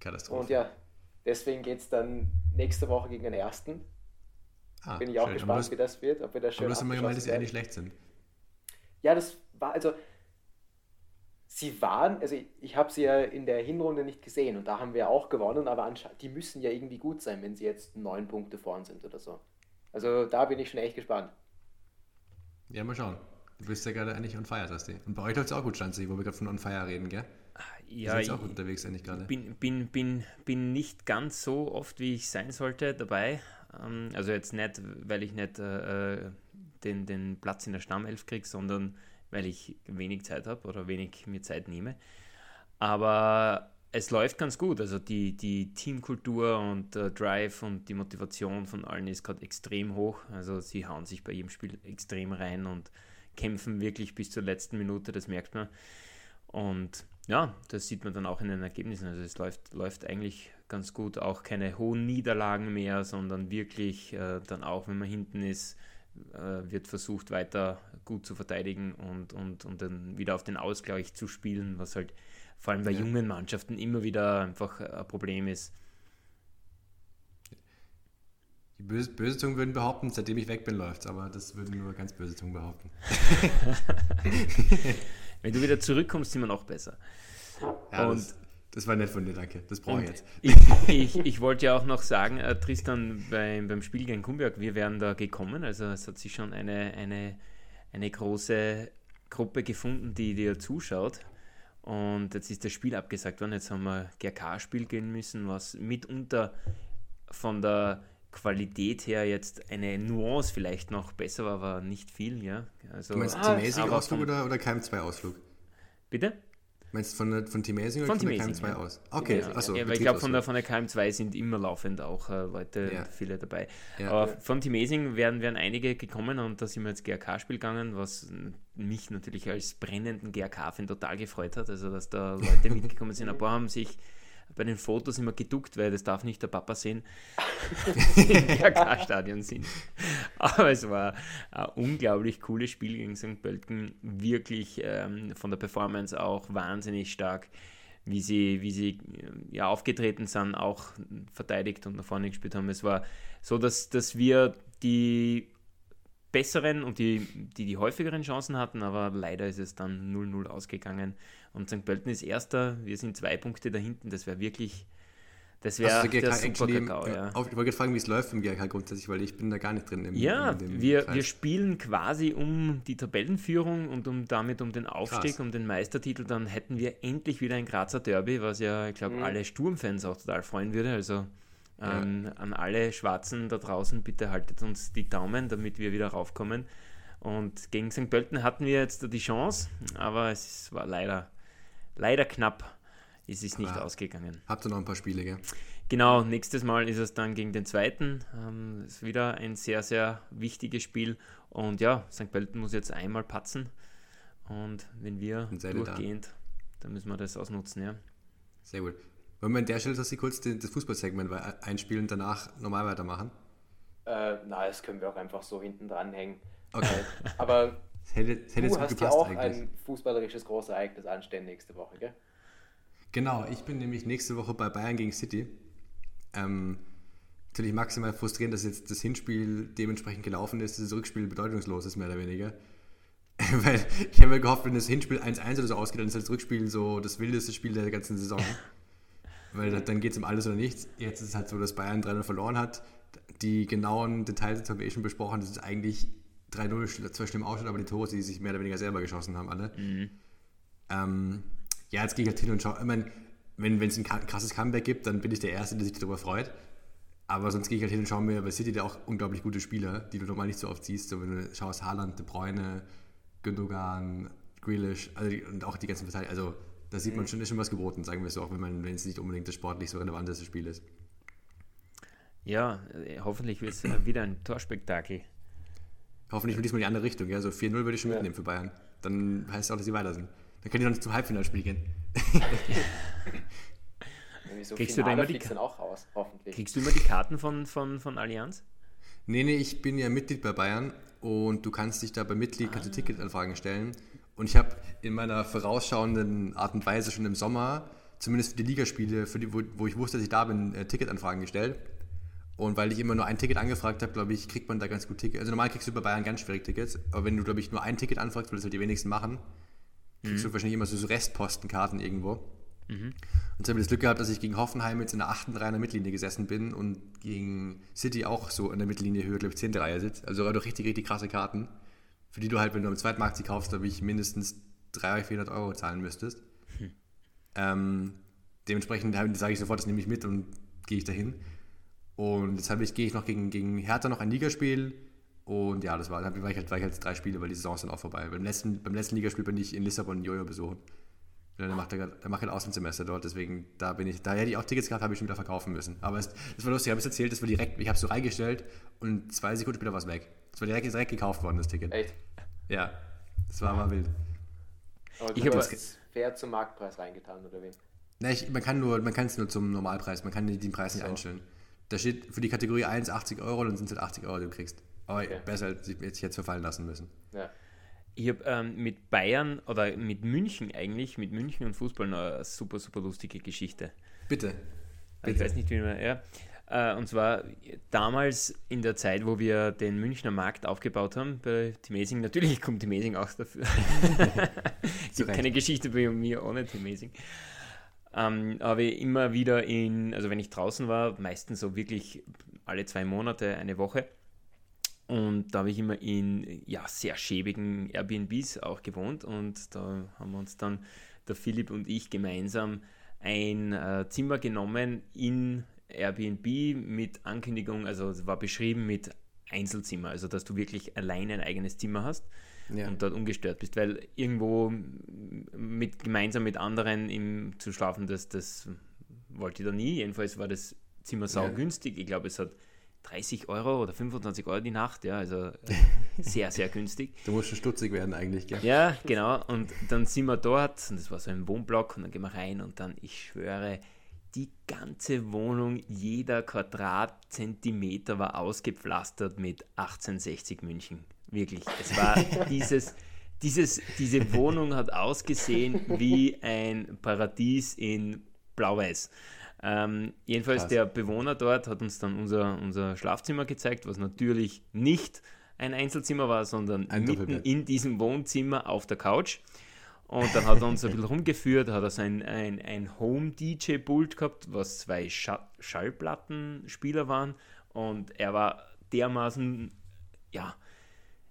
Katastrophe. Und ja, deswegen geht es dann nächste Woche gegen den ersten. Ah, Bin ich auch schön. gespannt, du wie das wird, ob wir das hast, schön aber du hast immer gemeint, dass sie eigentlich schlecht sind. Ja, das war also. Sie waren, also ich, ich habe sie ja in der Hinrunde nicht gesehen und da haben wir auch gewonnen, aber anscheinend, die müssen ja irgendwie gut sein, wenn sie jetzt neun Punkte vorn sind oder so. Also da bin ich schon echt gespannt. Ja, mal schauen. Du bist ja gerade eigentlich on fire, Tasti. Und bei euch läuft es auch gut, Schanzi, wo wir gerade von on fire reden, gell? Ja, Ihr ich auch unterwegs eigentlich gerade. bin, bin, bin, bin nicht ganz so oft, wie ich sein sollte, dabei. Ähm, also jetzt nicht, weil ich nicht äh, äh, den, den Platz in der Stammelf kriege, sondern weil ich wenig Zeit habe oder wenig mir Zeit nehme. Aber es läuft ganz gut. Also die, die Teamkultur und der Drive und die Motivation von allen ist gerade extrem hoch. Also sie hauen sich bei jedem Spiel extrem rein und kämpfen wirklich bis zur letzten Minute, das merkt man. Und ja, das sieht man dann auch in den Ergebnissen. Also es läuft, läuft eigentlich ganz gut. Auch keine hohen Niederlagen mehr, sondern wirklich äh, dann auch, wenn man hinten ist, äh, wird versucht, weiter gut zu verteidigen und, und, und dann wieder auf den Ausgleich zu spielen, was halt vor allem bei Ja. jungen Mannschaften immer wieder einfach ein Problem ist. Die böse, böse Zungen würden behaupten, seitdem ich weg bin, läuft's, aber das würden nur ganz böse Zungen behaupten. Wenn du wieder zurückkommst, sind wir noch besser. Ja, Und- das, das war nett von dir, danke. Das brauche ich jetzt. ich, ich, ich wollte ja auch noch sagen, äh, Tristan, beim, beim Spiel gegen Kumberg, wir wären da gekommen. Also es hat sich schon eine, eine, eine große Gruppe gefunden, die dir zuschaut. Und jetzt ist das Spiel abgesagt worden. Jetzt haben wir GRK-Spiel gehen müssen, was mitunter von der Qualität her jetzt eine Nuance vielleicht noch besser war, aber nicht viel, ja. Also, du meinst ah, Teamazing-Ausflug oder, oder KM2-Ausflug? Bitte? Meinst du von, von Team Amazing oder von, von der KM2 ja. aus? Okay, ja, achso. Ja, ich glaube, von der, von der KM2 sind immer laufend auch äh, Leute, ja. viele dabei. Aber von Team Amazing werden, werden einige gekommen und da sind wir jetzt GRK-Spiel gegangen, was mich natürlich als brennenden GRK-Fan total gefreut hat. Also, dass da Leute mitgekommen sind. Ein paar haben sich bei den Fotos immer geduckt, weil das darf nicht der Papa sehen, im GRK-Stadion sind. Aber es war ein unglaublich cooles Spiel gegen St. Pölten, wirklich ähm, von der Performance auch wahnsinnig stark, wie sie, wie sie ja, aufgetreten sind, auch verteidigt und nach vorne gespielt haben. Es war so, dass, dass wir die besseren und die, die die häufigeren Chancen hatten, aber leider ist es dann 0-0 ausgegangen. Und St. Pölten ist Erster, wir sind zwei Punkte dahinten, das wäre wirklich, das wäre also der, der super Kakao, ja. Ich wollte fragen, wie es läuft im GRK grundsätzlich, weil ich bin da gar nicht drin. Im, ja, wir, wir spielen quasi um die Tabellenführung und um damit um den Aufstieg, Krass. um den Meistertitel, dann hätten wir endlich wieder ein Grazer Derby, was ja, ich glaube, mhm. alle Sturmfans auch total freuen würde, also ähm, ja. An alle Schwarzen da draußen, bitte haltet uns die Daumen, damit wir wieder raufkommen. Und gegen St. Pölten hatten wir jetzt die Chance, aber es war leider, leider knapp. Es ist nicht aber ausgegangen. Habt ihr noch ein paar Spiele, gell? Genau, nächstes Mal ist es dann gegen den zweiten. Ähm, ist wieder ein sehr, sehr wichtiges Spiel. Und ja, St. Pölten muss jetzt einmal patzen. Und wenn wir durchgehend, da. dann müssen wir das ausnutzen, ja. Sehr gut. Wollen wir an der Stelle, dass Sie kurz das Fußballsegment einspielen und danach normal weitermachen? Äh, na, das können wir auch einfach so hinten dranhängen. Okay. Äh, aber hätte, hätte du hast ja auch eigentlich. ein fußballerisches großes Ereignis anstehen nächste Woche, gell? Genau, ich bin nämlich nächste Woche bei Bayern gegen City. Ähm, natürlich maximal frustrierend, dass jetzt das Hinspiel dementsprechend gelaufen ist, das Rückspiel bedeutungslos ist, mehr oder weniger. Weil ich habe mir gehofft, wenn das Hinspiel 1-1 oder so ausgeht, dann ist das Rückspiel so das wildeste Spiel der ganzen Saison. weil dann geht es um alles oder nichts. Jetzt ist es halt so, dass Bayern 3-0 verloren hat. Die genauen Details haben wir eh schon besprochen. Das ist eigentlich 3-0 zwischen dem Ausschnitt, aber die Tore, die sich mehr oder weniger selber geschossen haben, alle. Mhm. Ähm, ja, jetzt gehe ich halt hin und schaue. Ich meine, wenn es ein krasses Comeback gibt, dann bin ich der Erste, der sich darüber freut. Aber sonst gehe ich halt hin und schaue mir bei City da auch unglaublich gute Spieler, die du normal nicht so oft siehst. So, wenn du schaust, Haaland, De Bruyne, Gündogan, Grealish, also die, und auch die ganzen Verteidiger. Also da sieht man mhm. schon, ist schon was geboten, sagen wir so, auch wenn man, wenn es nicht unbedingt das sportlich so relevanteste Spiel ist. Ja, äh, hoffentlich wird es wieder ein Torspektakel. Hoffentlich nur diesmal in die andere Richtung, ja. So 4-0 würde ich schon ja. mitnehmen für Bayern. Dann heißt es auch, dass sie weiter sind. Dann können die noch nicht zum Halbfinalspiel gehen. so kriegst du da immer die auch raus, hoffentlich. Kriegst du immer die Karten von, von, von Allianz? Nee, nee, ich bin ja Mitglied bei Bayern und du kannst dich da bei Mitglied, ah. kannst du Ticketanfragen stellen und ich habe in meiner vorausschauenden Art und Weise schon im Sommer, zumindest für die Ligaspiele, für die, wo, wo ich wusste, dass ich da bin, äh, Ticketanfragen gestellt. Und weil ich immer nur ein Ticket angefragt habe, glaube ich, kriegt man da ganz gut Tickets. Also normal kriegst du bei Bayern ganz schwierig Tickets, aber wenn du, glaube ich, nur ein Ticket anfragst, weil das halt die wenigsten machen, kriegst mhm. du wahrscheinlich immer so Restpostenkarten irgendwo. Mhm. Und so habe ich das Glück gehabt, dass ich gegen Hoffenheim jetzt in der 8. Reihe in der Mittellinie gesessen bin und gegen City auch so in der Mittellinie Höhe, glaube ich, 10. Reihe sitzt. Also doch richtig, richtig krasse Karten für die du halt, wenn du am Zweitmarkt sie kaufst, glaube ich, mindestens 300 oder 400 Euro zahlen müsstest. Hm. Ähm, dementsprechend sage ich sofort, das nehme ich mit und gehe ich dahin. Und jetzt gehe ich noch gegen, gegen Hertha noch ein Ligaspiel. Und ja, das war, dann war ich halt, war ich halt drei Spiele, weil die Saison ist dann auch vorbei. Beim letzten, beim letzten Ligaspiel bin ich in Lissabon Jojo besuchen. Der macht, der, der macht ein Auslandssemester dort, deswegen da bin ich, da hätte ich auch Tickets gehabt, habe ich schon wieder verkaufen müssen. Aber es, das war lustig, ich habe es erzählt, das war direkt, ich habe es so reingestellt und zwei Sekunden später war es weg. Es war direkt, direkt gekauft worden, das Ticket. Echt? Ja, das war mal wild. Aber ich habe es fair zum Marktpreis reingetan, oder wie? Nein, ich, man kann nur, man kann es nur zum Normalpreis, man kann den Preis nicht so. einstellen. Da steht für die Kategorie 1 80 Euro, dann sind es halt 80 Euro, die du kriegst. Aber okay. besser als ich jetzt verfallen lassen müssen. Ja. Ich habe ähm, mit Bayern oder mit München eigentlich, mit München und Fußball eine super, super lustige Geschichte. Bitte. Bitte. Ich weiß nicht, wie man, ja. Äh, und zwar damals in der Zeit, wo wir den Münchner Markt aufgebaut haben, bei Timesing. Natürlich kommt Timesing auch dafür. es gibt keine Geschichte bei mir ohne Timesing. Ähm, habe ich immer wieder in, also wenn ich draußen war, meistens so wirklich alle zwei Monate, eine Woche, Und da habe ich immer in ja, sehr schäbigen Airbnbs auch gewohnt. Und da haben wir uns dann, der Philipp und ich gemeinsam, ein äh, Zimmer genommen in Airbnb mit Ankündigung, also es war beschrieben mit Einzelzimmer, also dass du wirklich alleine ein eigenes Zimmer hast ja. und dort ungestört bist, weil irgendwo mit, gemeinsam mit anderen im, zu schlafen, das, das wollte ich da nie. Jedenfalls war das Zimmer sau günstig. Ich glaube, es hat 30 Euro oder 25 Euro die Nacht, ja, also äh, sehr, sehr günstig. Du musst schon stutzig werden eigentlich, gell? Ja, genau. Und dann sind wir dort und das war so ein Wohnblock und dann gehen wir rein und dann, ich schwöre, die ganze Wohnung, jeder Quadratzentimeter war ausgepflastert mit 1860 München. Wirklich. Es war dieses, dieses, diese Wohnung hat ausgesehen wie ein Paradies in Blau-Weiß. Ähm, jedenfalls Krass. der Bewohner dort hat uns dann unser, unser Schlafzimmer gezeigt, was natürlich nicht ein Einzelzimmer war, sondern ein mitten in diesem Wohnzimmer auf der Couch. Und dann hat er uns ein bisschen rumgeführt, hat er so ein, ein, ein Home-DJ-Pult gehabt, was zwei Scha Schallplattenspieler waren. Und er war dermaßen, ja,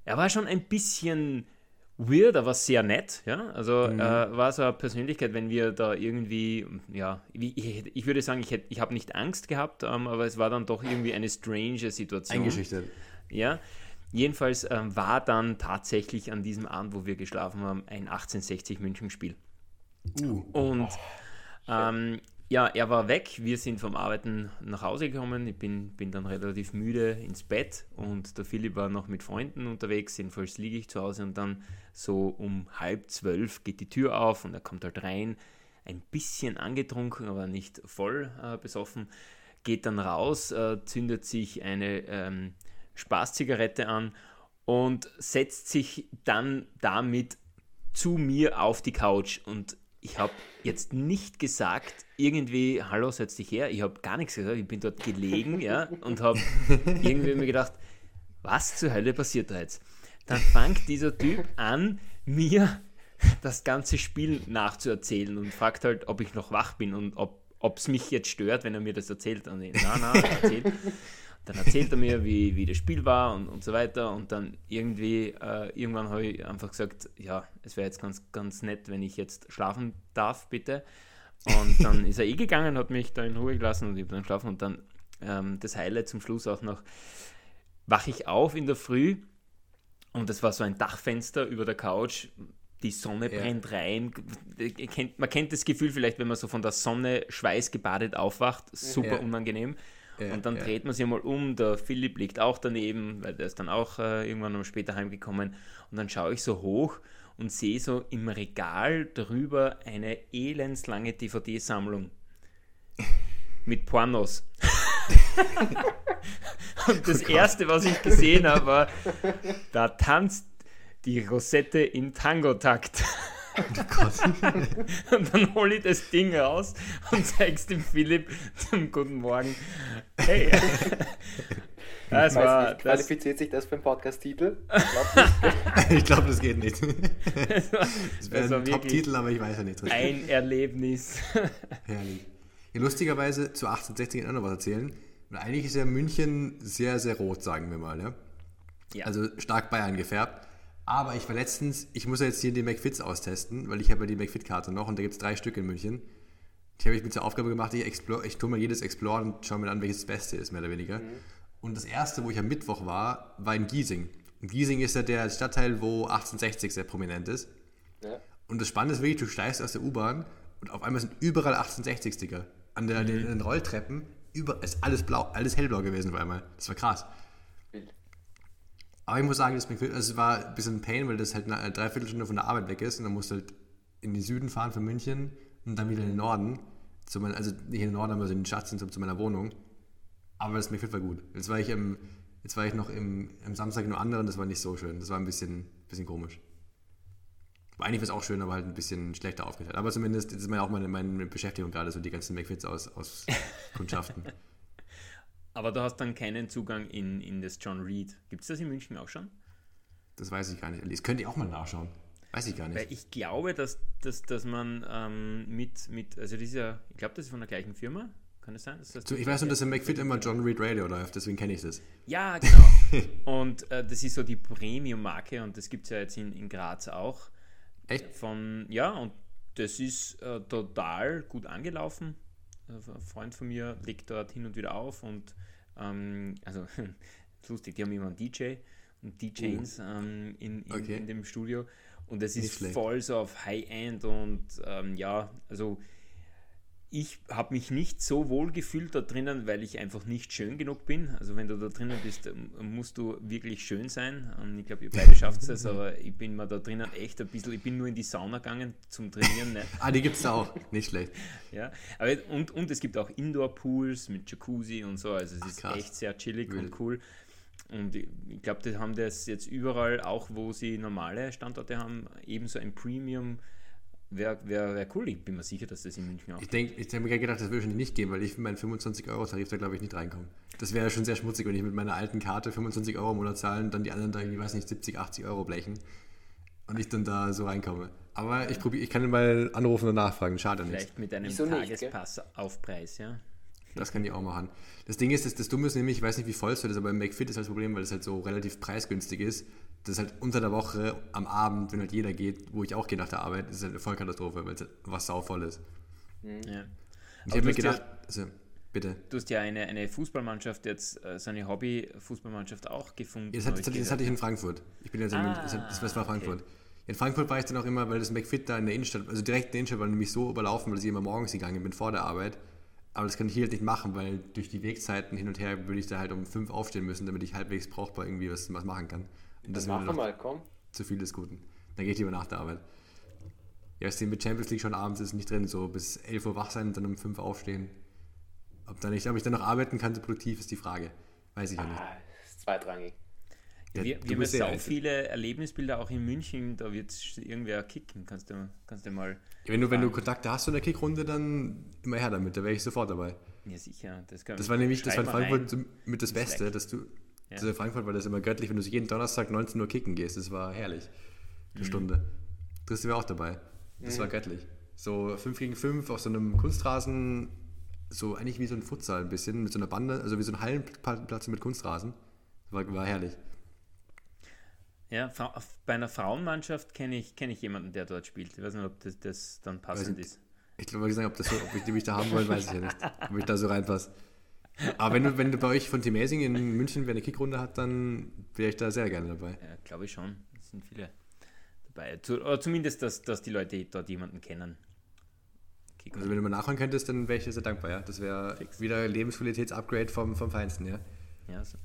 er war schon ein bisschen weird, aber sehr nett. Ja? Also mhm. äh, war so eine Persönlichkeit, wenn wir da irgendwie, ja, ich, ich würde sagen, ich, ich habe nicht Angst gehabt, ähm, aber es war dann doch irgendwie eine strange Situation. Eingeschüchtert. Ja. Jedenfalls ähm, war dann tatsächlich an diesem Abend, wo wir geschlafen haben, ein 1860 München-Spiel. Uh. Und oh. ähm, ja, er war weg. Wir sind vom Arbeiten nach Hause gekommen. Ich bin, bin dann relativ müde ins Bett und der Philipp war noch mit Freunden unterwegs. Jedenfalls liege ich zu Hause und dann so um halb zwölf geht die Tür auf und er kommt halt rein. Ein bisschen angetrunken, aber nicht voll äh, besoffen. Geht dann raus, äh, zündet sich eine ähm, Spaßzigarette an und setzt sich dann damit zu mir auf die Couch und ich habe jetzt nicht gesagt, irgendwie, hallo, setz dich her. Ich habe gar nichts gesagt. Ich bin dort gelegen ja, und habe irgendwie mir gedacht, was zur Hölle passiert da jetzt? Dann fängt dieser Typ an, mir das ganze Spiel nachzuerzählen und fragt halt, ob ich noch wach bin und ob es mich jetzt stört, wenn er mir das erzählt. Und ich, na, na, erzählt. Dann erzählt er mir, wie, wie das Spiel war und, und so weiter. Und dann irgendwie, äh, irgendwann habe ich einfach gesagt, ja, es wäre jetzt ganz, ganz nett, wenn ich jetzt schlafen darf, bitte. Und dann ist er eh gegangen, hat mich da in Ruhe gelassen und ich habe dann geschlafen. Und dann ähm, das Highlight zum Schluss auch noch, wache ich auf in der Früh und es war so ein Dachfenster über der Couch. Die Sonne brennt ja. rein. Man kennt das Gefühl vielleicht, wenn man so von der Sonne schweißgebadet aufwacht. Super ja. unangenehm. Ja, und dann ja. dreht man sich mal um, der Philipp liegt auch daneben, weil der ist dann auch äh, irgendwann später heimgekommen. Und dann schaue ich so hoch und sehe so im Regal drüber eine elendslange DVD-Sammlung mit Pornos. und das oh erste, was ich gesehen habe, war, da tanzt die Rosette in Tango-Takt. Oh und dann hole ich das Ding raus und zeig's dem Philipp zum Guten Morgen. Hey. Das war, nicht, qualifiziert das sich das für einen Podcast-Titel? Ich glaube, das geht nicht. Das, das wäre ein Top-Titel, aber ich weiß ja nicht. Ein Erlebnis. Herrlich. Ja, lustigerweise zu 1860 auch noch was erzählen. Und eigentlich ist ja München sehr, sehr rot, sagen wir mal. Ja? ja. Also stark Bayern gefärbt. Aber ich war letztens, ich muss ja jetzt hier die McFits austesten, weil ich habe ja die McFit-Karte noch und da gibt es drei Stück in München. Ich habe mich mit zur Aufgabe gemacht, ich, explore, ich tue mal jedes Explore und schaue mir an, welches das Beste ist, mehr oder weniger. Mhm. Und das erste, wo ich am Mittwoch war, war in Giesing. Und Giesing ist ja der Stadtteil, wo 1860 sehr prominent ist. Ja. Und das Spannende ist wirklich, du steigst aus der U-Bahn und auf einmal sind überall 1860-Sticker. An, der, mhm. den, den Rolltreppen über, ist alles blau, alles hellblau gewesen auf einmal. Das war krass. Aber ich muss sagen, das, also es war ein bisschen ein Pain, weil das halt eine Dreiviertelstunde von der Arbeit weg ist und dann musst du halt in den Süden fahren von München und dann wieder in den Norden. Zu mein, also nicht in den Norden, aber so in den Stadtzentrum zu meiner Wohnung. Aber das McFit war gut. Jetzt war ich, im, jetzt war ich noch im, im Samstag in einem anderen, das war nicht so schön. Das war ein bisschen, bisschen komisch. Eigentlich war es auch schön, aber halt ein bisschen schlechter aufgeteilt. Aber zumindest ist mir auch meine, meine Beschäftigung gerade so die ganzen McFits aus, aus Kundschaften. Aber du hast dann keinen Zugang in, in das John Reed. Gibt es das in München auch schon? Das weiß ich gar nicht. Das könnte ich auch mal nachschauen. Weiß ich gar nicht. Weil ich glaube, dass, dass, dass man ähm, mit, mit, also dieser, ich glaube, das ist von der gleichen Firma, Kann es sein? Das ich weiß nur, dass im McFit immer John Reed Radio läuft, deswegen kenne ich das. Ja, genau. und äh, das ist so die Premium-Marke und das gibt es ja jetzt in, in Graz auch. Echt? Von, ja, und das ist äh, total gut angelaufen. Äh, ein Freund von mir legt dort hin und wieder auf und ähm, also lustig, die haben immer einen DJ und DJs uh. ähm, in, in, okay. in, dem Studio und es ist voll so auf High-End und ähm, ja, also ich habe mich nicht so wohl gefühlt da drinnen, weil ich einfach nicht schön genug bin. Also wenn du da drinnen bist, ähm, musst du wirklich schön sein. Und ich glaube, ihr beide schafft es, aber ich bin mal da drinnen echt ein bisschen, ich bin nur in die Sauna gegangen zum Trainieren. Ne? ah, die gibt es auch, nicht schlecht. ja, aber und, und es gibt auch Indoor-Pools mit Jacuzzi und so, also es Ach, ist krass. echt sehr chillig Wild. und cool. Und ich, glaube, die haben das jetzt überall, auch wo sie normale Standorte haben, ebenso ein Premium- Wäre wär, wär cool, ich bin mir sicher, dass das in München auch Ich denke, ich habe mir gedacht, das würde schon nicht gehen, weil ich für meinen 25-Euro-Tarif da glaube ich nicht reinkomme. Das wäre schon sehr schmutzig, wenn ich mit meiner alten Karte 25 Euro im Monat zahlen, dann die anderen da, ich weiß nicht, 70, 80 Euro blechen und ich dann da so reinkomme. Aber ich probiere, ich kann ihn mal anrufen und nachfragen, schade nicht. Vielleicht mit einem Tagespass auf Preis, ja. Das kann ich auch machen. Das Ding ist, das, das Dumme ist nämlich, ich weiß nicht, wie voll es wird, aber im McFit ist halt das Problem, weil es halt so relativ preisgünstig ist das ist halt unter der Woche am Abend, wenn halt jeder geht, wo ich auch gehe nach der Arbeit, ist halt eine Vollkatastrophe, weil es halt was sauvoll ist. Mhm. Ja. Und ich habe mir gedacht, ja, also, bitte. Du hast ja eine, eine Fußballmannschaft jetzt, äh, so eine Hobby-Fußballmannschaft auch gefunden. Ja, das, hat, das, das, hatte ich in Frankfurt. Ich bin jetzt ah, in, das, das war Frankfurt. Okay. In Frankfurt war ich dann auch immer, weil das McFit da in der Innenstadt, also direkt in der Innenstadt war nämlich so überlaufen, weil ich immer morgens gegangen bin vor der Arbeit. Aber das kann ich hier halt nicht machen, weil durch die Wegzeiten hin und her würde ich da halt um fünf aufstehen müssen, damit ich halbwegs brauchbar irgendwie was, was machen kann. Das machen wir mal, komm. Zu viel des Guten. Dann gehe ich lieber nach der Arbeit. Ja, ich sehe mit Champions League schon abends ist nicht drin, so bis 11 Uhr wach sein und dann um 5 Uhr aufstehen. Ob, dann nicht, ob ich dann noch arbeiten kann, so produktiv ist die Frage. Weiß ich ja nicht. Ah, ist zweitrangig. Ja, wir, wir haben ja so viele Erlebnisbilder auch in München, da wird irgendwer kicken. Kannst du, kannst du mal. Ja, wenn, du, wenn du Kontakte hast zu einer Kickrunde, dann immer her damit, da wäre ich sofort dabei. Ja, sicher. Das, das war nämlich, das war in Frankfurt mit das Beste, dass du, ja. Also in Frankfurt war das immer göttlich, wenn du jeden Donnerstag 19 Uhr kicken gehst. Das war herrlich. Eine mhm. Stunde. Tristan war auch dabei. Das mhm. war göttlich. So 5 gegen 5 auf so einem Kunstrasen, so eigentlich wie so ein Futsal ein bisschen, mit so einer Bande, also wie so ein Hallenplatz mit Kunstrasen. Das war, war herrlich. Ja, bei einer Frauenmannschaft kenne ich, kenn ich jemanden, der dort spielt. Ich weiß nicht, ob das, das dann passend ist. Ich glaube, ob, das ob ich die mich da haben wollen, weiß ich ja nicht. Ob ich da so reinpasse. Aber wenn du, wenn du bei euch von Team Amazing in München wer eine Kickrunde hat, dann wäre ich da sehr gerne dabei. Ja, glaube ich schon. Es sind viele dabei. Oder zumindest, dass, dass die Leute dort jemanden kennen. Also wenn du mal nachhören könntest, dann wäre ich dir sehr dankbar, ja. Das wäre wieder Lebensqualitätsupgrade vom, vom Feinsten, ja. Ja, so.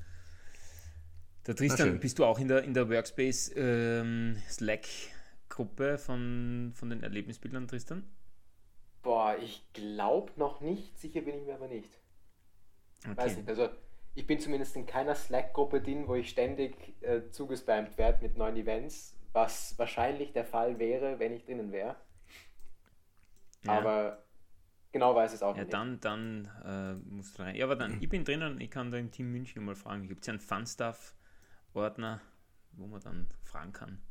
Da Tristan, bist du auch in der, in der Workspace ähm, Slack-Gruppe von, von den Erlebnisbildern, Tristan? Boah, ich glaube noch nicht, sicher bin ich mir aber nicht. Okay. Weiß nicht, also ich bin zumindest in keiner Slack-Gruppe drin, wo ich ständig äh, zugespammt werde mit neuen Events, was wahrscheinlich der Fall wäre, wenn ich drinnen wäre. Ja. Aber genau weiß es auch ja, nicht. Dann, dann äh, musst du rein. Ja, aber dann, ich bin drinnen, ich kann da im Team München mal fragen. Gibt es ja einen Fun-Stuff-Ordner, wo man dann fragen kann,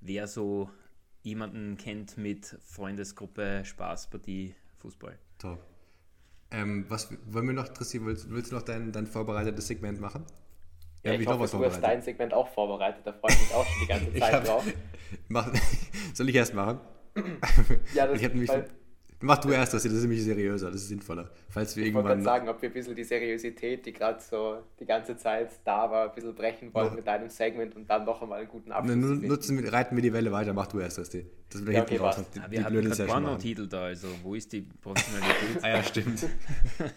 wer so jemanden kennt mit Freundesgruppe, Spaßpartie, Fußball. Top. Ähm, was wollen wir noch, Trissi, willst, willst, du noch dein, dein vorbereitetes Segment machen? Ja, ja ich hoffe, du hast dein Segment auch vorbereitet, da freue ich mich auch schon die ganze Zeit hab, drauf. Mach, soll ich erst machen? ja, das, ich weil, Mach du erst das, das ist nämlich seriöser, das ist sinnvoller. Falls wir ich irgendwann. wollte sagen, ob wir ein bisschen die Seriosität, die gerade so die ganze Zeit da war, ein bisschen brechen wollen mit deinem Segment und dann noch einmal einen guten Abschluss. Ne, nutzen, reiten wir die Welle weiter, mach du erst das. Das wird ja, okay, raus. Die, ja, wir die blöde Session Porno-Titel da, also wo ist die Professionalität? ah ja, stimmt. ja,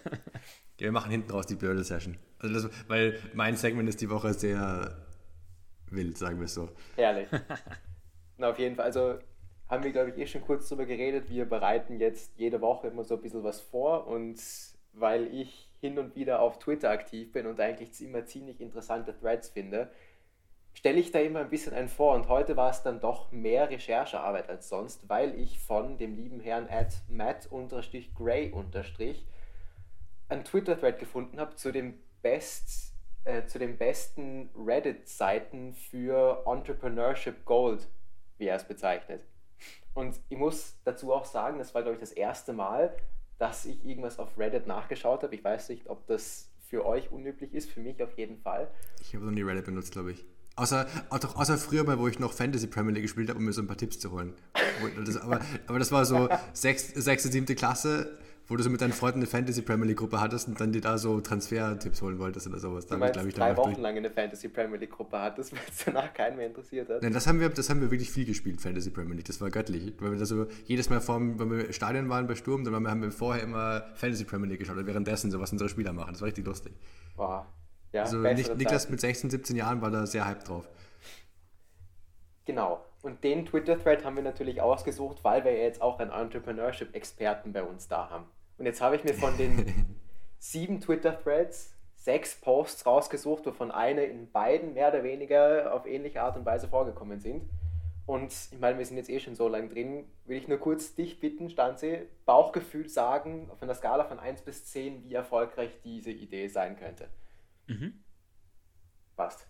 wir machen hinten raus die blöde Session. Also das, weil mein Segment ist die Woche sehr wild, sagen wir es so. Herrlich. Na, auf jeden Fall. Also haben wir, glaube ich, eh schon kurz darüber geredet. Wir bereiten jetzt jede Woche immer so ein bisschen was vor und weil ich hin und wieder auf Twitter aktiv bin und eigentlich immer ziemlich interessante Threads finde, stelle ich da immer ein bisschen einen vor und heute war es dann doch mehr Recherchearbeit als sonst, weil ich von dem lieben Herrn at matt-gray- einen Twitter-Thread gefunden habe zu dem Best äh, zu den besten Reddit-Seiten für Entrepreneurship Gold, wie er es bezeichnet. Und ich muss dazu auch sagen, das war, glaube ich, das erste Mal, dass ich irgendwas auf Reddit nachgeschaut habe. Ich weiß nicht, ob das für euch unüblich ist, für mich auf jeden Fall. Ich habe noch nie Reddit benutzt, glaube ich. Außer, außer, außer früher mal, wo ich noch Fantasy Premier League gespielt habe, um mir so ein paar Tipps zu holen. Das, aber, aber das war so sechste, sechste, siebte Klasse wo du so mit deinen Freunden eine Fantasy Premier League Gruppe hattest und dann dir da so Transfer-Tipps holen wolltest oder sowas. Du meinst, ich, drei Wochen durch... lang eine Fantasy Premier League Gruppe hattest, weil es danach keinen mehr interessiert hat? Nein, das haben, wir, das haben wir wirklich viel gespielt, Fantasy Premier League. Das war göttlich. Weil wir da so jedes Mal, vor, wenn wir im Stadion waren bei Sturm, dann haben wir vorher immer Fantasy Premier League geschaut und währenddessen so, was unsere Spieler machen. Das war richtig lustig. Wow. Ja, also Niklas mit 16, 17 Jahren war da sehr hyped drauf. Genau. Und den Twitter-Thread haben wir natürlich ausgesucht, weil wir jetzt auch einen Entrepreneurship-Experten bei uns da haben. Und jetzt habe ich mir von den sieben Twitter-Threads sechs Posts rausgesucht, wovon eine in beiden mehr oder weniger auf ähnliche Art und Weise vorgekommen sind. Und ich meine, wir sind jetzt eh schon so lang drin. Will ich nur kurz dich bitten, Stanzi, Bauchgefühl sagen, auf einer Skala von 1 bis 10, wie erfolgreich diese Idee sein könnte. Mhm. Passt.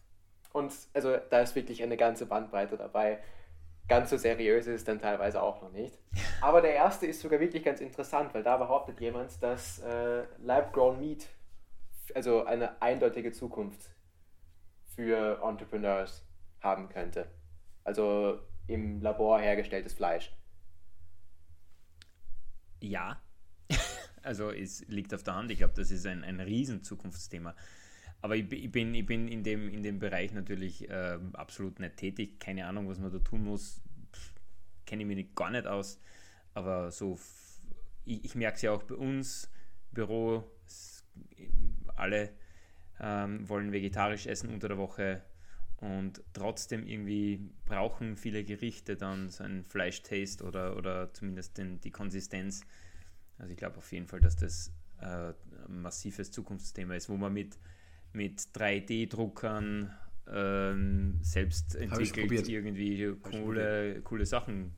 Und also da ist wirklich eine ganze Bandbreite dabei. Ganz so seriös ist es dann teilweise auch noch nicht. Aber der erste ist sogar wirklich ganz interessant, weil da behauptet jemand, dass äh, Lab-Grown Meat also eine eindeutige Zukunft für Entrepreneurs haben könnte. Also im Labor hergestelltes Fleisch. Ja, also es liegt auf der Hand. Ich glaube, das ist ein, ein riesen Zukunftsthema. Aber ich, ich, bin, ich bin in dem, in dem Bereich natürlich äh, absolut nicht tätig. Keine Ahnung, was man da tun muss. Kenne ich mich nicht, gar nicht aus. Aber so, ich, ich merke es ja auch bei uns, Büro, es, alle ähm, wollen vegetarisch essen unter der Woche und trotzdem irgendwie brauchen viele Gerichte dann so ein Fleischtaste oder, oder zumindest den, die Konsistenz. Also ich glaube auf jeden Fall, dass das äh, ein massives Zukunftsthema ist, wo man mit mit 3D-Druckern ähm, selbst entwickelt irgendwie coole, coole Sachen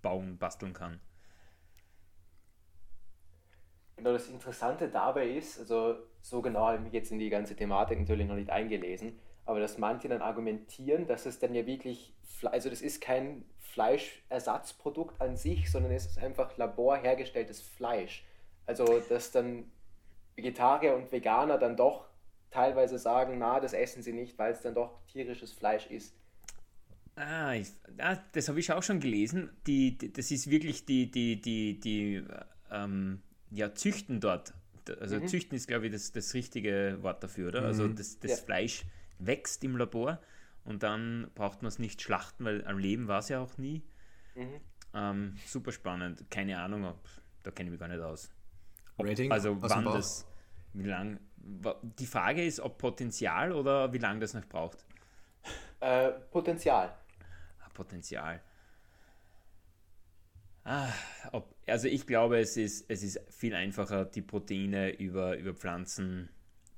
bauen, basteln kann. Genau, das Interessante dabei ist, also so genau habe ich mich jetzt in die ganze Thematik natürlich noch nicht eingelesen, aber dass manche dann argumentieren, dass es dann ja wirklich, also das ist kein Fleischersatzprodukt an sich, sondern es ist einfach laborhergestelltes Fleisch. Also dass dann Vegetarier und Veganer dann doch teilweise sagen, na, das essen sie nicht, weil es dann doch tierisches Fleisch ist. Ah, ich, ah das habe ich auch schon gelesen. Die, die, das ist wirklich die, die, die, die ähm, ja, züchten dort. Also mhm. züchten ist, glaube ich, das, das richtige Wort dafür, oder? Also mhm. Also das, das ja. Fleisch wächst im Labor und dann braucht man es nicht schlachten, weil am Leben war es ja auch nie. Mhm. Ähm, super spannend. Keine Ahnung, ob, da kenne ich mich gar nicht aus. Ob, Rating also wann das, wie lang, die Frage ist, ob Potenzial oder wie lange das noch braucht. Äh, Potenzial. Ah, Potenzial. Ah, ob, also ich glaube, es ist, es ist viel einfacher, die Proteine über, über Pflanzen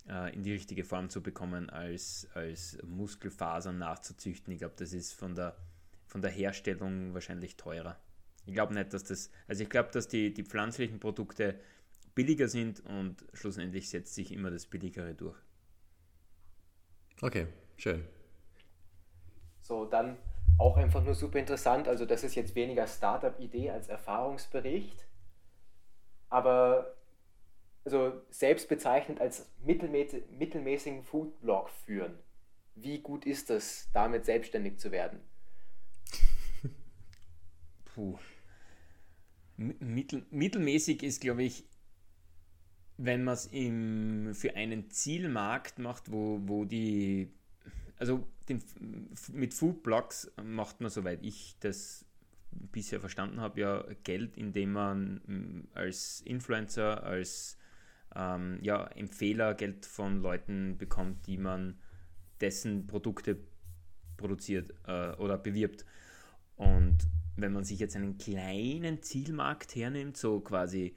äh, in die richtige Form zu bekommen, als, als Muskelfasern nachzuzüchten. Ich glaube, das ist von der, von der Herstellung wahrscheinlich teurer. Ich glaube nicht, dass das, also ich glaube, dass die, die pflanzlichen Produkte billiger sind und schlussendlich setzt sich immer das Billigere durch. Okay, schön. So, dann auch einfach nur super interessant. Also, das ist jetzt weniger Startup-Idee als Erfahrungsbericht, aber also selbst bezeichnet als mittelmäßig, mittelmäßigen Foodblog führen. Wie gut ist es, damit selbstständig zu werden? Puh. Mittel, mittelmäßig ist, glaube ich, wenn man es für einen Zielmarkt macht, wo, wo die, also den, mit Foodblogs macht man, soweit ich das bisher verstanden habe, ja Geld, indem man mm, als Influencer, als ähm, ja, Empfehler Geld von Leuten bekommt, die man dessen Produkte produziert äh, oder bewirbt. Und wenn man sich jetzt einen kleinen Zielmarkt hernimmt, so quasi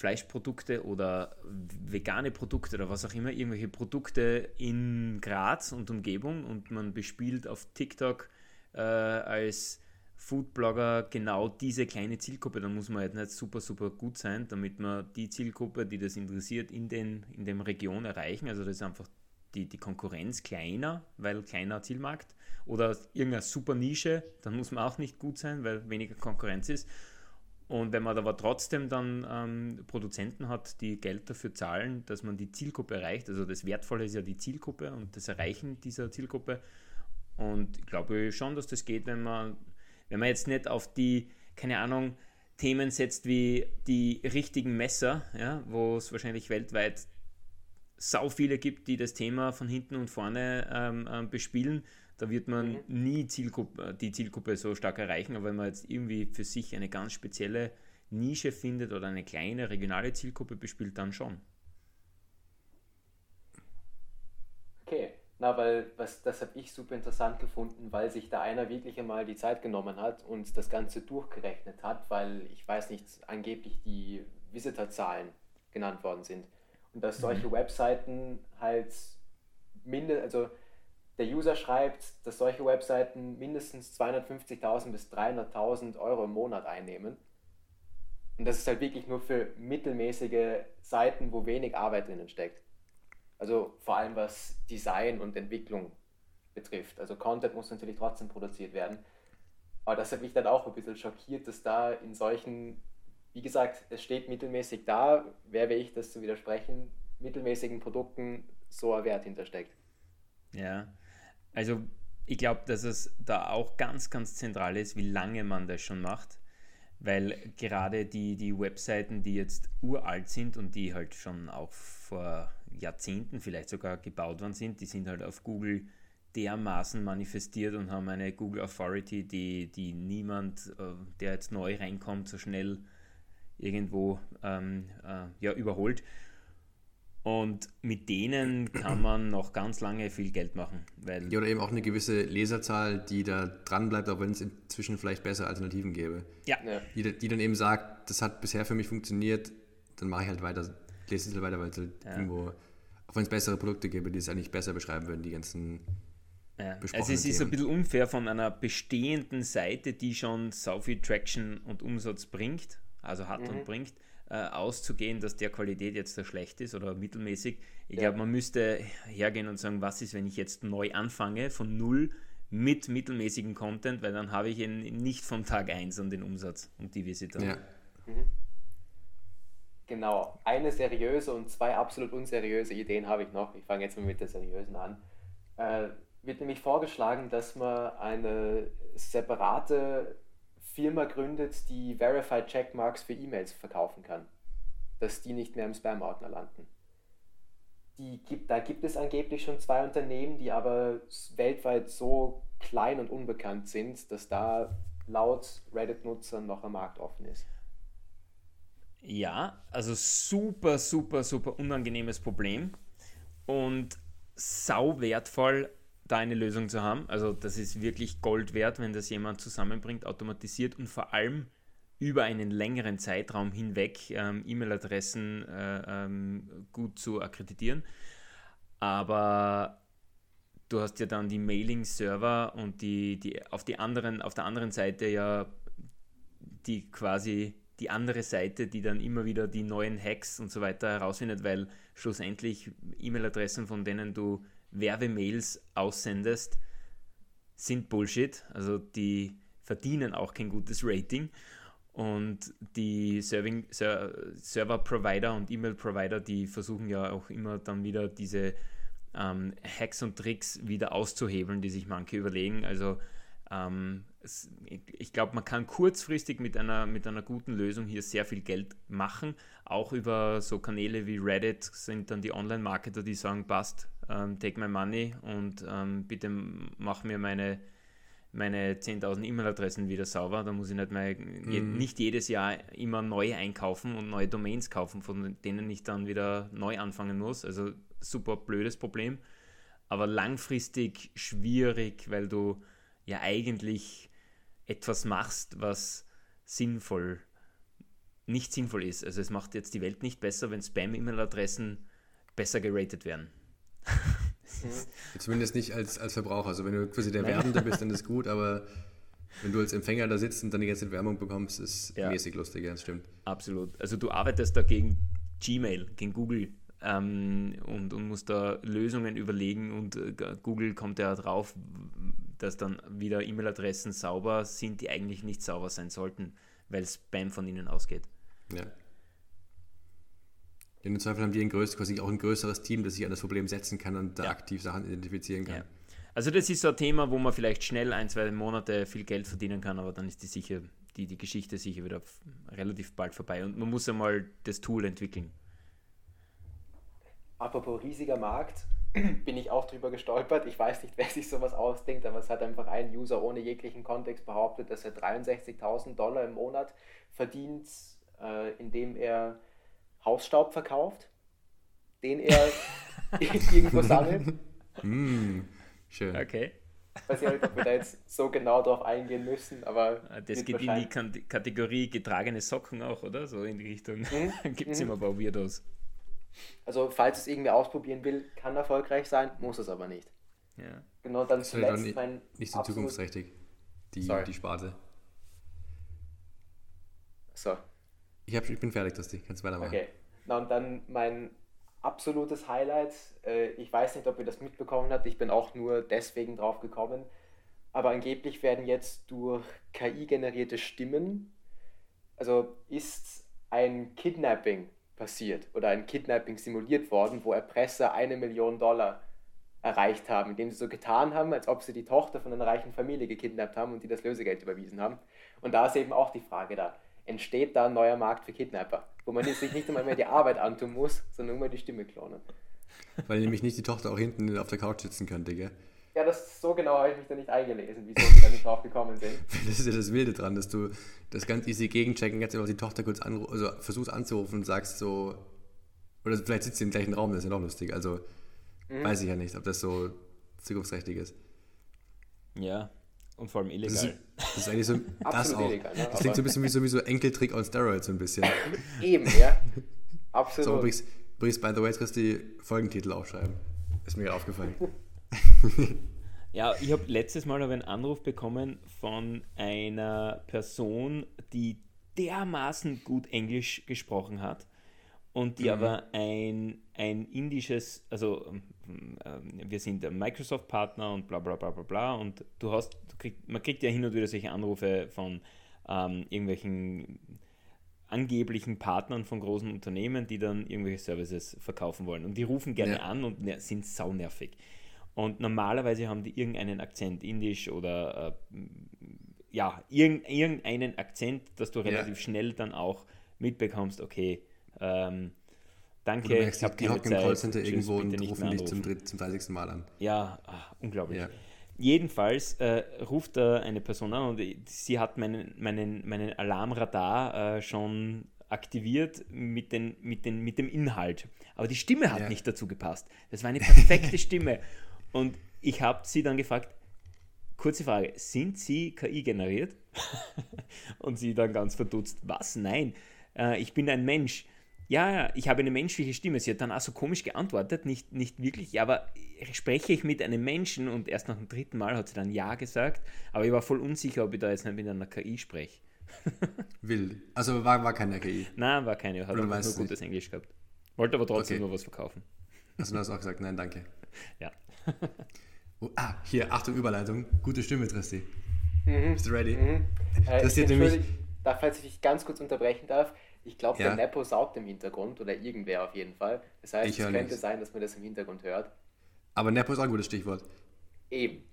Fleischprodukte oder vegane Produkte oder was auch immer, irgendwelche Produkte in Graz und Umgebung und man bespielt auf TikTok äh, als Foodblogger genau diese kleine Zielgruppe, dann muss man halt nicht super, super gut sein, damit man die Zielgruppe, die das interessiert, in, den, in dem Region erreichen. Also das ist einfach die, die Konkurrenz kleiner, weil kleiner Zielmarkt. Oder irgendeine super Nische, dann muss man auch nicht gut sein, weil weniger Konkurrenz ist. Und wenn man aber trotzdem dann ähm, Produzenten hat, die Geld dafür zahlen, dass man die Zielgruppe erreicht, also das Wertvolle ist ja die Zielgruppe und das Erreichen dieser Zielgruppe. Und ich glaube schon, dass das geht, wenn man, wenn man jetzt nicht auf die, keine Ahnung, Themen setzt wie die richtigen Messer, ja, wo es wahrscheinlich weltweit sau viele gibt, die das Thema von hinten und vorne ähm, ähm, bespielen, da wird man mhm. nie Zielgruppe, die Zielgruppe so stark erreichen, aber wenn man jetzt irgendwie für sich eine ganz spezielle Nische findet oder eine kleine regionale Zielgruppe bespielt, dann schon. Okay, na, weil was, das habe ich super interessant gefunden, weil sich da einer wirklich einmal die Zeit genommen hat und das Ganze durchgerechnet hat, weil ich weiß nicht, angeblich die Visitorzahlen genannt worden sind. Und dass solche mhm. Webseiten halt mindestens, also der User schreibt, dass solche Webseiten mindestens 250.000 bis 300.000 Euro im Monat einnehmen. Und das ist halt wirklich nur für mittelmäßige Seiten, wo wenig Arbeit drinnen steckt. Also vor allem was Design und Entwicklung betrifft. Also Content muss natürlich trotzdem produziert werden. Aber das hat mich dann auch ein bisschen schockiert, dass da in solchen, wie gesagt, es steht mittelmäßig da, wer wäre ich, das zu widersprechen, mittelmäßigen Produkten so ein Wert hintersteckt. Ja, also ich glaube, dass es da auch ganz, ganz zentral ist, wie lange man das schon macht. Weil gerade die, die Webseiten, die jetzt uralt sind und die halt schon auch vor Jahrzehnten vielleicht sogar gebaut worden sind, die sind halt auf Google dermaßen manifestiert und haben eine Google Authority, die, die niemand, äh, der jetzt neu reinkommt, so schnell irgendwo ähm, äh, ja, überholt. Und mit denen kann man noch ganz lange viel Geld machen. Weil ja, oder eben auch eine gewisse Leserzahl, die da dran bleibt, auch wenn es inzwischen vielleicht bessere Alternativen gäbe. Ja. Die, die dann eben sagt, das hat bisher für mich funktioniert, dann mache ich halt weiter, lese es halt weiter, weil es halt ja. irgendwo, auch wenn es bessere Produkte gäbe, die es eigentlich besser beschreiben würden, die ganzen ja. Also es ist Themen. ein bisschen unfair von einer bestehenden Seite, die schon so viel Traction und Umsatz bringt, also hat mhm. und bringt, äh, auszugehen, dass der Qualität jetzt da schlecht ist oder mittelmäßig. Ich ja. glaube, man müsste hergehen und sagen, was ist, wenn ich jetzt neu anfange von null mit mittelmäßigem Content, weil dann habe ich ihn nicht von Tag 1 an den Umsatz und die Visitor. Ja. Mhm. Genau, eine seriöse und zwei absolut unseriöse Ideen habe ich noch. Ich fange jetzt mal mit der seriösen an. Äh, wird nämlich vorgeschlagen, dass man eine separate Firma gründet, die Verified Checkmarks für E-Mails verkaufen kann, dass die nicht mehr im Spam-Ordner landen. Die gibt, da gibt es angeblich schon zwei Unternehmen, die aber weltweit so klein und unbekannt sind, dass da laut Reddit-Nutzern noch ein Markt offen ist. Ja, also super, super, super unangenehmes Problem und sau wertvoll da eine Lösung zu haben. Also das ist wirklich Gold wert, wenn das jemand zusammenbringt, automatisiert und vor allem über einen längeren Zeitraum hinweg ähm, E-Mail-Adressen äh, ähm, gut zu akkreditieren. Aber du hast ja dann die Mailing-Server und die, die auf die anderen, auf der anderen Seite ja die quasi die andere Seite, die dann immer wieder die neuen Hacks und so weiter herausfindet, weil schlussendlich E-Mail-Adressen, von denen du Werbemails aussendest, sind Bullshit. Also die verdienen auch kein gutes Rating. Und die Serving, Server-Provider und E-Mail-Provider, die versuchen ja auch immer dann wieder diese ähm, Hacks und Tricks wieder auszuhebeln, die sich manche überlegen. Also ähm, es, ich glaube, man kann kurzfristig mit einer, mit einer guten Lösung hier sehr viel Geld machen. Auch über so Kanäle wie Reddit sind dann die Online-Marketer, die sagen, passt, ähm, take my money und ähm, bitte mach mir meine, meine 10.000 E-Mail-Adressen wieder sauber. Da muss ich nicht, mehr, mhm. nicht jedes Jahr immer neu einkaufen und neue Domains kaufen, von denen ich dann wieder neu anfangen muss. Also super blödes Problem, aber langfristig schwierig, weil du ja eigentlich etwas machst, was sinnvoll nicht sinnvoll ist. Also es macht jetzt die Welt nicht besser, wenn Spam-E-Mail-Adressen besser geratet werden. Zumindest nicht als, als Verbraucher. Also wenn du quasi der Werbende bist, dann ist gut, aber wenn du als Empfänger da sitzt und dann die ganze Werbung bekommst, ist ja. mäßig lustig, ja, das stimmt. Absolut. Also du arbeitest da gegen Gmail, gegen Google ähm, und, und musst da Lösungen überlegen und äh, Google kommt ja drauf, dass dann wieder E-Mail-Adressen sauber sind, die eigentlich nicht sauber sein sollten, weil Spam von ihnen ausgeht. Ja. In den Zweifel haben die ein größ quasi auch ein größeres Team, das sich an das Problem setzen kann und da Ja. aktiv Sachen identifizieren kann. Ja. Also das ist so ein Thema, wo man vielleicht schnell ein, zwei Monate viel Geld verdienen kann, aber dann ist die sicher, die, die Geschichte sicher wieder relativ bald vorbei. Und man muss einmal das Tool entwickeln. Apropos riesiger Markt, bin ich auch drüber gestolpert. Ich weiß nicht, wer sich sowas ausdenkt, aber es hat einfach ein User ohne jeglichen Kontext behauptet, dass er 63.000 Dollar im Monat verdient, äh, indem er Hausstaub verkauft, den er irgendwo sammelt. Mm, schön. Okay. Ich weiß nicht, ob wir da jetzt so genau drauf eingehen müssen, aber Das wird geht in die Kategorie getragene Socken auch, oder? So in die Richtung. Mhm. Gibt es Mhm. immer ein paar Weirdos. Also, falls es irgendwie ausprobieren will, kann erfolgreich sein, muss es aber nicht. Ja. Genau, dann Das dann zuletzt nicht, mein nicht so zukunftsträchtig, die, Sorry. die Sparte. So, Ich, hab, ich bin fertig, Tosti. Kannst weitermachen. okay. Na und dann mein absolutes Highlight. Äh, ich weiß nicht, ob ihr das mitbekommen habt. Ich bin auch nur deswegen drauf gekommen. Aber angeblich werden jetzt durch KI generierte Stimmen, also ist ein Kidnapping passiert oder ein Kidnapping simuliert worden, wo Erpresser eine Million Dollar erreicht haben, indem sie so getan haben, als ob sie die Tochter von einer reichen Familie gekidnappt haben und die das Lösegeld überwiesen haben. Und da ist eben auch die Frage da, entsteht da ein neuer Markt für Kidnapper, wo man sich nicht einmal mehr die Arbeit antun muss, sondern nur mal die Stimme klonen. Weil nämlich nicht die Tochter auch hinten auf der Couch sitzen könnte, gell? Ja, das so genau habe ich mich da nicht eingelesen, wieso wir da nicht drauf gekommen sind. Das ist ja das Wilde dran, dass du das ganz easy gegenchecken kannst, einfach die Tochter kurz anru also versuchst anzurufen und sagst so, oder vielleicht sitzt sie im gleichen Raum, das ist ja noch lustig. Also Mhm. weiß ich ja nicht, ob das so zukunftsträchtig ist. ja, und vor allem Das ist, illegal. das ist eigentlich so, das Absolut auch. illegal, ne? Das klingt so ein bisschen wie so, wie so Enkeltrick on Steroids so ein bisschen. Eben, ja. So, Absolut. übrigens, übrigens, by the way, jetzt kannst du die Folgentitel aufschreiben. Ist mir aufgefallen. Ja, ich habe letztes Mal hab einen Anruf bekommen von einer Person, die dermaßen gut Englisch gesprochen hat und die aber ein, ein indisches, also wir sind Microsoft-Partner und bla bla bla bla bla und du hast, du krieg, man kriegt ja hin und wieder solche Anrufe von ähm, irgendwelchen angeblichen Partnern von großen Unternehmen, die dann irgendwelche Services verkaufen wollen. Und die rufen gerne Ja. an und ner- sind saunervig. Und normalerweise haben die irgendeinen Akzent, indisch oder äh, ja, irgend, irgendeinen Akzent, dass du Ja. relativ schnell dann auch mitbekommst, okay, ähm, danke, merkst, ich habe keine hocken Zeit, Callcenter tschüss, irgendwo und rufen dich zum, anrufen. dritt, zum 30. Mal an. Ja, ah, unglaublich. Ja. Jedenfalls äh, ruft da eine Person an und sie hat meinen, meinen, meinen Alarmradar äh, schon aktiviert mit, den, mit, den, mit dem Inhalt. Aber die Stimme hat Ja. nicht dazu gepasst. Das war eine perfekte Stimme. Und ich habe sie dann gefragt, kurze Frage, sind Sie KI generiert? und sie dann ganz verdutzt, was? Nein, äh, ich bin ein Mensch. Ja, ja, ich habe eine menschliche Stimme. Sie hat dann auch so komisch geantwortet, nicht, nicht wirklich, ja, aber spreche ich mit einem Menschen und erst nach dem dritten Mal hat sie dann Ja gesagt, aber ich war voll unsicher, ob ich da jetzt nicht mit einer KI spreche. Wild. Also war, war keine KI. Nein, war keine, hat Oder nur gutes Englisch gehabt. Wollte aber trotzdem Okay. nur was verkaufen. Also du hast auch gesagt, nein, danke. Ja. Oh, ah, hier, Achtung, Überleitung. Gute Stimme, Tristi. Mhm. Bist du ready? Mhm. Äh, hier nämlich- entschuldige, da, falls ich dich ganz kurz unterbrechen darf, ich glaube, Ja. der Nepo saugt im Hintergrund oder irgendwer auf jeden Fall. Das heißt, Ich es könnte nichts. sein, dass man das im Hintergrund hört. Aber Nepo ist auch ein gutes Stichwort. Eben.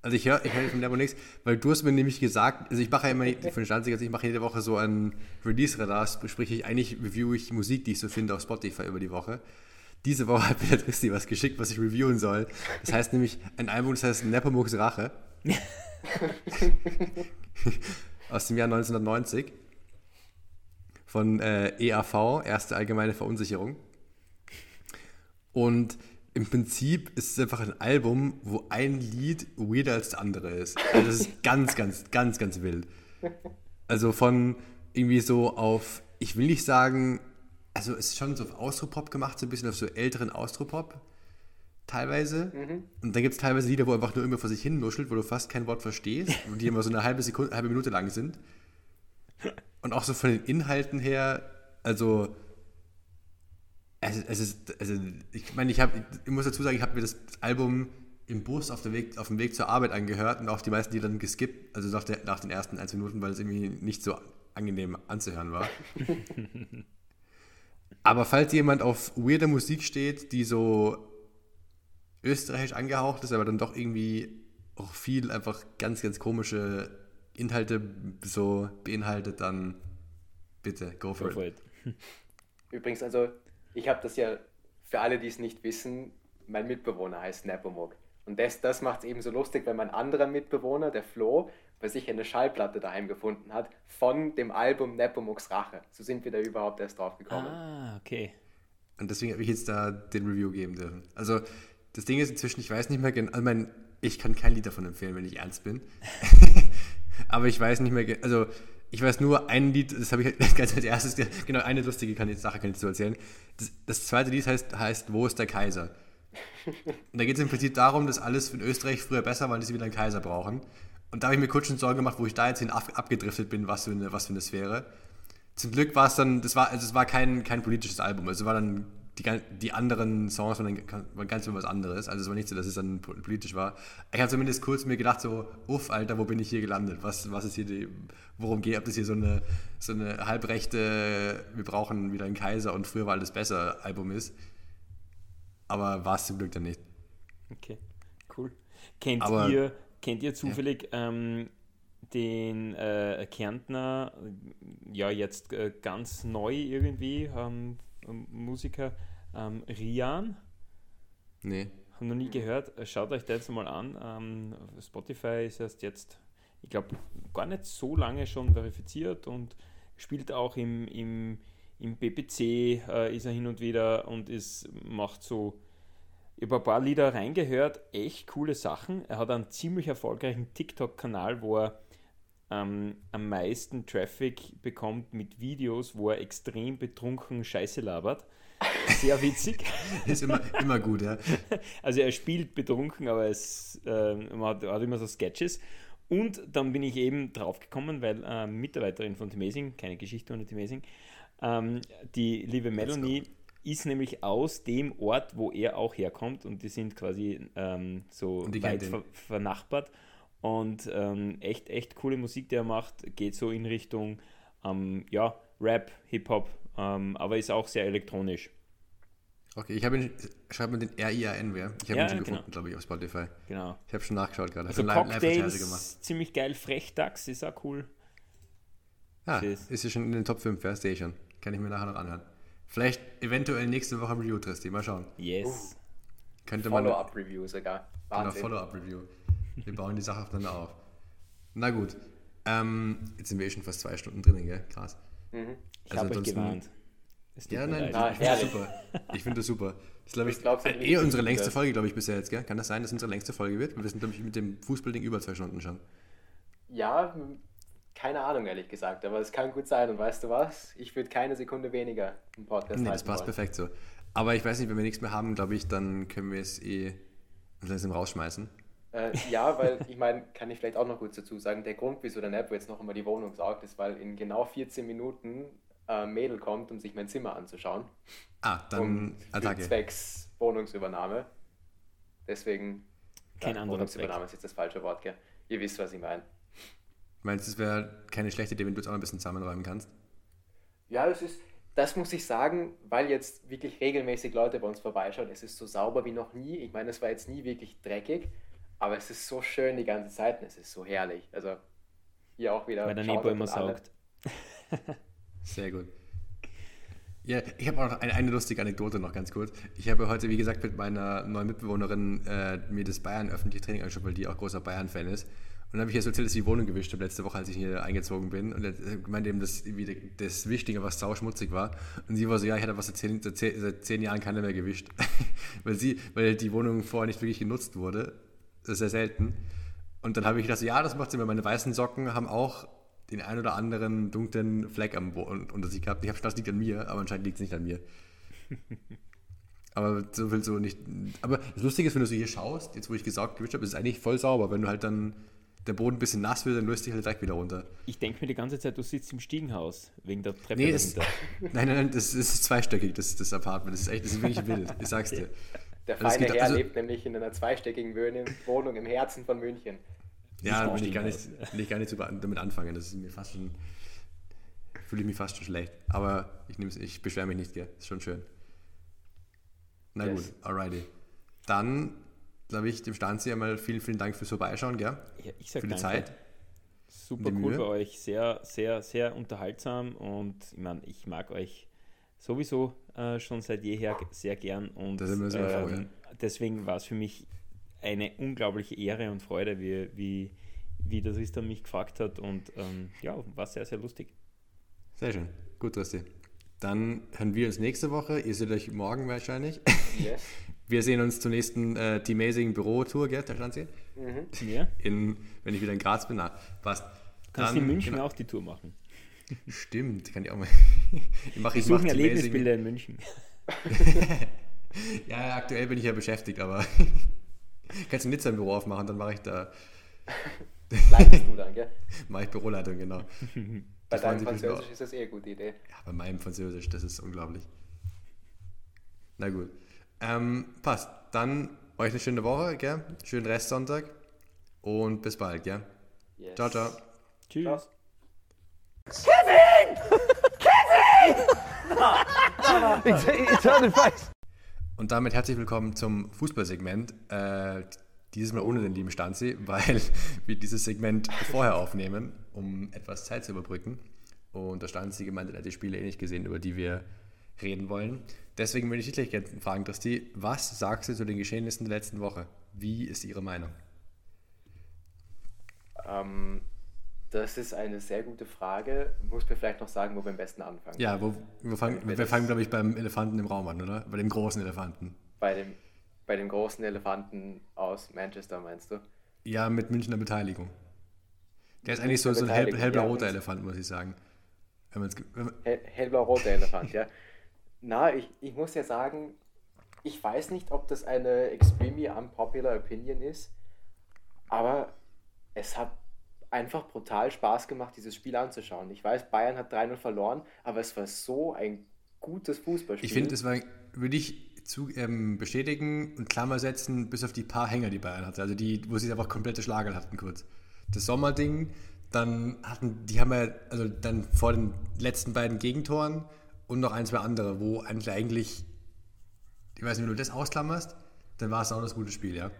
Also ich höre ich hör von Nepo nichts, weil du hast mir nämlich gesagt, also ich mache ja immer von Stanzig, also ich mache jede Woche so ein Release-Radar, sprich ich eigentlich review ich Musik, die ich so finde auf Spotify über die Woche. Diese Woche hat mir der Tristi was geschickt, was ich reviewen soll. Das heißt nämlich ein Album, das heißt Nepomuk's Rache. aus dem Jahr 1990 von äh, EAV, Erste Allgemeine Verunsicherung. Und im Prinzip ist es einfach ein Album, wo ein Lied weirder als das andere ist. Also das ist ganz, ganz, ganz, ganz wild. Also von irgendwie so auf, ich will nicht sagen, also es ist schon so auf Austropop gemacht, so ein bisschen auf so älteren Austropop teilweise. Und dann gibt es teilweise Lieder, wo einfach nur immer vor sich hin nuschelt, wo du fast kein Wort verstehst und die immer so eine halbe Sekunde, halbe Minute lang sind. Und auch so von den Inhalten her, also es ist, also ich meine, ich habe, ich muss dazu sagen, ich habe mir das Album im Bus auf, Weg, auf dem Weg zur Arbeit angehört und auch die meisten, die dann geskippt, also nach, der, nach den ersten ein, zwei Minuten, weil es irgendwie nicht so angenehm anzuhören war. Aber falls jemand auf weirde Musik steht, die so österreichisch angehaucht ist, aber dann doch irgendwie auch viel einfach ganz, ganz komische Inhalte so beinhaltet, dann bitte, go for, go for it. it. Übrigens, also ich habe das ja, für alle, die es nicht wissen, mein Mitbewohner heißt Nepomuk. Und das, das macht es eben so lustig, wenn mein anderer Mitbewohner, der Flo, bei sich eine Schallplatte daheim gefunden hat von dem Album Nepomuks Rache. So sind wir da überhaupt erst drauf gekommen. Ah, okay. Und deswegen habe ich jetzt da den Review geben dürfen. Also das Ding ist inzwischen, ich weiß nicht mehr genau, also mein, ich kann kein Lied davon empfehlen, wenn ich ernst bin. Aber ich weiß nicht mehr, also ich weiß nur ein Lied, das habe ich ganz als erstes, genau eine lustige Sache kann ich dazu erzählen. Das, das zweite Lied heißt, heißt Wo ist der Kaiser? Und da geht es im Prinzip darum, dass alles in Österreich früher besser war, weil sie wieder einen Kaiser brauchen. Und da habe ich mir kurz schon Sorgen gemacht, wo ich da jetzt hin ab, abgedriftet bin, was für eine, was für eine Sphäre. Zum Glück war es dann, das war, also es war kein, kein politisches Album, also es war dann die, die anderen Songs waren, waren ganz was anderes. Also es war nicht so, dass es dann politisch war. Ich habe zumindest kurz mir gedacht, so, uff, Alter, wo bin ich hier gelandet? Was, was ist hier die, worum geht? Ob das hier so eine, so eine halbrechte, wir brauchen wieder einen Kaiser und früher war alles besser Album ist. Aber war es zum Glück dann nicht. Okay, cool. Kennt Aber, ihr Kennt ihr zufällig ja. ähm, den äh, Kärntner, ja jetzt äh, ganz neu irgendwie, ähm, Musiker, ähm, Rian? Nee. Haben noch nie gehört. Schaut euch das mal an. Ähm, Spotify ist erst jetzt, ich glaube, gar nicht so lange schon verifiziert und spielt auch im, im, im BPC, äh, ist er hin und wieder und ist, macht so habe ein paar Lieder reingehört, echt coole Sachen. Er hat einen ziemlich erfolgreichen TikTok-Kanal, wo er ähm, am meisten Traffic bekommt mit Videos, wo er extrem betrunken Scheiße labert. Sehr witzig. Ist immer, immer gut, ja. Also er spielt betrunken, aber es äh, man hat, hat, immer so Sketches. Und dann bin ich eben draufgekommen, weil äh, Mitarbeiterin von Timazing, keine Geschichte ohne Timazing, ähm, die liebe Melanie ist nämlich aus dem Ort, wo er auch herkommt und die sind quasi ähm, so weit ver vernachbart. Und ähm, echt, echt coole Musik, die er macht, geht so in Richtung ähm, ja, Rap, Hip-Hop, ähm, aber ist auch sehr elektronisch. Okay, ich habe ihn, schreibt mir den R-I-A-N, wer? Ich habe ja, ihn schon genau. gefunden, glaube ich, auf Spotify. Genau. Ich habe schon nachgeschaut gerade. Also Cocktails, gemacht. ziemlich geil, Frechdachs ist auch cool. Ah, ist ja schon in den Top 5, ja, Station. Kann ich mir nachher noch anhören. Vielleicht eventuell nächste Woche Review, Tristi. Mal schauen. Yes. Uh, Könnte man. Follow-up-Review sogar. Genau, Follow-up-Review. Wir bauen die Sache aufeinander auf. Na gut. Ähm, jetzt sind wir eh schon fast zwei Stunden drinnen, gell? Krass. Mhm. Ich also habe euch gewarnt. Ja, nein, ah, ich finde das super. Ich finde das super. Das ist, glaube ich, glaub, eh unsere längste Folge, glaube ich, bisher jetzt, gell? Kann das sein, dass unsere längste Folge wird? Wir sind, glaube ich, mit dem Fußballding über zwei Stunden schon. Ja, keine Ahnung, ehrlich gesagt, aber es kann gut sein. Und weißt du was? Ich würde keine Sekunde weniger im Podcast Nee, das passt wollen. perfekt so. Aber ich weiß nicht, wenn wir nichts mehr haben, glaube ich, dann können wir es eh langsam rausschmeißen. Äh, ja, weil ich meine, kann ich vielleicht auch noch kurz dazu sagen, der Grund, wieso der Nepo jetzt noch immer die Wohnung saugt, ist, weil in genau 14 Minuten äh, Mädel kommt, um sich mein Zimmer anzuschauen. Ah, dann um, Attacke. Zwecks Wohnungsübernahme. Deswegen, Kein ja, Wohnungsübernahme ist jetzt das falsche Wort, gell? Ihr wisst, was ich meine. Meinst du, es wäre keine schlechte Idee, wenn du es auch ein bisschen zusammenräumen kannst? Ja, das ist, das muss ich sagen, weil jetzt wirklich regelmäßig Leute bei uns vorbeischauen. Es ist so sauber wie noch nie. Ich meine, es war jetzt nie wirklich dreckig, aber es ist so schön die ganze Zeit und es ist so herrlich. Also hier auch wieder. Weil der Nebo immer saugt. Sehr gut. Ja, ich habe auch noch eine, eine, lustige Anekdote noch ganz kurz. Ich habe heute, wie gesagt, mit meiner neuen Mitbewohnerin äh, mir das Bayern öffentliche Training angeschaut, weil die auch großer Bayern-Fan ist. Und dann habe ich ihr so erzählt, dass ich die Wohnung gewischt habe letzte Woche, als ich hier eingezogen bin. Und er meinte eben, dass das Wichtige, was sauschmutzig war. Und sie war so, ja, ich hatte was seit zehn, seit zehn Jahren keiner mehr gewischt. weil, sie, weil die Wohnung vorher nicht wirklich genutzt wurde. Das ist sehr selten. Und dann habe ich gedacht, ja, das macht Sinn, weil meine weißen Socken haben auch den ein oder anderen dunklen Fleck am Boden unter sich gehabt. Ich habe gedacht, das liegt an mir, aber anscheinend liegt es nicht an mir. aber so viel so nicht. Aber das Lustige ist, wenn du so hier schaust, jetzt wo ich gesagt gewischt habe, ist es eigentlich voll sauber, wenn du halt dann der Boden ein bisschen nass wird, dann löst sich halt direkt wieder runter. Ich denke mir die ganze Zeit, du sitzt im Stiegenhaus wegen der Treppe nee, das, nein, nein, nein, das, das, ist zweistöckig, das, das Apartment. Das ist echt, das ist wirklich wild, ich sag's dir. Der also feine Herr also, lebt nämlich in einer zweistöckigen Wohnung im Herzen von München. Ja, da will ich gar nicht, will ich gar nicht damit anfangen. Das ist mir fast schon. fühle ich mich fast schon schlecht. Aber ich, ich beschwere mich nicht, gell? Ist schon schön. Na yes. gut, alrighty. Dann, glaube ich, dem Stanzi einmal vielen, vielen Dank fürs Vorbeischauen, gell? Ja, ich sag Für die danke. Zeit. Super cool bei euch, sehr, sehr, sehr unterhaltsam und ich meine, ich mag euch sowieso äh, schon seit jeher sehr gern und ja. deswegen war es für mich eine unglaubliche Ehre und Freude, wie, wie, wie der Tristan mich gefragt hat und ähm, ja, war sehr, sehr lustig. Sehr schön. Gut, Tristi. Dann hören wir uns nächste Woche. Ihr seht euch morgen wahrscheinlich. Yes. Wir sehen uns zur nächsten äh, Team Amazing Büro-Tour, gell, der Stanzi? Mhm. Ja. In, wenn ich wieder in Graz bin. Na, passt. Kannst du in München genau. auch die Tour machen? Stimmt, kann ich auch mal. ich mache ich suche Erlebnisbilder in München. ja, aktuell bin ich ja beschäftigt, aber kannst du Nizza ein Büro aufmachen, dann mache ich da. Leitest du dann, gell? Mache ich Büroleitung, genau. Bei das deinem Französisch ist das eh eine gute Idee. Ja, bei meinem Französisch, das ist unglaublich. Na gut. Ähm, passt. Dann euch eine schöne Woche, gell? Schönen Restsonntag und bis bald, gell? Yes. Ciao, ciao. Tschüss. Kevin! Kevin! no, no. Und damit herzlich willkommen zum Fußballsegment. Äh, dieses Mal ohne den lieben Stanzi, weil wir dieses Segment vorher aufnehmen, um etwas Zeit zu überbrücken. Und der Stanzi gemeint hat die Spiele eh nicht gesehen, über die wir reden wollen. Deswegen würde ich dich gleich gerne fragen, Christi, was sagst du zu den Geschehnissen der letzten Woche? Wie ist Ihre Meinung? Ähm, das ist eine sehr gute Frage. Muss mir vielleicht noch sagen, wo wir am besten anfangen. Ja, wo, wir fangen, wir fangen glaube ich, beim Elefanten im Raum an, oder? Bei dem großen Elefanten. Bei dem, bei dem großen Elefanten aus Manchester, meinst du? Ja, mit Münchner Beteiligung. Der ist eigentlich so, so ein hell, hellblau-roter ja, Elefant, muss ich sagen. Hell, hellblau-roter Elefant, ja. Na, ich, ich muss ja sagen, ich weiß nicht, ob das eine extremely unpopular Opinion ist, aber es hat einfach brutal Spaß gemacht, dieses Spiel anzuschauen. Ich weiß, Bayern hat 3-0 verloren, aber es war so ein gutes Fußballspiel. Ich finde, es war, würde ich zu, ähm, bestätigen und Klammer setzen, bis auf die paar Hänger, die Bayern hatte. Also die, wo sie einfach komplette Schlager hatten kurz. Das Sommerding, dann hatten, die haben ja, also dann vor den letzten beiden Gegentoren und noch ein, zwei andere, wo eigentlich ich weiß nicht, wenn du das ausklammerst, dann war es auch das gute Spiel, ja.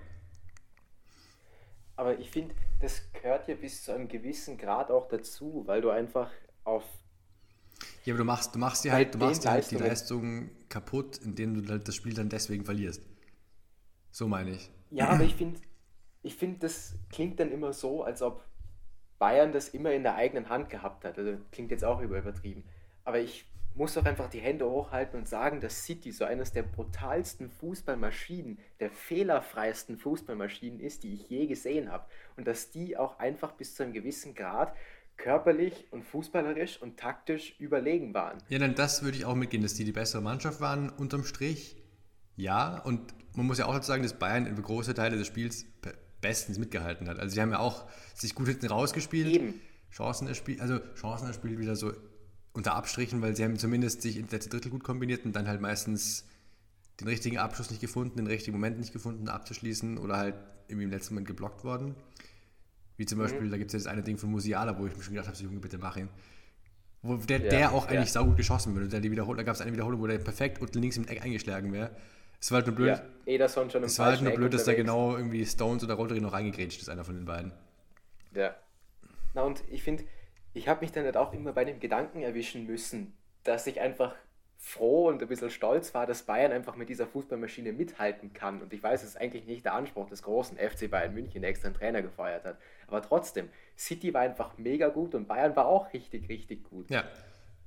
Aber ich finde, das gehört ja bis zu einem gewissen Grad auch dazu, weil du einfach auf. Ja, aber du machst, du machst dir halt, du machst dir halt die Leistung kaputt, indem du halt das Spiel dann deswegen verlierst. So meine ich. Ja, aber ich finde, ich finde, das klingt dann immer so, als ob Bayern das immer in der eigenen Hand gehabt hat. Also klingt jetzt auch übertrieben. Aber ich muss doch einfach die Hände hochhalten und sagen, dass City so eines der brutalsten Fußballmaschinen, der fehlerfreisten Fußballmaschinen ist, die ich je gesehen habe. Und dass die auch einfach bis zu einem gewissen Grad körperlich und fußballerisch und taktisch überlegen waren. Ja, dann das würde ich auch mitgehen, dass die die bessere Mannschaft waren unterm Strich. Ja, und man muss ja auch sagen, dass Bayern über große Teile des Spiels bestens mitgehalten hat. Also sie haben ja auch sich gut hinten rausgespielt. Eben. Chancen erspielt, also Chancen erspielt wieder so unter Abstrichen, weil sie haben zumindest sich in letzte Drittel gut kombiniert und dann halt meistens den richtigen Abschluss nicht gefunden, den richtigen Moment nicht gefunden, abzuschließen oder halt irgendwie im letzten Moment geblockt worden. Wie zum mhm. Beispiel, da gibt es ja das eine Ding von Musiala, wo ich mir schon gedacht habe, so Junge, bitte mach ihn. Wo der, ja, der auch ja. eigentlich saugut geschossen wird. Da, da gab es eine Wiederholung, wo der perfekt unten links im Eck eingeschlagen wäre. Es war halt nur blöd. Ja, Ederson schon im es war halt nur blöd, dass da genau irgendwie Stones oder Rodri noch reingegrätscht ist, einer von den beiden. Ja. Na und ich finde, ich habe mich dann halt auch immer bei dem Gedanken erwischen müssen, dass ich einfach froh und ein bisschen stolz war, dass Bayern einfach mit dieser Fußballmaschine mithalten kann. Und ich weiß, es ist eigentlich nicht der Anspruch des großen FC Bayern München, der extra einen Trainer gefeuert hat. Aber trotzdem, City war einfach mega gut und Bayern war auch richtig, richtig gut. Ja.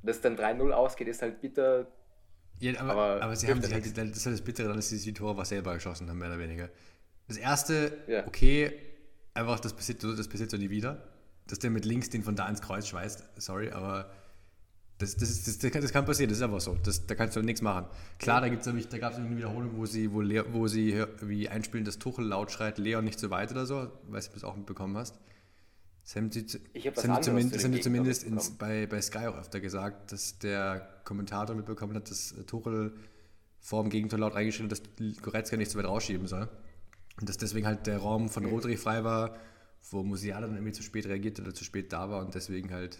Dass dann 3-0 ausgeht, ist halt bitter. Ja, aber, aber, aber sie haben sich halt, das ist halt das Bittere, dass sie die Tore was selber geschossen haben, mehr oder weniger. Das erste, ja. okay, einfach das passiert, das passiert so nie wieder dass der mit links den von da ins Kreuz schweißt. Sorry, aber das, das, ist, das, das, kann, das kann passieren, das ist einfach so. Das, da kannst du nichts machen. Klar, da, da gab es eine Wiederholung, wo sie, wo, Leo, wo sie wie einspielen, dass Tuchel laut schreit, Leon nicht so weit oder so. Weiß ich, ob du das auch mitbekommen hast. Das haben sie, das haben zumindest, das haben sie zumindest ins, bei, bei Sky auch öfter gesagt, dass der Kommentator mitbekommen hat, dass Tuchel vor dem Gegentor laut reingeschrieben hat, dass Goretzka nicht so weit rausschieben soll. Und dass deswegen halt der Raum von Rodri frei war, wo Musiala dann irgendwie zu spät reagiert oder zu spät da war und deswegen halt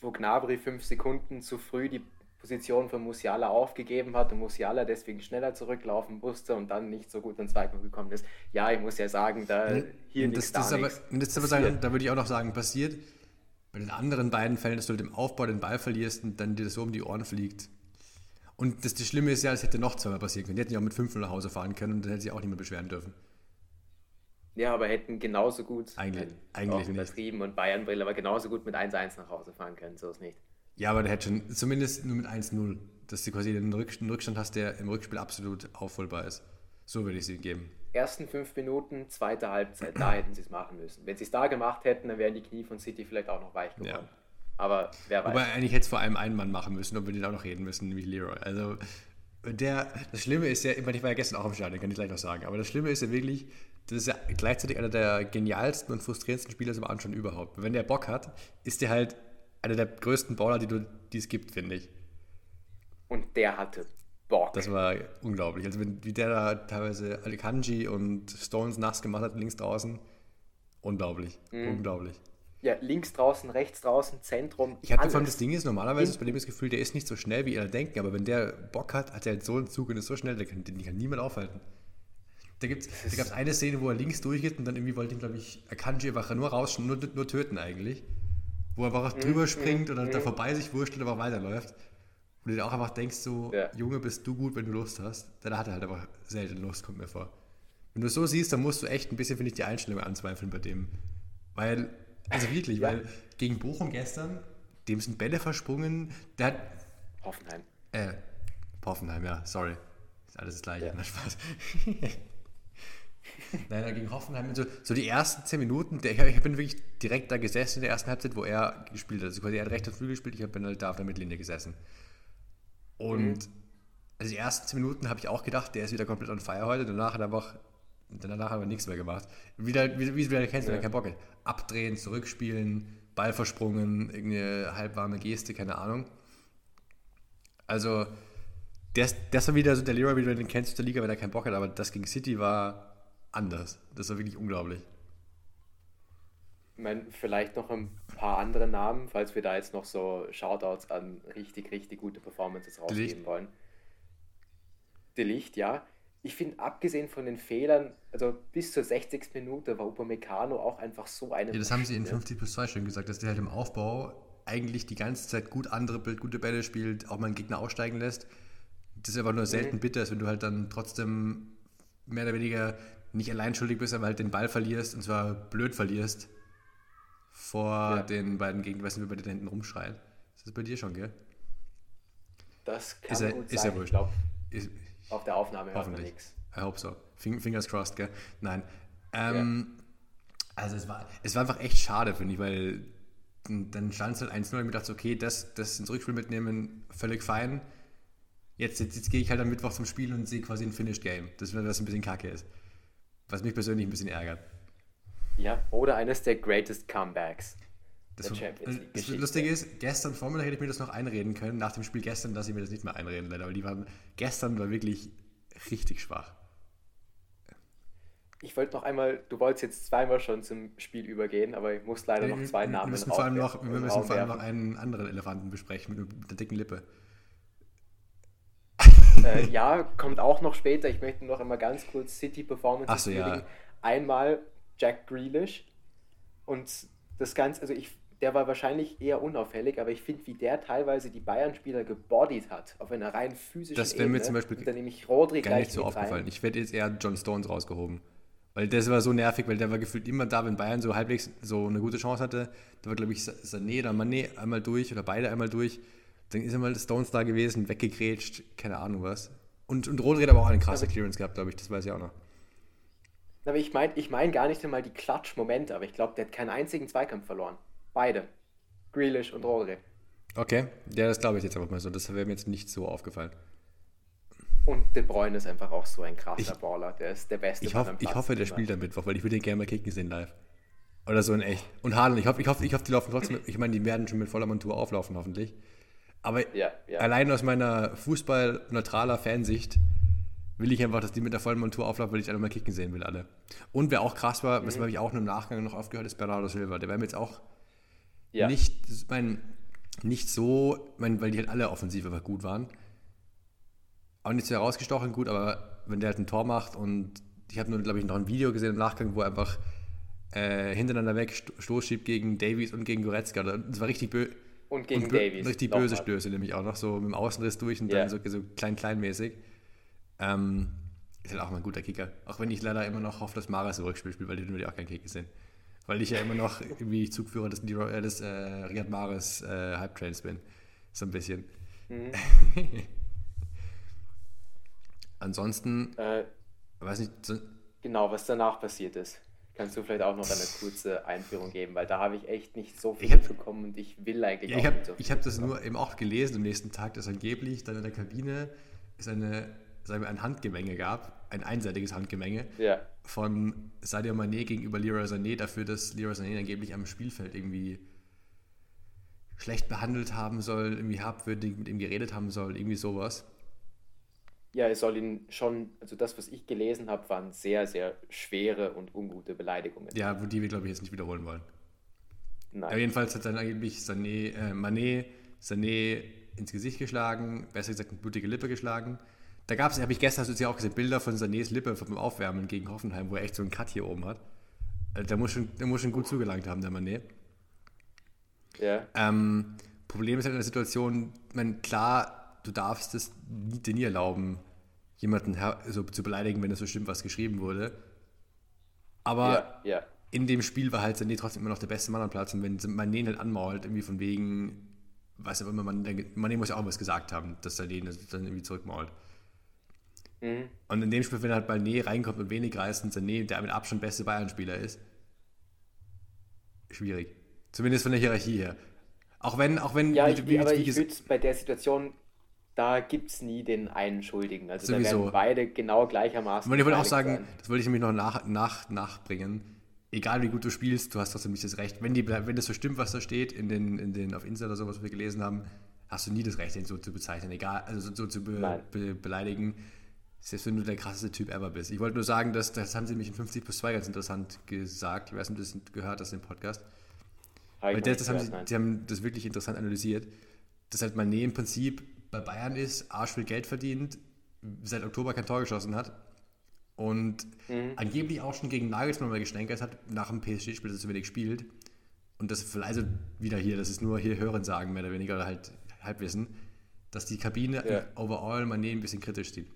wo Gnabry fünf Sekunden zu früh die Position von Musiala aufgegeben hat und Musiala deswegen schneller zurücklaufen musste und dann nicht so gut ins Zweikampf gekommen ist. Ja, ich muss ja sagen, da hier das, das da aber, nichts. das aber sagen, da würde ich auch noch sagen, passiert bei den anderen beiden Fällen, dass du halt im Aufbau den Ball verlierst und dann dir das so um die Ohren fliegt. Und das, das Schlimme ist ja, es hätte noch zweimal passieren können. Die hätten ja auch mit 5 nach Hause fahren können und dann hätte sich auch nicht mehr beschweren dürfen. Ja, aber hätten genauso gut, Eigentlich- eigentlich übertrieben und Bayern will aber genauso gut mit 1-1 nach Hause fahren können, so ist nicht. Ja, aber der hätte schon zumindest nur mit 1-0, dass du quasi einen Rückstand hast, der im Rückspiel absolut aufholbar ist. So würde ich sie geben. Ersten fünf Minuten, zweite Halbzeit, da hätten sie es machen müssen. Wenn sie es da gemacht hätten, dann wären die Knie von City vielleicht auch noch weich geworden. Ja. Aber wer weiß. Wobei eigentlich hätte es vor allem einen Mann machen müssen, ob wir den auch noch reden müssen, nämlich Leroy. Also der, das Schlimme ist ja, ich meine, ich war ja gestern auch im Stadion, kann ich gleich noch sagen, aber das Schlimme ist ja wirklich, das ist ja gleichzeitig einer der genialsten und frustrierendsten Spieler zum Anschauen überhaupt. Wenn der Bock hat, ist der halt einer der größten Baller, die, du, die es gibt, finde ich. und der hatte Bock. Das war unglaublich. Also wenn, wie der da teilweise Alikanji und Stones nass gemacht hat links draußen, unglaublich, Mhm. unglaublich. Ja, links draußen, rechts draußen, Zentrum. Ich hatte alles. vor allem das Ding ist, normalerweise ist bei dem das Gefühl, der ist nicht so schnell, wie alle denken, aber wenn der Bock hat, hat er halt so einen Zug und ist so schnell, der kann, den kann niemand aufhalten. Da, gibt's, da gab es eine Szene, wo er links durchgeht und dann irgendwie wollte ihn, glaube ich, Akanji einfach nur raus, nur, nur töten eigentlich. Wo er einfach Mhm, drüber springt oder da vorbei sich wurschtelt und einfach weiterläuft. Wo du dir auch einfach denkst, so, Ja. Junge, bist du gut, wenn du Lust hast. Dann hat er halt einfach selten Lust, kommt mir vor. Wenn du es so siehst, dann musst du echt ein bisschen, finde ich, die Einstellung anzweifeln bei dem. Weil, also wirklich, Ja. weil gegen Bochum gestern, dem sind Bälle versprungen, der hat, Hoffenheim. äh, Hoffenheim, ja, sorry. Ist alles das gleiche, Ja. na Spaß. Nein, gegen Hoffenheim, so, so die ersten zehn Minuten, der, ich, ich bin wirklich direkt da gesessen in der ersten Halbzeit, wo er gespielt hat. Also quasi er hat rechter Flügel gespielt, ich bin halt da auf der Mittellinie gesessen. Und also die ersten zehn Minuten habe ich auch gedacht, der ist wieder komplett on fire heute. Danach hat er einfach, danach hat er nichts mehr gemacht. Wieder, wie, wie du wieder kennst, wenn er keinen Bock hat. Abdrehen, zurückspielen, Ball versprungen, irgendeine halbwarme Geste, keine Ahnung. Also, das, das war wieder so der Leroy, wie du den kennst aus der Liga, wenn er keinen Bock hat, aber das gegen City war anders. Das war wirklich unglaublich. Ich meine, vielleicht noch ein paar andere Namen, falls wir da jetzt noch so Shoutouts an richtig, richtig gute Performances rausgeben wollen. De Licht, ja. Ich finde, abgesehen von den Fehlern, also bis zur 60. Minute war Upamecano auch einfach so eine Ja, das haben sie in Maschine. 50 plus 2 schon gesagt, dass der halt im Aufbau eigentlich die ganze Zeit gut andribbelt, gute Bälle spielt, auch mal einen Gegner aussteigen lässt. Das ist aber nur selten bitter, ist, wenn du halt dann trotzdem mehr oder weniger nicht allein schuldig bist, aber halt den Ball verlierst und zwar blöd verlierst vor Ja. den beiden Gegner, weiß nicht, wie bei dir da hinten rumschreien. Das ist bei dir schon, gell? Das kann Ist ja- gut ist sein. ja wurscht. ich glaube, Ist, auf der Aufnahme hört man Hoffentlich. nichts. I hope so. Fing- Fingers crossed, gell? Nein. Ähm, Also es war, es war einfach echt schade, finde ich, weil dann stand es halt 1-0 und ich mir dachte, okay, das, das ins Rückspiel mitnehmen, völlig fein. Jetzt, jetzt, jetzt gehe ich halt am Mittwoch zum Spiel und sehe quasi ein Finished Game. Das was ein bisschen kacke ist. Was mich persönlich ein bisschen ärgert. Ja, oder eines der greatest Comebacks Das, der Champions League das. Lustige ist, gestern Vormittag hätte ich mir das noch einreden können. Nach dem Spiel gestern lasse ich mir das nicht mehr einreden, leider. Weil die waren, gestern war wirklich richtig schwach. Ich wollte noch einmal, du wolltest jetzt zweimal schon zum Spiel übergehen, aber ich muss leider noch zwei wir Namen müssen in vor allem noch, wir müssen vor allem noch einen anderen Elefanten besprechen mit, mit der dicken Lippe. Äh, ja, kommt auch noch später. Ich möchte noch einmal ganz kurz City Performance Ach so, ja. Einmal Jack Grealish und das Ganze, also ich, der war wahrscheinlich eher unauffällig, aber ich finde, wie der teilweise die Bayern-Spieler gebodied hat, auf einer rein physischen Das wäre mir zum Beispiel dann nehme ich Rodri Gar nicht so aufgefallen. rein. Ich werde jetzt eher John Stones rausgehoben. Weil das war so nervig, weil der war gefühlt immer da, wenn Bayern so halbwegs so eine gute Chance hatte. Da war, glaube ich, Sané oder Mané einmal durch oder beide einmal durch. Dann ist einmal Stones da gewesen, weggegrätscht, keine Ahnung was. Und, und Rodri hat aber auch eine krasse Also- Clearance gehabt, glaube ich, das weiß ich auch noch. Aber ich meine ich mein gar nicht einmal die Klatsch-Momente, aber ich glaube, der hat keinen einzigen Zweikampf verloren. Beide. Grealish und Rodri. Okay, ja, das glaube ich jetzt einfach mal so. Das wäre mir jetzt nicht so aufgefallen. Und De Bruyne ist einfach auch so ein krasser Ich- Baller. Der ist der beste Ich, hoff, ich hoffe, der spielt am Mittwoch, weil ich würde den gerne mal kicken sehen live. Oder so in echt. Und Haaland, ich hoffe, ich hoffe, ich hoffe, die laufen trotzdem. Ich meine, die werden schon mit voller Montur auflaufen, hoffentlich. Aber Ja, ja. allein aus meiner fußball-neutraler Fansicht will ich einfach, dass die mit der vollen Montur auflaufen, weil ich alle mal kicken sehen will, alle. Und wer auch krass war, was habe ich auch nur im Nachgang noch aufgehört, ist Bernardo Silva. Der wäre mir jetzt auch ja. nicht, ich meine, nicht so, mein, weil die halt alle offensiv einfach gut waren. Auch nicht so herausgestochen gut, aber wenn der halt ein Tor macht und ich habe nur, glaube ich, noch ein Video gesehen im Nachgang, wo er einfach äh, hintereinander weg Sto- Stoß schiebt gegen Davies und gegen Goretzka. Das war richtig böse. Und gegen bö- Davies. Richtig böse Stöße, nämlich auch noch so mit dem Außenriss durch und Ja. dann so, so klein-kleinmäßig. Ähm, ist halt auch mal ein guter Kicker. Auch wenn ich leider immer noch hoffe, dass Maras ein Rückspiel spielt, weil die würde auch kein Kicker sind. Weil ich ja immer noch irgendwie Zugführer des, äh, des äh, Riyad Mahrez äh, Hype-Trains bin. So ein bisschen. Mhm. Ansonsten, Äh, weiß nicht, so, genau, was danach passiert ist. Kannst du vielleicht auch noch eine kurze Einführung geben, weil da habe ich echt nicht so viel hab- mitbekommen und ich will eigentlich Ja, auch ich habe nicht so viel ich hab das nur eben auch gelesen am nächsten Tag, dass angeblich dann in der Kabine es eine, sagen wir, ein Handgemenge gab, ein einseitiges Handgemenge Ja, von Sadio Mané gegenüber Leroy Sané dafür, dass Leroy Sané angeblich am Spielfeld irgendwie schlecht behandelt haben soll, irgendwie habwürdig mit ihm geredet haben soll, irgendwie sowas. ja, es soll ihn schon, also das, was ich gelesen habe, waren sehr, sehr schwere und ungute Beleidigungen. Ja, wo die wir, glaube ich, jetzt nicht wiederholen wollen. Aber Nein. jedenfalls hat dann angeblich Sané, äh, Mané Sané ins Gesicht geschlagen, besser gesagt eine blutige Lippe geschlagen. Da gab es, habe ich gestern, hast du ja auch gesehen, Bilder von Sanés Lippe vom Aufwärmen gegen Hoffenheim, wo er echt so einen Cut hier oben hat. Also der, muss schon, der muss schon gut zugelangt haben, der Mané. Ja, Ähm, Problem ist halt in der Situation, meine, klar, du darfst es dir nie erlauben, jemanden so zu beleidigen, wenn das so stimmt, was geschrieben wurde. Aber ja, ja. in dem Spiel war halt Sané trotzdem immer noch der beste Mann am Platz. Und wenn Mané halt anmault, irgendwie von wegen, weiß aber immer, man, Mané muss ja auch was gesagt haben, dass Sané das dann irgendwie zurückmault. Mhm. Und in dem Spiel, wenn halt Mané reinkommt und wenig reißt und Sané, der mit Abstand beste Bayern-Spieler ist, schwierig. Zumindest von der Hierarchie her. Auch wenn, auch wenn, Ja, wie- ich, wie- aber wie ich würde bei der Situation, da gibt es nie den einen Schuldigen. Also da Sowieso. werden beide genau gleichermaßen. Und ich wollte auch sagen, sein. das wollte ich nämlich noch nach, nach, nachbringen. Egal wie gut du spielst, du hast trotzdem nicht das Recht. Wenn, die, wenn das so stimmt, was da steht, in den, in den, auf Insta oder so, was wir gelesen haben, hast du nie das Recht, den so zu bezeichnen. Egal, also so, so zu be, be, beleidigen. Selbst wenn du der krasseste Typ ever bist. Ich wollte nur sagen, dass, das haben sie mich in 50 plus 2 ganz interessant gesagt. Ich weiß nicht, ob du das gehört hast im Podcast. Weil das, das haben sie, die haben das wirklich interessant analysiert, dass halt Mané im Prinzip bei Bayern ist, arsch viel Geld verdient, seit Oktober kein Tor geschossen hat und Mhm. angeblich auch schon gegen Nagelsmann mal gestänkert hat, nach dem PSG-Spiel, dass er zu wenig spielt. Und das vielleicht also wieder hier, das ist nur hier Hören sagen, mehr oder weniger, oder halt Halbwissen, dass die Kabine Ja. overall Mané ein bisschen kritisch sieht.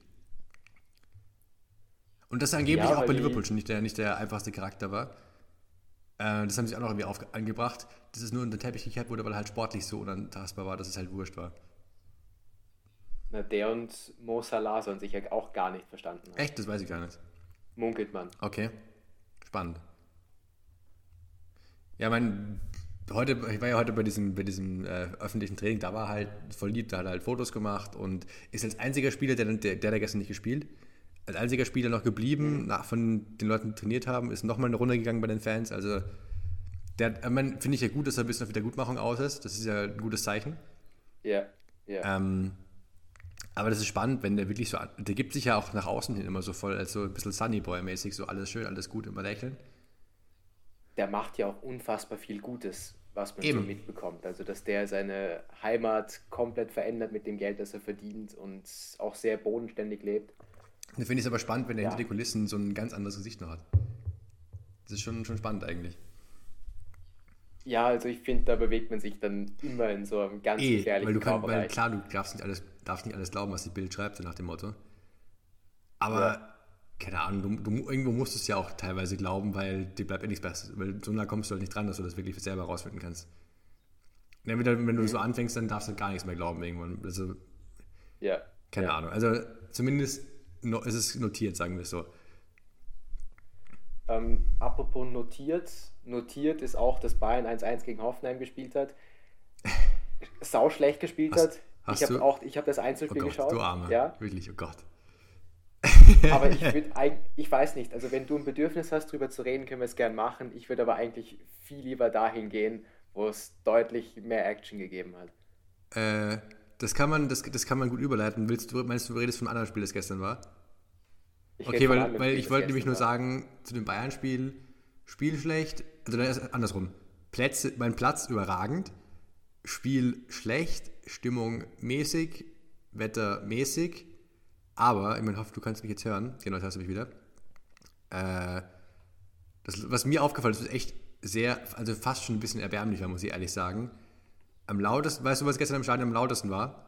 Und dass er angeblich Ja, auch bei Liverpool schon nicht der, nicht der einfachste Charakter war. Äh, das haben sie auch noch irgendwie auf, angebracht, dass es nur unter den Teppich gekehrt wurde, weil er halt sportlich so unantastbar war, dass es halt wurscht war. Na, der und Mo Salah sollen sich ja auch gar nicht verstanden haben. Echt? Das weiß ich gar nicht. Munkelt man. Okay. Spannend. Ja, mein, heute, ich war ja heute bei diesem, bei diesem äh, öffentlichen Training, da war halt voll lieb, da hat er halt Fotos gemacht und ist als einziger Spieler, der, der, der, der gestern nicht gespielt, als einziger Spieler noch geblieben, nach, von den Leuten, die trainiert haben, ist nochmal eine Runde gegangen bei den Fans. Also, der, ich mein, finde ich ja gut, dass er ein bisschen auf Wiedergutmachung aus ist. Das ist ja ein gutes Zeichen. Ja, ja. Ähm, aber das ist spannend, wenn der wirklich so, der gibt sich ja auch nach außen hin immer so voll, als so ein bisschen Sunnyboy-mäßig, so alles schön, alles gut, immer lächeln. der macht ja auch unfassbar viel Gutes, was man Eben. so mitbekommt. Also, dass der seine Heimat komplett verändert mit dem Geld, das er verdient und auch sehr bodenständig lebt. Da finde ich es aber spannend, wenn er Ja. hinter den Kulissen so ein ganz anderes Gesicht noch hat. Das ist schon, schon spannend eigentlich. Ja, also ich finde, da bewegt man sich dann immer in so einem ganz Eh, gefährlichen weil du kannst, weil klar, du darfst nicht alles, darfst nicht alles glauben, was die Bild schreibt, so nach dem Motto. Aber, Ja. keine Ahnung, du, du, irgendwo musst du es ja auch teilweise glauben, weil dir bleibt eh nichts Besseres. Weil so nah kommst du halt nicht dran, dass du das wirklich selber rausfinden kannst. Und entweder, wenn du so anfängst, dann darfst du gar nichts mehr glauben irgendwann. Also, Ja, keine ja. Ahnung. Also, zumindest no, ist es notiert, sagen wir es so. Ähm, apropos notiert, notiert ist auch, dass Bayern 1-1 gegen Hoffenheim gespielt hat. Sau schlecht gespielt Hast- hat. hast ich habe auch, ich habe das Oh Einzelspiel Gott, geschaut. du Arme. Ja, Wirklich, oh Gott. aber ich würde ich weiß nicht, also wenn du ein Bedürfnis hast, drüber zu reden, können wir es gern machen. Ich würde aber eigentlich viel lieber dahin gehen, wo es deutlich mehr Action gegeben hat. Äh, das kann man, das, das kann man gut überleiten. Willst du, meinst du, du redest von einem anderen Spiel, das gestern war? Ich Okay, weil, weil Spiel, ich wollte nämlich nur war. sagen, zu dem Bayern-Spiel, Spiel schlecht, also andersrum. Plätze, mein Platz überragend, Spiel schlecht, Stimmung mäßig, Wetter mäßig, aber, ich meine, hoffe, du kannst mich jetzt hören. Genau, jetzt hörst du mich wieder. Äh, das, was mir aufgefallen ist, ist echt sehr, also fast schon ein bisschen erbärmlich war, muss ich ehrlich sagen. Am lautesten, weißt du, was gestern im Stadion am lautesten war?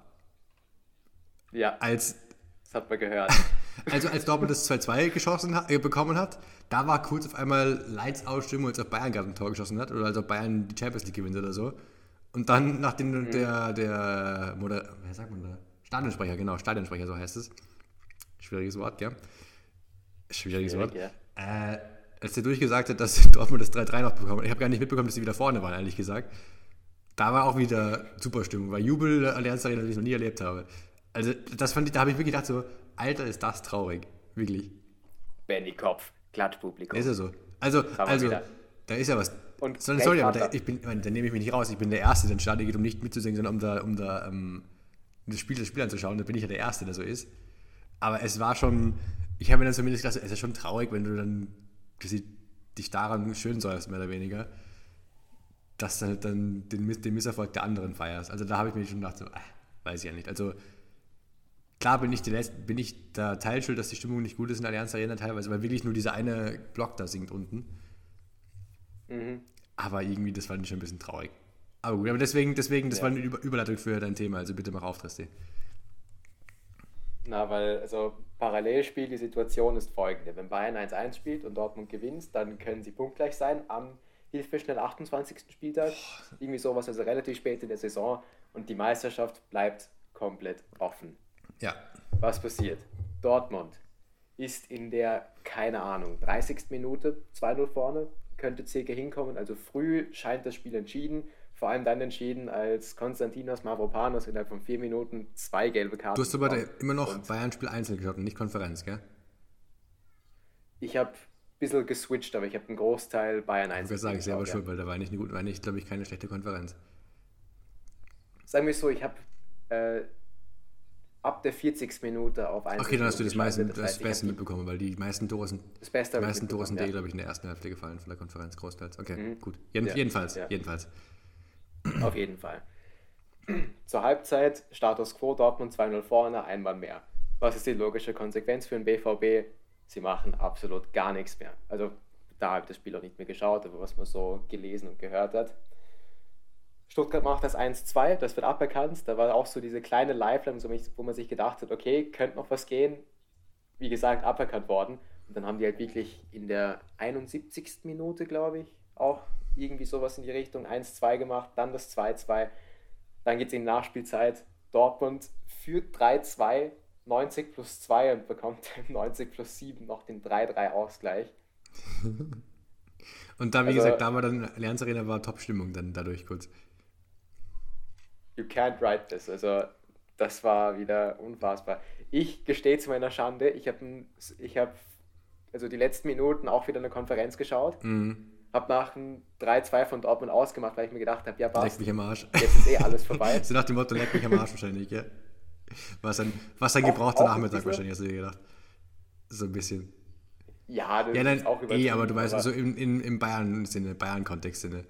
Ja, Als, das hat man gehört. also als Dortmund das 2-2 geschossen hat, äh, bekommen hat, da war kurz auf einmal Lights Ausstimmung, als auf Bayern gerade ein Tor geschossen hat oder als auf Bayern die Champions League gewinnt oder so. Und dann, nachdem der, der, Moder wer sagt man da? Stadionsprecher, genau, Stadionsprecher, so heißt es. Schwieriges Wort, gell? Schwieriges Schwierig, Wort. ja. Äh, als der durchgesagt hat, dass Dortmund das 3-3 noch bekommen hat, ich habe gar nicht mitbekommen, dass sie wieder vorne waren, ehrlich gesagt. Da war auch wieder super Stimmung, weil Jubel der Allianz Arena, den ich noch nie erlebt habe. Also, das fand ich, da habe ich wirklich gedacht, so, Alter, ist das traurig. Wirklich. Benny Kopf, Klatschpublikum. Ist ja so. Also, also wieder. da ist ja was. Und So, sorry, aber da, ich bin, meine, da nehme ich mich nicht raus. Ich bin der Erste, der ins Stadion geht, um nicht mitzusingen, sondern um da, um da ähm, das, Spiel, das Spiel anzuschauen. Da bin ich ja der Erste, der so ist. Aber es war schon, ich habe mir dann zumindest gedacht, es ist schon traurig, wenn du dann dich daran schön säuerst, mehr oder weniger, dass du halt dann den, den Misserfolg der anderen feierst. Also da habe ich mir schon gedacht, so, äh, weiß ich ja nicht. Also klar bin ich, die Letz- bin ich da teilschuld, dass die Stimmung nicht gut ist in der Allianz Arena teilweise, weil wirklich nur dieser eine Block da singt unten. Mhm. Aber irgendwie, das fand ich schon ein bisschen traurig. Aber gut, aber deswegen, deswegen das Ja. war eine Über Überleitung für dein Thema, also bitte mach auf, Tristi. Na, weil, also Parallelspiel, die Situation ist folgende. Wenn Bayern 1-1 spielt und Dortmund gewinnt, dann können sie punktgleich sein am, hilf mir schnell, 28. Spieltag. Irgendwie sowas, also relativ spät in der Saison. Und die Meisterschaft bleibt komplett offen. Ja. Was passiert? Dortmund ist in der, keine Ahnung, 30. Minute 2-0 vorne, könnte circa hinkommen. Also früh scheint das Spiel entschieden. Vor allem dann entschieden, als Konstantinos Mavropanos innerhalb von vier Minuten zwei gelbe Karten Du hast aber immer noch Bayern-Spiel einzeln geschaut und nicht Konferenz, gell? Ich habe bisschen geswitcht, aber ich habe einen Großteil Bayern 1. Das sage ich selber schuld, weil da war nicht eine gute, war nicht, glaube ich, keine schlechte Konferenz. Sagen wir es so, ich habe äh, ab der 40. Minute auf 1. Okay, dann hast du das, meiste, das heißt, ich hab Beste mitbekommen, weil die meisten Tore sind, Das Beste die ich meisten Tore sind ja. glaube ich, in der ersten Hälfte gefallen von der Konferenz großteils. Okay, Mhm. gut. Jeden, Ja, Jedenfalls, ja. jedenfalls. Auf jeden Fall. Zur Halbzeit Status quo Dortmund 2-0 vorne, einmal mehr. Was ist die logische Konsequenz für den BVB? Sie machen absolut gar nichts mehr. Also da habe ich das Spiel auch nicht mehr geschaut, aber was man so gelesen und gehört hat. Stuttgart macht das 1-2, das wird aberkannt. Da war auch so diese kleine Lifeline, wo man sich gedacht hat, okay, könnte noch was gehen. Wie gesagt, aberkannt worden. Und dann haben die halt wirklich in der 71. Minute, glaube ich, auch irgendwie sowas in die Richtung 1-2 gemacht, dann das 2-2. Dann geht es in Nachspielzeit. Dortmund führt 3-2, 90 plus 2 und bekommt im 90 plus 7 noch den 3-3 Ausgleich. Und da, wie Also- gesagt, da war dann Allianz Arena war Top-Stimmung dann dadurch kurz. You can't write this. Also, das war wieder unfassbar. Ich gestehe zu meiner Schande, ich habe ich hab, also die letzten Minuten auch wieder eine Konferenz geschaut, Mhm. habe nach dem 3-2 von Dortmund ausgemacht, weil ich mir gedacht habe, ja Leck passt, mich am Arsch. jetzt ist eh alles vorbei. so nach dem Motto, leck mich am Arsch wahrscheinlich, ja. Was ein, was ein Auch- gebrauchter auch Nachmittag bisschen- wahrscheinlich, hast du dir gedacht. So ein bisschen. Ja, das Ja, ist dann, auch eh, aber du weißt, aber- so im, im, im Bayern-Sinne, Bayern-Kontext-Sinne.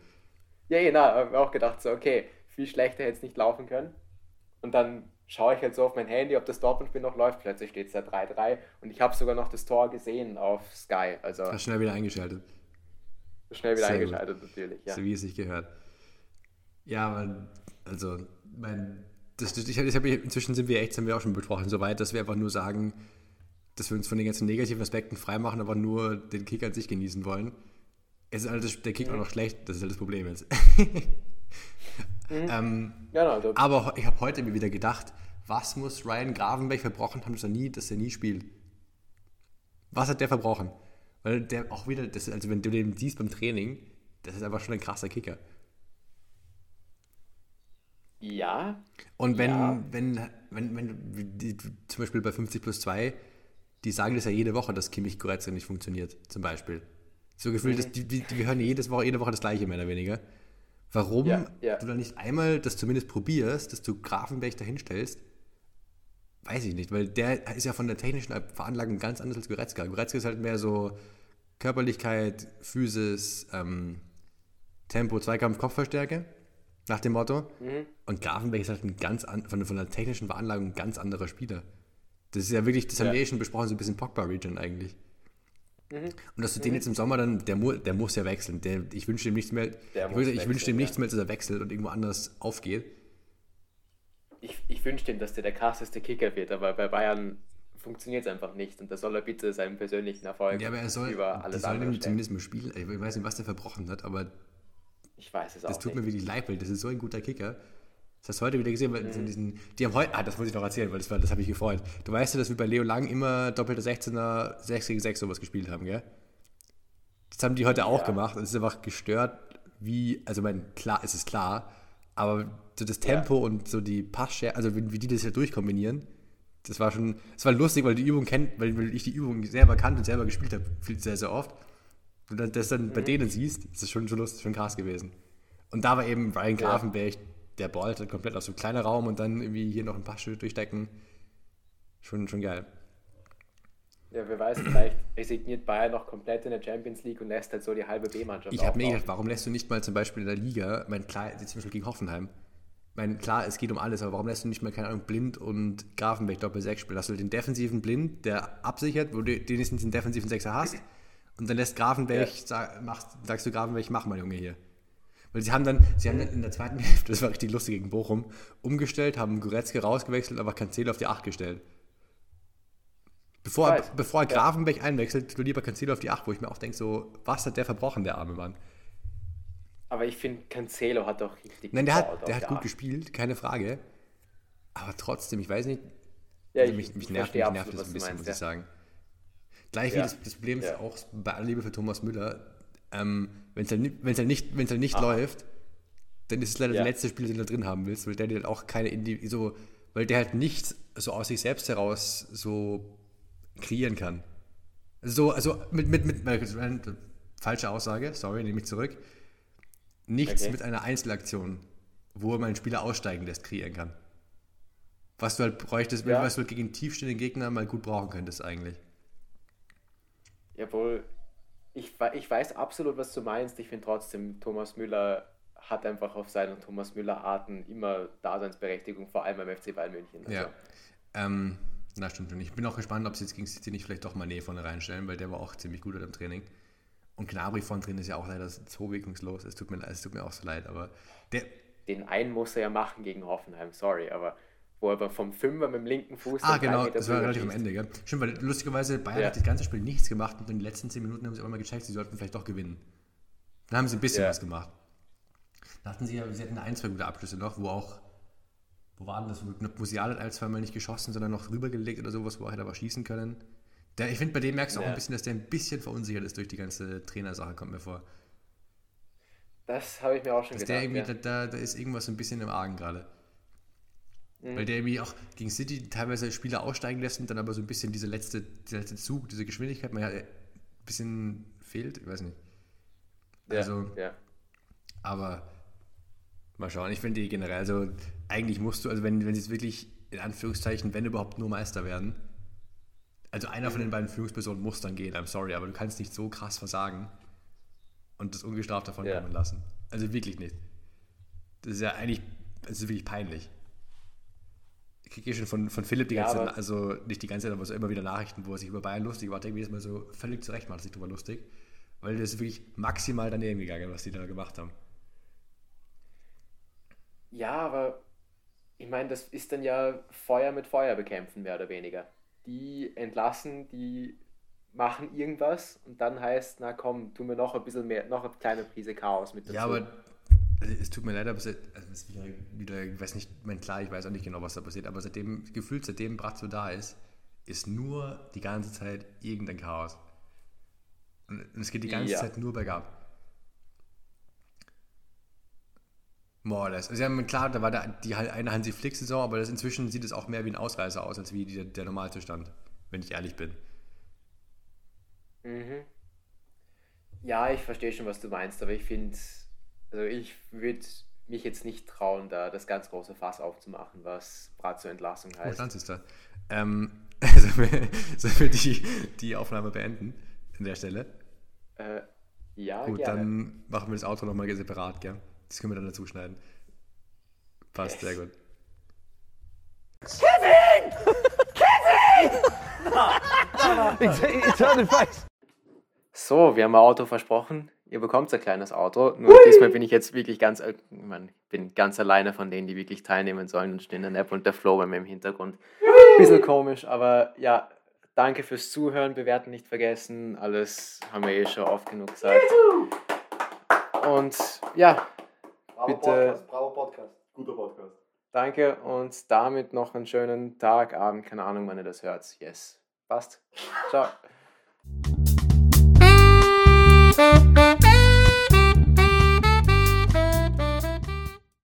Ja, genau, habe auch gedacht, so, okay, viel schlechter hätte es nicht laufen können. Und dann schaue ich halt so auf mein Handy, ob das Dortmund-Spiel noch läuft. Plötzlich steht es da 3-3 und ich habe sogar noch das Tor gesehen auf Sky. Also Hast schnell wieder eingeschaltet. schnell wieder Sehr gut. eingeschaltet natürlich. Ja. So wie es sich gehört. Ja, aber, also, mein, das, das, ich, hab, inzwischen sind wir echt, haben wir auch schon besprochen, so weit, dass wir einfach nur sagen, dass wir uns von den ganzen negativen Aspekten freimachen, aber nur den Kick an sich genießen wollen. Es ist halt das, der Kick auch noch schlecht, das ist halt das Problem jetzt. ähm, Ja, also, aber ich habe heute mir wieder gedacht, was muss Ryan Gravenberg verbrochen haben, dass er nie, dass er nie spielt? Was hat der verbrochen? Weil der auch wieder, das, also wenn du den siehst beim Training, das ist einfach schon ein krasser Kicker. Ja, Und wenn, Ja. wenn, wenn, wenn die, zum Beispiel bei 50 plus 2, die sagen das ja jede Woche, dass Kimmich Goretzka nicht funktioniert, zum Beispiel. So gefühlt, Mhm. dass die, die, wir hören jedes Woche, jede Woche das gleiche, mehr oder weniger. Warum Ja, ja. du dann nicht einmal das zumindest probierst, dass du Grafenberg dahinstellst, weiß ich nicht, weil der ist ja von der technischen Veranlagung ganz anders als Goretzka. Goretzka ist halt mehr so Körperlichkeit, Physis, ähm, Tempo, Zweikampf, Kopfverstärke. Nach dem Motto. Und Grafenberg ist halt ein ganz an, von, von der technischen Veranlagung ein ganz anderer Spieler. Das ist ja wirklich, das haben Ja. wir eh schon besprochen, so ein bisschen Pogba-Region eigentlich. Und dass du den jetzt im Sommer dann, der, der muss ja wechseln. Der, ich wünsche dem nichts mehr, Der ich, wünsche dem ja. nichts mehr, dass er wechselt und irgendwo anders aufgeht. Ich, ich wünsche ihm, dass der der krasseste Kicker wird, aber bei Bayern funktioniert es einfach nicht und da soll er bitte seinen persönlichen Erfolg Ja, aber er soll, über alles andere ihm stellen. zumindest mal spielen. Ich weiß nicht, was der verbrochen hat, aber Ich weiß es auch das tut nicht. mir wirklich leid, weil das ist so ein guter Kicker. Das hast du heute wieder gesehen, weil so diesen, die haben heute, ah, das muss ich noch erzählen, weil das, war- das habe ich gefreut. Du weißt ja, dass wir bei Leo Lang immer doppelte 16er, 6 gegen 6 sowas gespielt haben, gell? Das haben die heute auch Ja. gemacht und es ist einfach gestört, wie, also mein, klar, es ist klar, aber so das Tempo und so die Passschere, also wie, wie die das ja durchkombinieren, das war schon, das war lustig, weil die Übung kennt, weil, weil ich die Übung selber kannte und selber gespielt habe, viel sehr, sehr oft. Und dann, das dann bei denen siehst, das ist schon, schon lustig, schon krass gewesen. Und da war eben Ryan Grafenberg, der ballte komplett aus so einem kleinen Raum und dann irgendwie hier noch ein paar Schritte durchstecken. Schon, schon geil. Ja, wer weiß, vielleicht resigniert Bayern noch komplett in der Champions League und lässt halt so die halbe B-Mannschaft Ich habe mir gedacht, warum lässt du nicht mal zum Beispiel in der Liga, mein klar, jetzt zum Beispiel gegen Hoffenheim, mein, klar, es geht um alles, aber warum lässt du nicht mal, keine Ahnung, Blind und Grafenberg Doppel 6 spielen? Hast du den defensiven Blind, der absichert, wo du wenigstens einen defensiven Sechser hast, und dann lässt Grafenberg, Ja. sag, machst, sagst du Grafenberg, mach mal, Junge, hier. Weil sie haben dann, sie haben dann in der zweiten Hälfte, das war richtig lustig gegen Bochum, umgestellt, haben Goretzke rausgewechselt, aber Cancelo auf die 8 gestellt. Bevor, er, bevor er Ja. Grafenberg einwechselt, du lieber Cancelo auf die 8, wo ich mir auch denke, so, was hat der verbrochen, der arme Mann? Aber ich finde, Cancelo hat doch richtig Nein, der hat, der hat gut Acht. gespielt, keine Frage. Aber trotzdem, ich weiß nicht, Ja, also ich, mich, mich ich nervt, mich nervt absolut, das ein bisschen, meinst, muss ja. ich sagen. Gleich wie Ja. das, das Problem ist Ja. auch bei aller Liebe für Thomas Müller, ähm, wenn es halt, nicht- wenn's halt nicht, wenn's halt nicht läuft, dann ist es leider Ja. der letzte Spieler, den du drin haben willst, weil der dir halt auch keine Indi so, weil der halt nichts so aus sich selbst heraus so kreieren kann. So, also mit, mit, mit, äh, falsche Aussage, sorry, nehme ich zurück. Nichts Okay. mit einer Einzelaktion, wo man einen Spieler aussteigen lässt, kreieren kann. Was du halt bräuchtest, Ja. was du halt gegen tiefstehende Gegner mal gut brauchen könntest eigentlich. Jawohl, ich, ich weiß absolut, was du meinst. Ich finde trotzdem, Thomas Müller hat einfach auf seinen Thomas Müller-Arten immer Daseinsberechtigung, vor allem beim FC Bayern München. Also, Ja. Ähm, na stimmt schon. Ich bin auch gespannt, ob sie jetzt gegen City nicht vielleicht doch mal Nähe vorne reinstellen, weil der war auch ziemlich gut im Training. Und Gnabry vorne drin ist ja auch leider so wirkungslos. Es tut mir, es tut mir auch so leid, aber der, Den einen muss er ja machen gegen Hoffenheim, sorry, aber wo er aber vom Fünfer mit dem linken Fuß Ah, genau, das war relativ am. Ende, gell? Stimmt, weil lustigerweise Bayern Ja. hat das ganze Spiel nichts gemacht und in den letzten 10 Minuten haben sie auch mal gecheckt, sie sollten vielleicht doch gewinnen. Dann haben sie ein bisschen Ja. was gemacht. Da hatten sie ja, sie hatten ein, zwei gute Abschlüsse noch, wo auch, wo waren das? Wo Musial hat ein, zwei Mal nicht geschossen, sondern noch rübergelegt oder sowas, wo er hätte aber schießen können. Der, ich finde, bei dem merkst du auch Ja. ein bisschen, dass der ein bisschen verunsichert ist durch die ganze Trainersache, kommt mir vor. Das habe ich mir auch schon Dass der gedacht. irgendwie, ja. da, da, da ist irgendwas so ein bisschen im Argen gerade. Mhm. Weil der irgendwie auch gegen City teilweise Spieler aussteigen lässt und dann aber so ein bisschen diese letzte, dieser letzte Zug, diese Geschwindigkeit, man ja ein bisschen fehlt, ich weiß nicht. ja, also- ja. Aber mal schauen, ich finde die generell, also eigentlich musst du, also wenn, wenn sie jetzt wirklich in Anführungszeichen, wenn überhaupt nur Meister werden, also einer von den beiden Führungspersonen muss dann gehen, I'm sorry, aber du kannst nicht so krass versagen und das ungestraft davon Ja. kommen lassen. Also wirklich nicht. Das ist ja eigentlich, das ist wirklich peinlich. Ich kriege schon von, von Philipp die Ja, ganze Zeit, also nicht die ganze Zeit, aber so immer wieder Nachrichten, wo er sich über Bayern lustig macht, irgendwie ist mal so völlig zurecht macht sich drüber lustig, weil das ist wirklich maximal daneben gegangen, was die da gemacht haben. Ja, aber ich meine, das ist dann ja Feuer mit Feuer bekämpfen, mehr oder weniger. Die entlassen, die machen irgendwas und dann heißt, na komm, tu mir noch ein bisschen mehr, noch eine kleine Prise Chaos mit dazu. Ja, aber also, es tut mir leid, aber seit, also es ist wieder, wieder, ich weiß nicht, mein, klar, ich weiß auch nicht genau, was da passiert, aber seitdem, gefühlt seitdem Brazzo da ist, ist nur die ganze Zeit irgendein Chaos. Und und es geht die ganze Ja. Zeit nur bergab. More or less. Also, ja, klar, da war da die eine Hansi Flick-Saison, aber das inzwischen sieht es auch mehr wie ein Ausreißer aus, als wie der, der Normalzustand, wenn ich ehrlich bin. Mhm. Ja, ich verstehe schon, was du meinst, aber ich finde, also ich würde mich jetzt nicht trauen, da das ganz große Fass aufzumachen, was Brazzo Entlassung Oh, heißt. Stanz ist da. Ähm, sollen wir, sollen wir die, die Aufnahme beenden an der Stelle? Äh, ja, Gut, gerne. dann machen wir das Outro nochmal separat, gell? Das können wir dann dazu schneiden. Passt, sehr gut. It's, it's on the face. So, wir haben ein Auto versprochen. Ihr bekommt ein kleines Auto. Nur diesmal bin ich jetzt wirklich ganz, ich mein, bin ganz alleine von denen, die wirklich teilnehmen sollen und stehen in der App und der Flow bei mir im Hintergrund. Bisschen komisch, aber ja, danke fürs Zuhören, bewerten nicht vergessen. Alles haben wir eh schon oft genug gesagt. Und ja, bitte. bravo Podcast. Guter Podcast. Danke und damit noch einen schönen Tag, Abend, keine Ahnung, wann ihr das hört. Yes. Passt. Ciao. Música